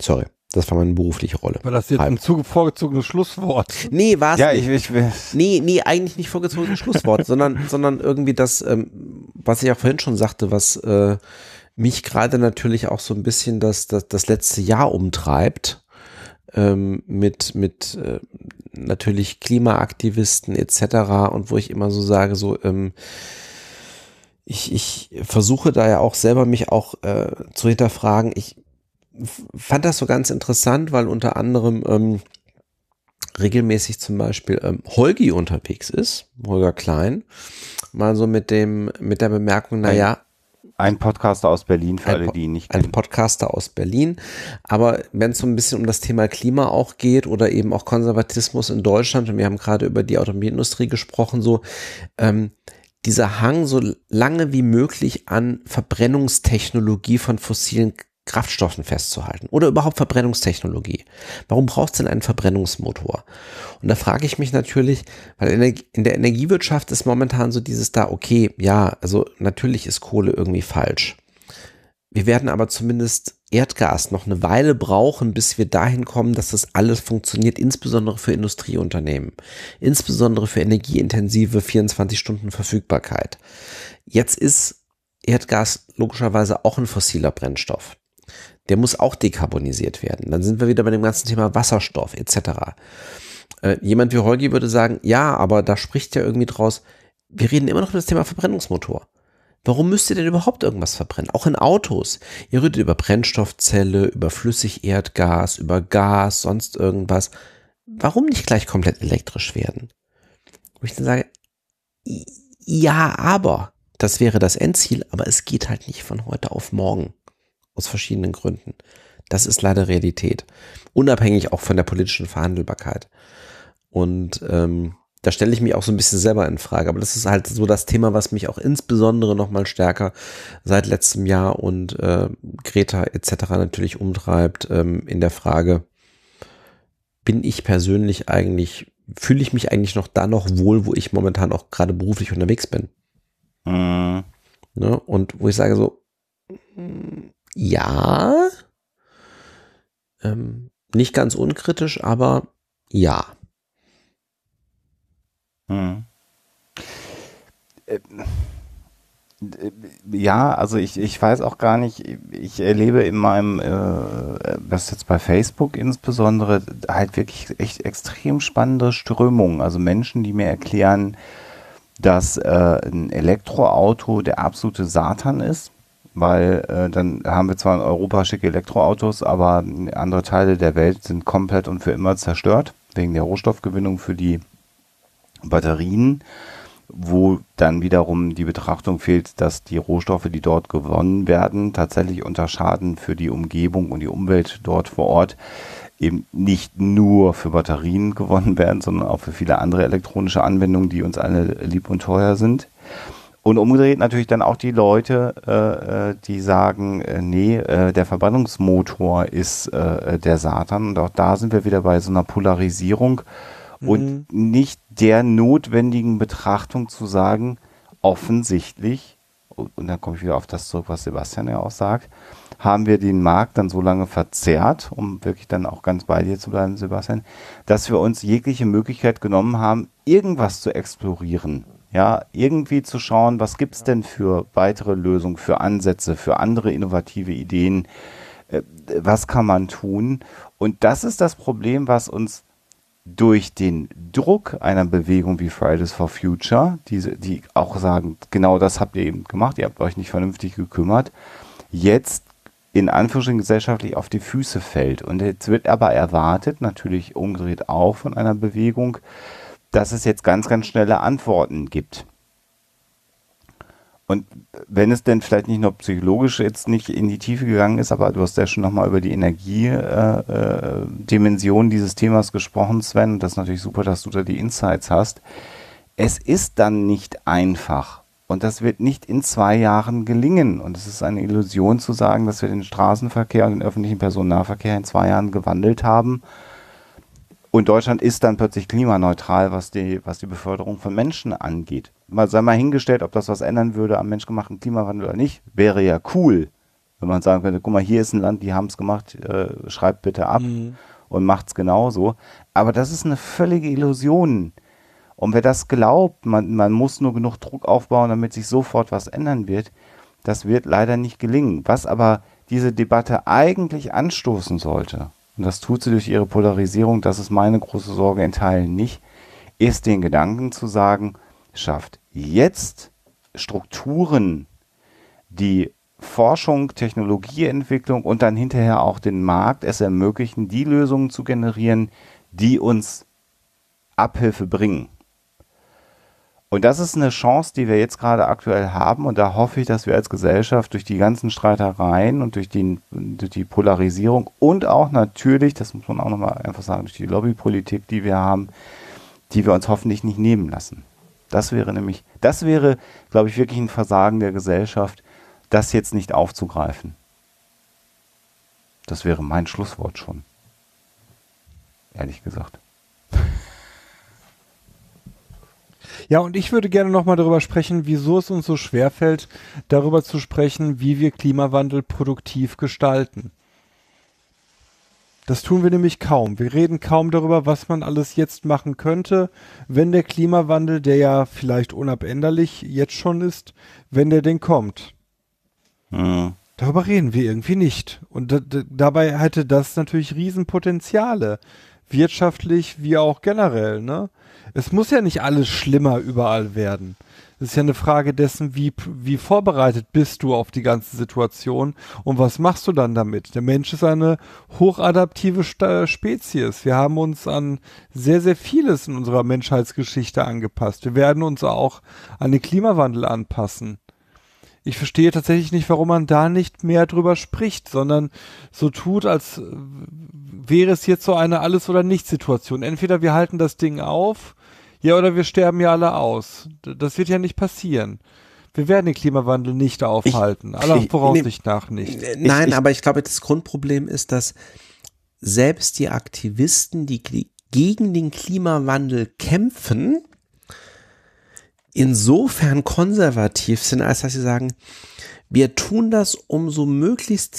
Sorry. Das war meine berufliche Rolle. War das jetzt Halb. ein vorgezogenes Schlusswort? Nee, war es ja, nicht. Ich, ich, nee, nee, eigentlich nicht vorgezogenes Schlusswort, sondern, sondern irgendwie das, ähm, was ich auch vorhin schon sagte, was äh, mich gerade natürlich auch so ein bisschen das, das, das letzte Jahr umtreibt, ähm, mit, mit äh, natürlich Klimaaktivisten etc. und wo ich immer so sage, so, ähm, ich, ich versuche da ja auch selber mich auch äh, zu hinterfragen. Ich fand das so ganz interessant, weil unter anderem ähm, regelmäßig zum Beispiel ähm, Holgi unterwegs ist, Holger Klein, mal so mit dem, mit der Bemerkung, naja, ein Podcaster aus Berlin, für alle, die ihn nicht kennen. Ein Podcaster aus Berlin. Aber wenn es so ein bisschen um das Thema Klima auch geht oder eben auch Konservatismus in Deutschland, und wir haben gerade über die Automobilindustrie gesprochen, so ähm, dieser Hang so lange wie möglich an Verbrennungstechnologie von fossilen Kraftstoffen festzuhalten oder überhaupt Verbrennungstechnologie. Warum braucht es denn einen Verbrennungsmotor? Und da frage ich mich natürlich, weil in der Energiewirtschaft ist momentan so dieses da, okay, ja, also natürlich ist Kohle irgendwie falsch. Wir werden aber zumindest Erdgas noch eine Weile brauchen, bis wir dahin kommen, dass das alles funktioniert, insbesondere für Industrieunternehmen, insbesondere für energieintensive 24 Stunden Verfügbarkeit. Jetzt ist Erdgas logischerweise auch ein fossiler Brennstoff der muss auch dekarbonisiert werden. Dann sind wir wieder bei dem ganzen Thema Wasserstoff etc. Äh, jemand wie Holgi würde sagen, ja, aber da spricht ja irgendwie draus, wir reden immer noch über das Thema Verbrennungsmotor. Warum müsst ihr denn überhaupt irgendwas verbrennen? Auch in Autos. Ihr redet über Brennstoffzelle, über Flüssigerdgas, über Gas, sonst irgendwas. Warum nicht gleich komplett elektrisch werden? Wo ich dann sage, ja, aber das wäre das Endziel, aber es geht halt nicht von heute auf morgen aus verschiedenen Gründen. Das ist leider Realität. Unabhängig auch von der politischen Verhandelbarkeit. Und ähm, da stelle ich mich auch so ein bisschen selber in Frage. Aber das ist halt so das Thema, was mich auch insbesondere noch mal stärker seit letztem Jahr und äh, Greta etc. natürlich umtreibt ähm, in der Frage, bin ich persönlich eigentlich, fühle ich mich eigentlich noch da noch wohl, wo ich momentan auch gerade beruflich unterwegs bin? Mhm. Ne? Und wo ich sage so, ja. Ähm, nicht ganz unkritisch, aber ja. Hm. Äh, ja, also ich, ich weiß auch gar nicht, ich erlebe in meinem, äh, was jetzt bei Facebook insbesondere, halt wirklich echt extrem spannende Strömungen. Also Menschen, die mir erklären, dass äh, ein Elektroauto der absolute Satan ist weil äh, dann haben wir zwar in Europa schicke Elektroautos, aber andere Teile der Welt sind komplett und für immer zerstört, wegen der Rohstoffgewinnung für die Batterien, wo dann wiederum die Betrachtung fehlt, dass die Rohstoffe, die dort gewonnen werden, tatsächlich unter Schaden für die Umgebung und die Umwelt dort vor Ort eben nicht nur für Batterien gewonnen werden, sondern auch für viele andere elektronische Anwendungen, die uns alle lieb und teuer sind. Und umgedreht natürlich dann auch die Leute, äh, äh, die sagen, äh, nee, äh, der Verbrennungsmotor ist äh, der Satan. Und auch da sind wir wieder bei so einer Polarisierung mhm. und nicht der notwendigen Betrachtung zu sagen, offensichtlich, und dann komme ich wieder auf das zurück, was Sebastian ja auch sagt, haben wir den Markt dann so lange verzerrt, um wirklich dann auch ganz bei dir zu bleiben, Sebastian, dass wir uns jegliche Möglichkeit genommen haben, irgendwas zu explorieren ja, irgendwie zu schauen, was gibt es denn für weitere Lösungen, für Ansätze, für andere innovative Ideen, äh, was kann man tun? Und das ist das Problem, was uns durch den Druck einer Bewegung wie Fridays for Future, die, die auch sagen, genau das habt ihr eben gemacht, ihr habt euch nicht vernünftig gekümmert, jetzt in Anführungsstrichen gesellschaftlich auf die Füße fällt. Und jetzt wird aber erwartet, natürlich umgedreht auch von einer Bewegung, dass es jetzt ganz, ganz schnelle Antworten gibt. Und wenn es denn vielleicht nicht nur psychologisch jetzt nicht in die Tiefe gegangen ist, aber du hast ja schon nochmal über die Energiedimension äh, äh, dieses Themas gesprochen, Sven, und das ist natürlich super, dass du da die Insights hast. Es ist dann nicht einfach. Und das wird nicht in zwei Jahren gelingen. Und es ist eine Illusion zu sagen, dass wir den Straßenverkehr und den öffentlichen Personennahverkehr in zwei Jahren gewandelt haben. Und Deutschland ist dann plötzlich klimaneutral, was die, was die Beförderung von Menschen angeht mal sei mal hingestellt, ob das was ändern würde am menschgemachten Klimawandel oder nicht, wäre ja cool, wenn man sagen könnte, guck mal, hier ist ein Land, die haben es gemacht, äh, schreibt bitte ab mhm. und macht's genauso. Aber das ist eine völlige Illusion. Und wer das glaubt, man, man muss nur genug Druck aufbauen, damit sich sofort was ändern wird, das wird leider nicht gelingen. Was aber diese Debatte eigentlich anstoßen sollte, und das tut sie durch ihre Polarisierung, das ist meine große Sorge in Teilen nicht, ist den Gedanken zu sagen, schafft jetzt Strukturen, die Forschung, Technologieentwicklung und dann hinterher auch den Markt es ermöglichen, die Lösungen zu generieren, die uns Abhilfe bringen. Und das ist eine Chance, die wir jetzt gerade aktuell haben. Und da hoffe ich, dass wir als Gesellschaft durch die ganzen Streitereien und durch die, durch die Polarisierung und auch natürlich, das muss man auch nochmal einfach sagen, durch die Lobbypolitik, die wir haben, die wir uns hoffentlich nicht nehmen lassen. Das wäre nämlich, das wäre, glaube ich, wirklich ein Versagen der Gesellschaft, das jetzt nicht aufzugreifen. Das wäre mein Schlusswort schon. Ehrlich gesagt. Ja, und ich würde gerne nochmal darüber sprechen, wieso es uns so schwerfällt, darüber zu sprechen, wie wir Klimawandel produktiv gestalten. Das tun wir nämlich kaum. Wir reden kaum darüber, was man alles jetzt machen könnte, wenn der Klimawandel, der ja vielleicht unabänderlich jetzt schon ist, wenn der denn kommt. Mhm. Darüber reden wir irgendwie nicht. Und dabei hätte das natürlich Riesenpotenziale. Wirtschaftlich wie auch generell, ne? Es muss ja nicht alles schlimmer überall werden. Es ist ja eine Frage dessen, wie, wie vorbereitet bist du auf die ganze Situation und was machst du dann damit? Der Mensch ist eine hochadaptive Spezies. Wir haben uns an sehr, sehr vieles in unserer Menschheitsgeschichte angepasst. Wir werden uns auch an den Klimawandel anpassen. Ich verstehe tatsächlich nicht, warum man da nicht mehr drüber spricht, sondern so tut, als wäre es jetzt so eine Alles- oder Nichts-Situation. Entweder wir halten das Ding auf ja, oder wir sterben ja alle aus. Das wird ja nicht passieren. Wir werden den Klimawandel nicht aufhalten. Ich, aller Voraussicht nee, nach nicht. Nein, ich, ich, aber ich glaube, das Grundproblem ist, dass selbst die Aktivisten, die gegen den Klimawandel kämpfen, insofern konservativ sind, als dass sie sagen, wir tun das, um so möglichst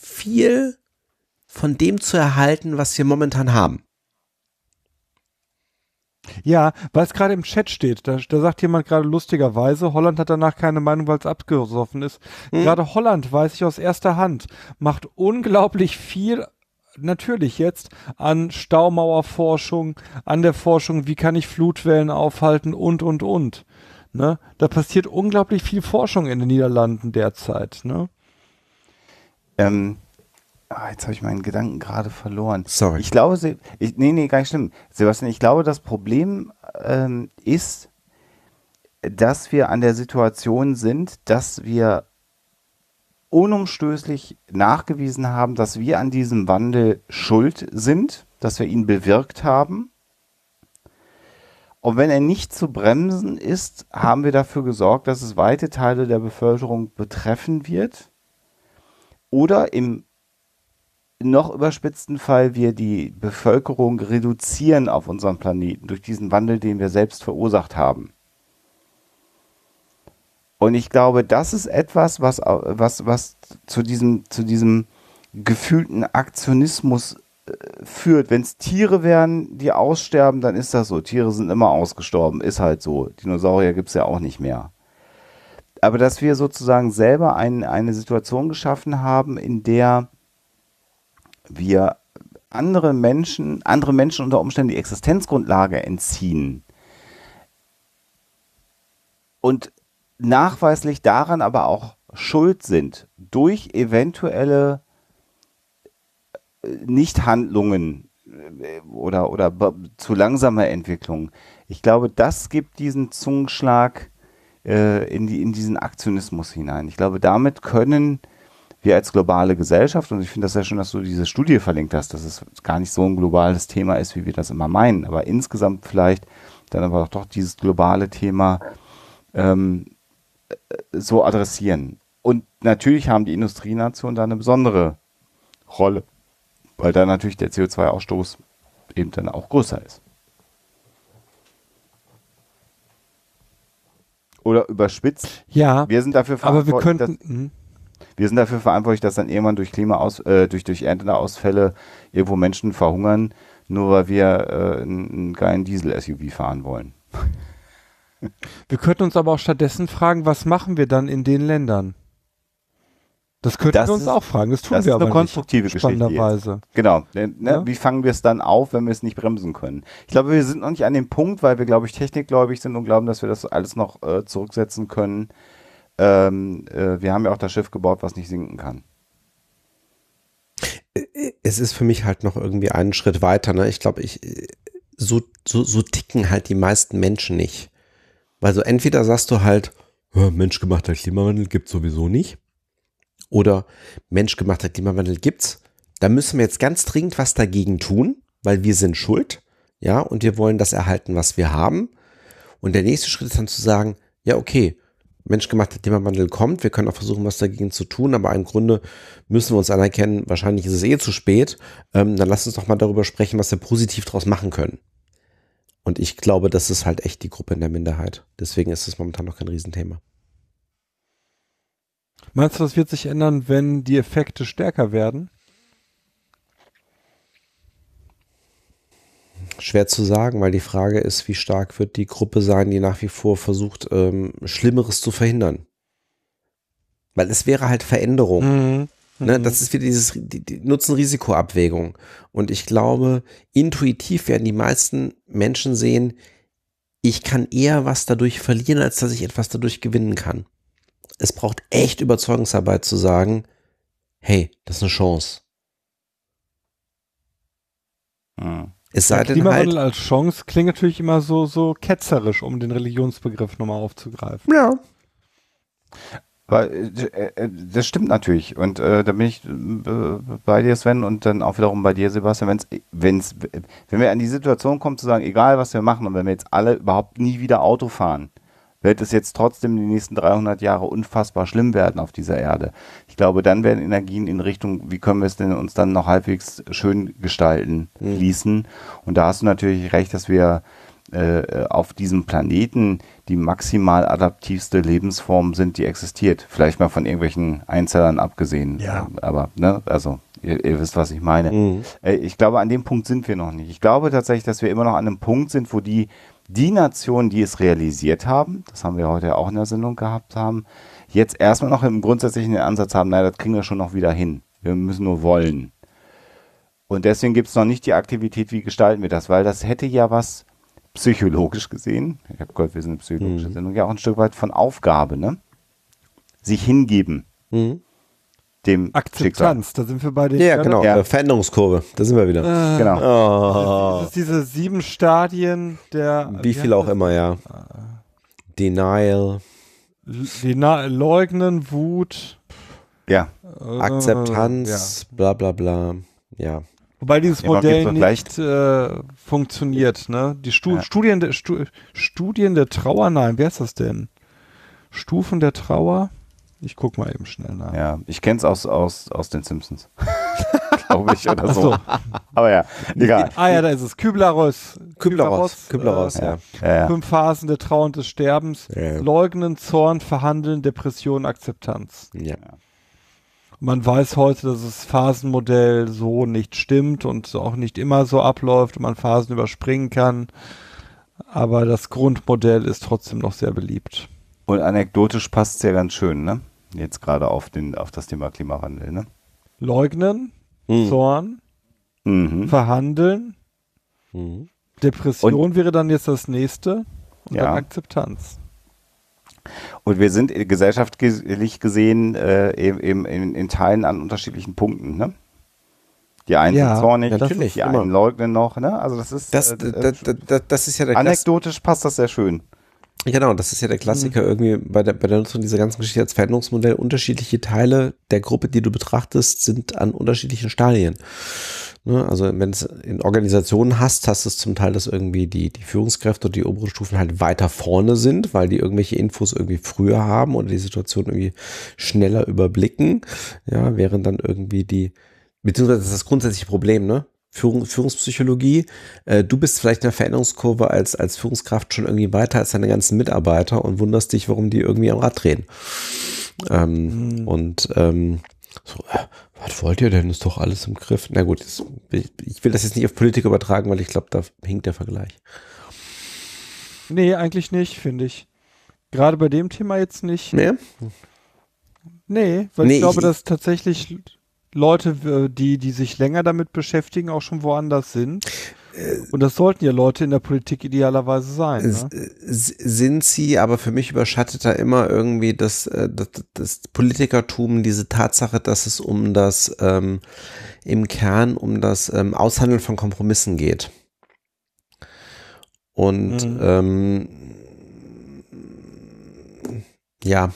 viel von dem zu erhalten, was wir momentan haben. Ja, weil es gerade im Chat steht, da, da sagt jemand gerade lustigerweise, Holland hat danach keine Meinung, weil es abgesoffen ist. Hm. Gerade Holland, weiß ich aus erster Hand, macht unglaublich viel natürlich jetzt an Staumauerforschung, an der Forschung, wie kann ich Flutwellen aufhalten und, und, und. Ne? Da passiert unglaublich viel Forschung in den Niederlanden derzeit. Ne? Ähm, Ah, jetzt habe ich meinen Gedanken gerade verloren. Sorry. Ich glaube, Sie, ich, nee, nee, gar nicht schlimm. Sebastian, ich glaube, das Problem ähm, ist, dass wir an der Situation sind, dass wir unumstößlich nachgewiesen haben, dass wir an diesem Wandel schuld sind, dass wir ihn bewirkt haben. Und wenn er nicht zu bremsen ist, haben wir dafür gesorgt, dass es weite Teile der Bevölkerung betreffen wird. Oder im noch überspitzten Fall wir die Bevölkerung reduzieren auf unserem Planeten durch diesen Wandel, den wir selbst verursacht haben. Und ich glaube, das ist etwas, was, was, was zu, diesem, zu diesem gefühlten Aktionismus äh, führt. Wenn es Tiere wären, die aussterben, dann ist das so. Tiere sind immer ausgestorben, ist halt so. Dinosaurier gibt es ja auch nicht mehr. Aber dass wir sozusagen selber ein, eine Situation geschaffen haben, in der wir andere Menschen, andere Menschen unter Umständen die Existenzgrundlage entziehen und nachweislich daran aber auch schuld sind durch eventuelle äh, Nichthandlungen äh, oder, oder zu langsame Entwicklungen. Ich glaube, das gibt diesen Zungenschlag, äh, in, die, in diesen Aktionismus hinein. Ich glaube, damit können wir als globale Gesellschaft, und ich finde das sehr schön, dass du diese Studie verlinkt hast, dass es gar nicht so ein globales Thema ist, wie wir das immer meinen, aber insgesamt vielleicht dann aber doch dieses globale Thema ähm, äh, so adressieren. Und natürlich haben die Industrienationen da eine besondere Rolle, weil da natürlich der CO2-Ausstoß eben dann auch größer ist. Oder überspitzt. Ja, Wir sind dafür aber wir verantwortlich, könnten. Wir sind dafür verantwortlich, dass dann irgendwann durch Klimaaus, äh, durch, durch Ernteausfälle irgendwo Menschen verhungern, nur weil wir äh, einen, geilen Diesel-SUV fahren wollen. Wir könnten uns aber auch stattdessen fragen, was machen wir dann in den Ländern? Das könnten Das wir uns ist- auch fragen. Das tun das wir ist aber eine konstruktive nicht, spannenderweise. Genau. Ne, ne, Ja. Wie fangen wir es dann auf, wenn wir es nicht bremsen können? Ich glaube, wir sind noch nicht an dem Punkt, weil wir, glaube ich, technikgläubig sind und glauben, dass wir das alles noch äh, zurücksetzen können. Ähm, äh, wir haben ja auch das Schiff gebaut, was nicht sinken kann. es ist für mich halt noch irgendwie einen Schritt weiter. Ne? Ich glaube, ich so, so, so ticken halt die meisten Menschen nicht. Weil so entweder sagst du halt, "Ja, menschgemachter Klimawandel gibt's sowieso nicht. Oder menschgemachter Klimawandel gibt's. Da müssen wir jetzt ganz dringend was dagegen tun, weil wir sind schuld. Ja, und wir wollen das erhalten, was wir haben. Und der nächste Schritt ist dann zu sagen, ja, okay, menschgemachter Klimawandel kommt, wir können auch versuchen, was dagegen zu tun, aber im Grunde müssen wir uns anerkennen, wahrscheinlich ist es eh zu spät. Ähm, dann lass uns doch mal darüber sprechen, was wir positiv daraus machen können. Und ich glaube, das ist halt echt die Gruppe in der Minderheit. Deswegen ist es momentan noch kein Riesenthema. Meinst du, das wird sich ändern, wenn die Effekte stärker werden? Schwer zu sagen, weil die Frage ist, wie stark wird die Gruppe sein, die nach wie vor versucht, ähm, Schlimmeres zu verhindern. Weil es wäre halt Veränderung. Mhm. Ne, das ist wieder dieses die, die Nutzen-Risiko-Abwägung. Und ich glaube, intuitiv werden die meisten Menschen sehen, ich kann eher was dadurch verlieren, als dass ich etwas dadurch gewinnen kann. Es braucht echt Überzeugungsarbeit zu sagen, hey, das ist eine Chance. Hm. Es sei denn Klimawandel halt, als Chance klingt natürlich immer so, so ketzerisch, um den Religionsbegriff nochmal aufzugreifen. ja, Weil, äh, äh, das stimmt natürlich. Und äh, da bin ich äh, bei dir, Sven, und dann auch wiederum bei dir, Sebastian. Wenn's, wenn's, wenn wir an die Situation kommen, zu sagen, egal was wir machen, und wenn wir jetzt alle überhaupt nie wieder Auto fahren, wird es jetzt trotzdem die nächsten 300 Jahre unfassbar schlimm werden auf dieser Erde. Ich glaube, dann werden Energien in Richtung, wie können wir es denn uns dann noch halbwegs schön gestalten, fließen. Und da hast du natürlich recht, dass wir äh, auf diesem Planeten die maximal adaptivste Lebensform sind, die existiert. Vielleicht mal von irgendwelchen Einzellern abgesehen. Ja. Aber, ne, also, ihr, ihr wisst, was ich meine. Mhm. Äh, Ich glaube, an dem Punkt sind wir noch nicht. Ich glaube tatsächlich, dass wir immer noch an einem Punkt sind, wo die, die Nationen, die es realisiert haben, das haben wir heute auch in der Sendung gehabt haben, jetzt erstmal noch im grundsätzlichen Ansatz haben, naja, das kriegen wir schon noch wieder hin. Wir müssen nur wollen. Und deswegen gibt es noch nicht die Aktivität, wie gestalten wir das, weil das hätte ja was psychologisch gesehen, ich habe gehört, wir sind eine psychologische Mhm. Sendung, ja auch ein Stück weit von Aufgabe, ne? Sich hingeben Mhm. dem Schicksal. Akzeptanz, da sind wir bei den ja, genau. Ja. Veränderungskurve, da sind wir wieder. Äh, Genau. Oh, Das ist diese sieben Stadien der wie viel auch immer, ja. Denial, Die Na Leugnen, Wut, Ja. äh, Akzeptanz, bla bla bla. Ja. Ja. Wobei dieses Modell nicht äh, funktioniert, ne? Die Stu Ja. Studien, der, Stu Studien der Trauer, nein, wer ist das denn? Stufen der Trauer? Ich guck mal eben schnell nach. Ja, ich kenne es aus, aus, aus den Simpsons. Glaube ich oder so. so. Aber ja, egal. Ah ja, da ist es. Kübler-Ross. Kübler-Ross, Kübler-Ross, äh, ja. Ja, ja. Fünf Phasen der Trauer des Sterbens. Ja. Leugnen, Zorn, Verhandeln, Depression, Akzeptanz. ja. Man weiß heute, dass das Phasenmodell so nicht stimmt und auch nicht immer so abläuft und man Phasen überspringen kann. Aber das Grundmodell ist trotzdem noch sehr beliebt. Und anekdotisch passt es ja ganz schön, ne? Jetzt gerade auf, den, auf das Thema Klimawandel, ne? Leugnen, Mhm. Zorn, Mhm. Verhandeln, Mhm. Depression wäre dann jetzt das nächste und Ja. dann Akzeptanz. Und wir sind gesellschaftlich gesehen äh, eben, in, in Teilen an unterschiedlichen Punkten, ne? Die einen Ja, sind zornig, ja, natürlich, die immer. einen leugnen noch, ne? Also das ist Das, äh, äh, das, das, das ist ja der Klass anekdotisch passt das sehr schön. Genau, das ist ja der Klassiker irgendwie bei der, bei der Nutzung dieser ganzen Geschichte als Veränderungsmodell. Unterschiedliche Teile der Gruppe, die du betrachtest, sind an unterschiedlichen Stadien. Ne? Also wenn es in Organisationen hast, hast du es zum Teil, dass irgendwie die, die Führungskräfte und die oberen Stufen halt weiter vorne sind, weil die irgendwelche Infos irgendwie früher haben oder die Situation irgendwie schneller überblicken. Ja, während dann irgendwie die, beziehungsweise das ist das grundsätzliche Problem, ne? Führung, Führungspsychologie. Äh, du bist vielleicht in der Veränderungskurve als, als Führungskraft schon irgendwie weiter als deine ganzen Mitarbeiter und wunderst dich, warum die irgendwie am Rad drehen. Ähm, Mhm. Und ähm, so, äh, was wollt ihr denn? Ist doch alles im Griff. Na gut, das, ich, ich will das jetzt nicht auf Politik übertragen, weil ich glaube, da hinkt der Vergleich. Nee, eigentlich nicht, finde ich. Gerade bei dem Thema jetzt nicht. Nee? Nee, weil Nee, ich glaube, ich- dass tatsächlich Leute, äh, die, die sich länger damit beschäftigen, auch schon woanders sind. Und das sollten ja Leute in der Politik idealerweise sein. Ne? äh, Sind sie, aber für mich überschattet da immer irgendwie das, äh, das, das Politikertum, diese Tatsache, dass es um das ähm, im Kern um das ähm, Aushandeln von Kompromissen geht. Und Mhm. ähm, ja,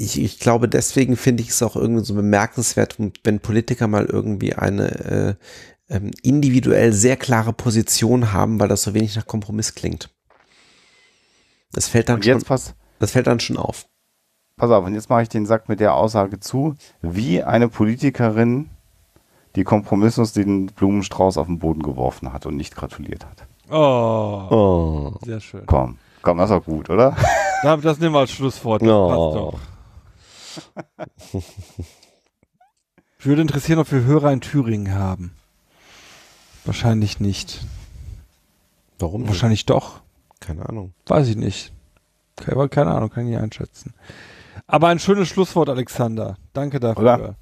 ich, ich glaube, deswegen finde ich es auch irgendwie so bemerkenswert, wenn Politiker mal irgendwie eine äh, ähm, individuell sehr klare Position haben, weil das so wenig nach Kompromiss klingt. Das fällt dann Und schon, jetzt pass, das fällt dann schon auf. pass auf, und jetzt mache ich den Sack mit der Aussage zu, wie eine Politikerin, die kompromisslos den Blumenstrauß auf den Boden geworfen hat und nicht gratuliert hat. Oh, Oh. sehr schön. Komm, komm, das ist doch gut, oder? Da- Das nehmen wir als Schlusswort. Das Oh. passt doch. Ich würde interessieren, ob wir Hörer in Thüringen haben. Wahrscheinlich nicht. Warum? nicht? Wahrscheinlich doch. Keine Ahnung. Weiß ich nicht. Keine, keine Ahnung, kann ich nicht einschätzen. Aber ein schönes Schlusswort, Alexander. Danke dafür. Oder?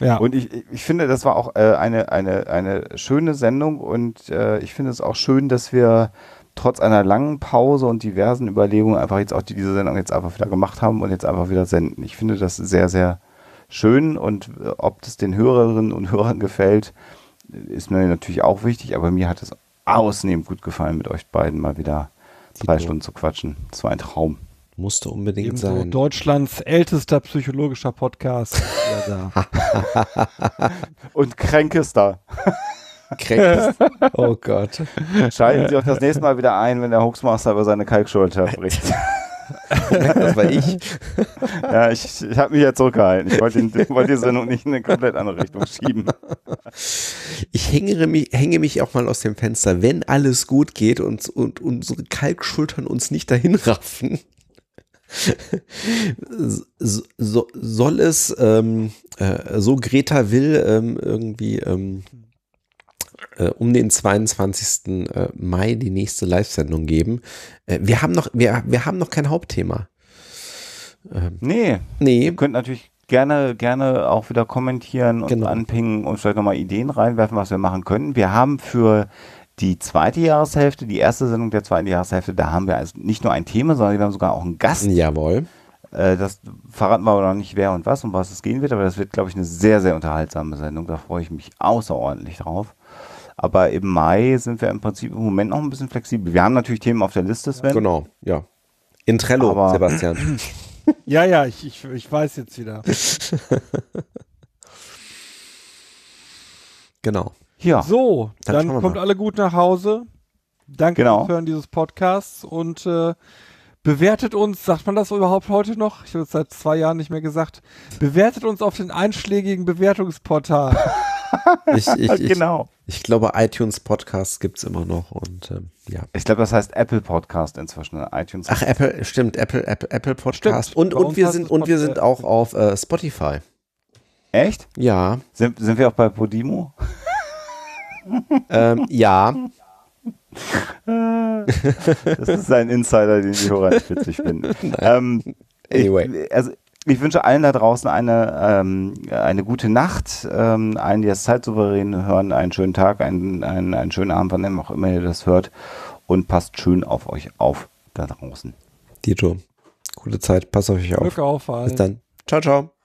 Ja. Und ich, ich finde, das war auch äh, eine, eine, eine schöne Sendung und äh, ich finde es auch schön, dass wir trotz einer langen Pause und diversen Überlegungen einfach jetzt auch die, diese Sendung jetzt einfach wieder gemacht haben und jetzt einfach wieder senden. Ich finde das sehr, sehr schön und äh, ob das den Hörerinnen und Hörern gefällt, ist mir natürlich auch wichtig, aber mir hat es ausnehmend gut gefallen, mit euch beiden mal wieder drei. Stunden zu quatschen. Das war ein Traum. Musste unbedingt Ebenso sein. Deutschlands ältester psychologischer Podcast. ist wieder da. Und kränkester. Kränk. oh Gott. Schalten Sie auch das nächste Mal wieder ein, wenn der Hoaxmaster über seine Kalkschulter spricht. Das war ich. Ja, ich, ich habe mich ja zurückgehalten. Ich wollte, den, wollte die Sendung nicht in eine komplett andere Richtung schieben. Ich hänge mich, hänge mich auch mal aus dem Fenster, wenn alles gut geht und, und unsere Kalkschultern uns nicht dahin raffen. So, so, soll es, ähm, äh, so Greta will, ähm, irgendwie ähm, äh, um den 22. äh, Mai die nächste Live-Sendung geben. Äh, wir, haben noch, wir, wir haben noch kein Hauptthema. Ähm, Nee, nee, ihr könnt natürlich gerne, gerne auch wieder kommentieren und Genau. anpingen und vielleicht nochmal Ideen reinwerfen, was wir machen können. Wir haben für die zweite Jahreshälfte, die erste Sendung der zweiten Jahreshälfte, da haben wir also nicht nur ein Thema, sondern wir haben sogar auch einen Gast. jawohl. Äh, das verraten wir aber noch nicht, wer und was, um was es gehen wird, aber das wird, glaube ich, eine sehr, sehr unterhaltsame Sendung. Da freue ich mich außerordentlich drauf. Aber im Mai sind wir im Prinzip im Moment noch ein bisschen flexibel. Wir haben natürlich Themen auf der Liste, Sven. Genau, ja. In Trello, Aber- Sebastian. ja, ja, ich, ich, ich weiß jetzt wieder. Genau. Ja, So, Dann dann, kommt mal. alle gut nach Hause. Danke Genau. fürs Hören dieses Podcasts und äh, bewertet uns, sagt man das überhaupt heute noch? Ich habe es seit zwei Jahren nicht mehr gesagt. Bewertet uns auf den einschlägigen Bewertungsportalen. Ich, ich, ich, genau. ich glaube, iTunes Podcast gibt's immer noch und ähm, ja. Ich glaube, das heißt Apple Podcast inzwischen. ne? iTunes. Ach, Apple, stimmt, Apple, Apple, Apple Podcast. Stimmt, Und, bei und wir sind, es und wir sind auch auf äh, Spotify. Echt? Ja, Sind, sind wir auch bei Podimo? ähm, ja, Das ist ein Insider, den die Hörer nicht witzig finden. ähm, Anyway. ich, also ich wünsche allen da draußen eine, ähm, eine gute Nacht, ähm, allen, die das zeitsouverän hören, einen schönen Tag, einen, einen, einen schönen Abend, wann auch immer ihr das hört und passt schön auf euch auf da draußen. Dito. Gute Zeit, pass auf euch auf. Glück auf allen. Bis dann. Ciao, ciao.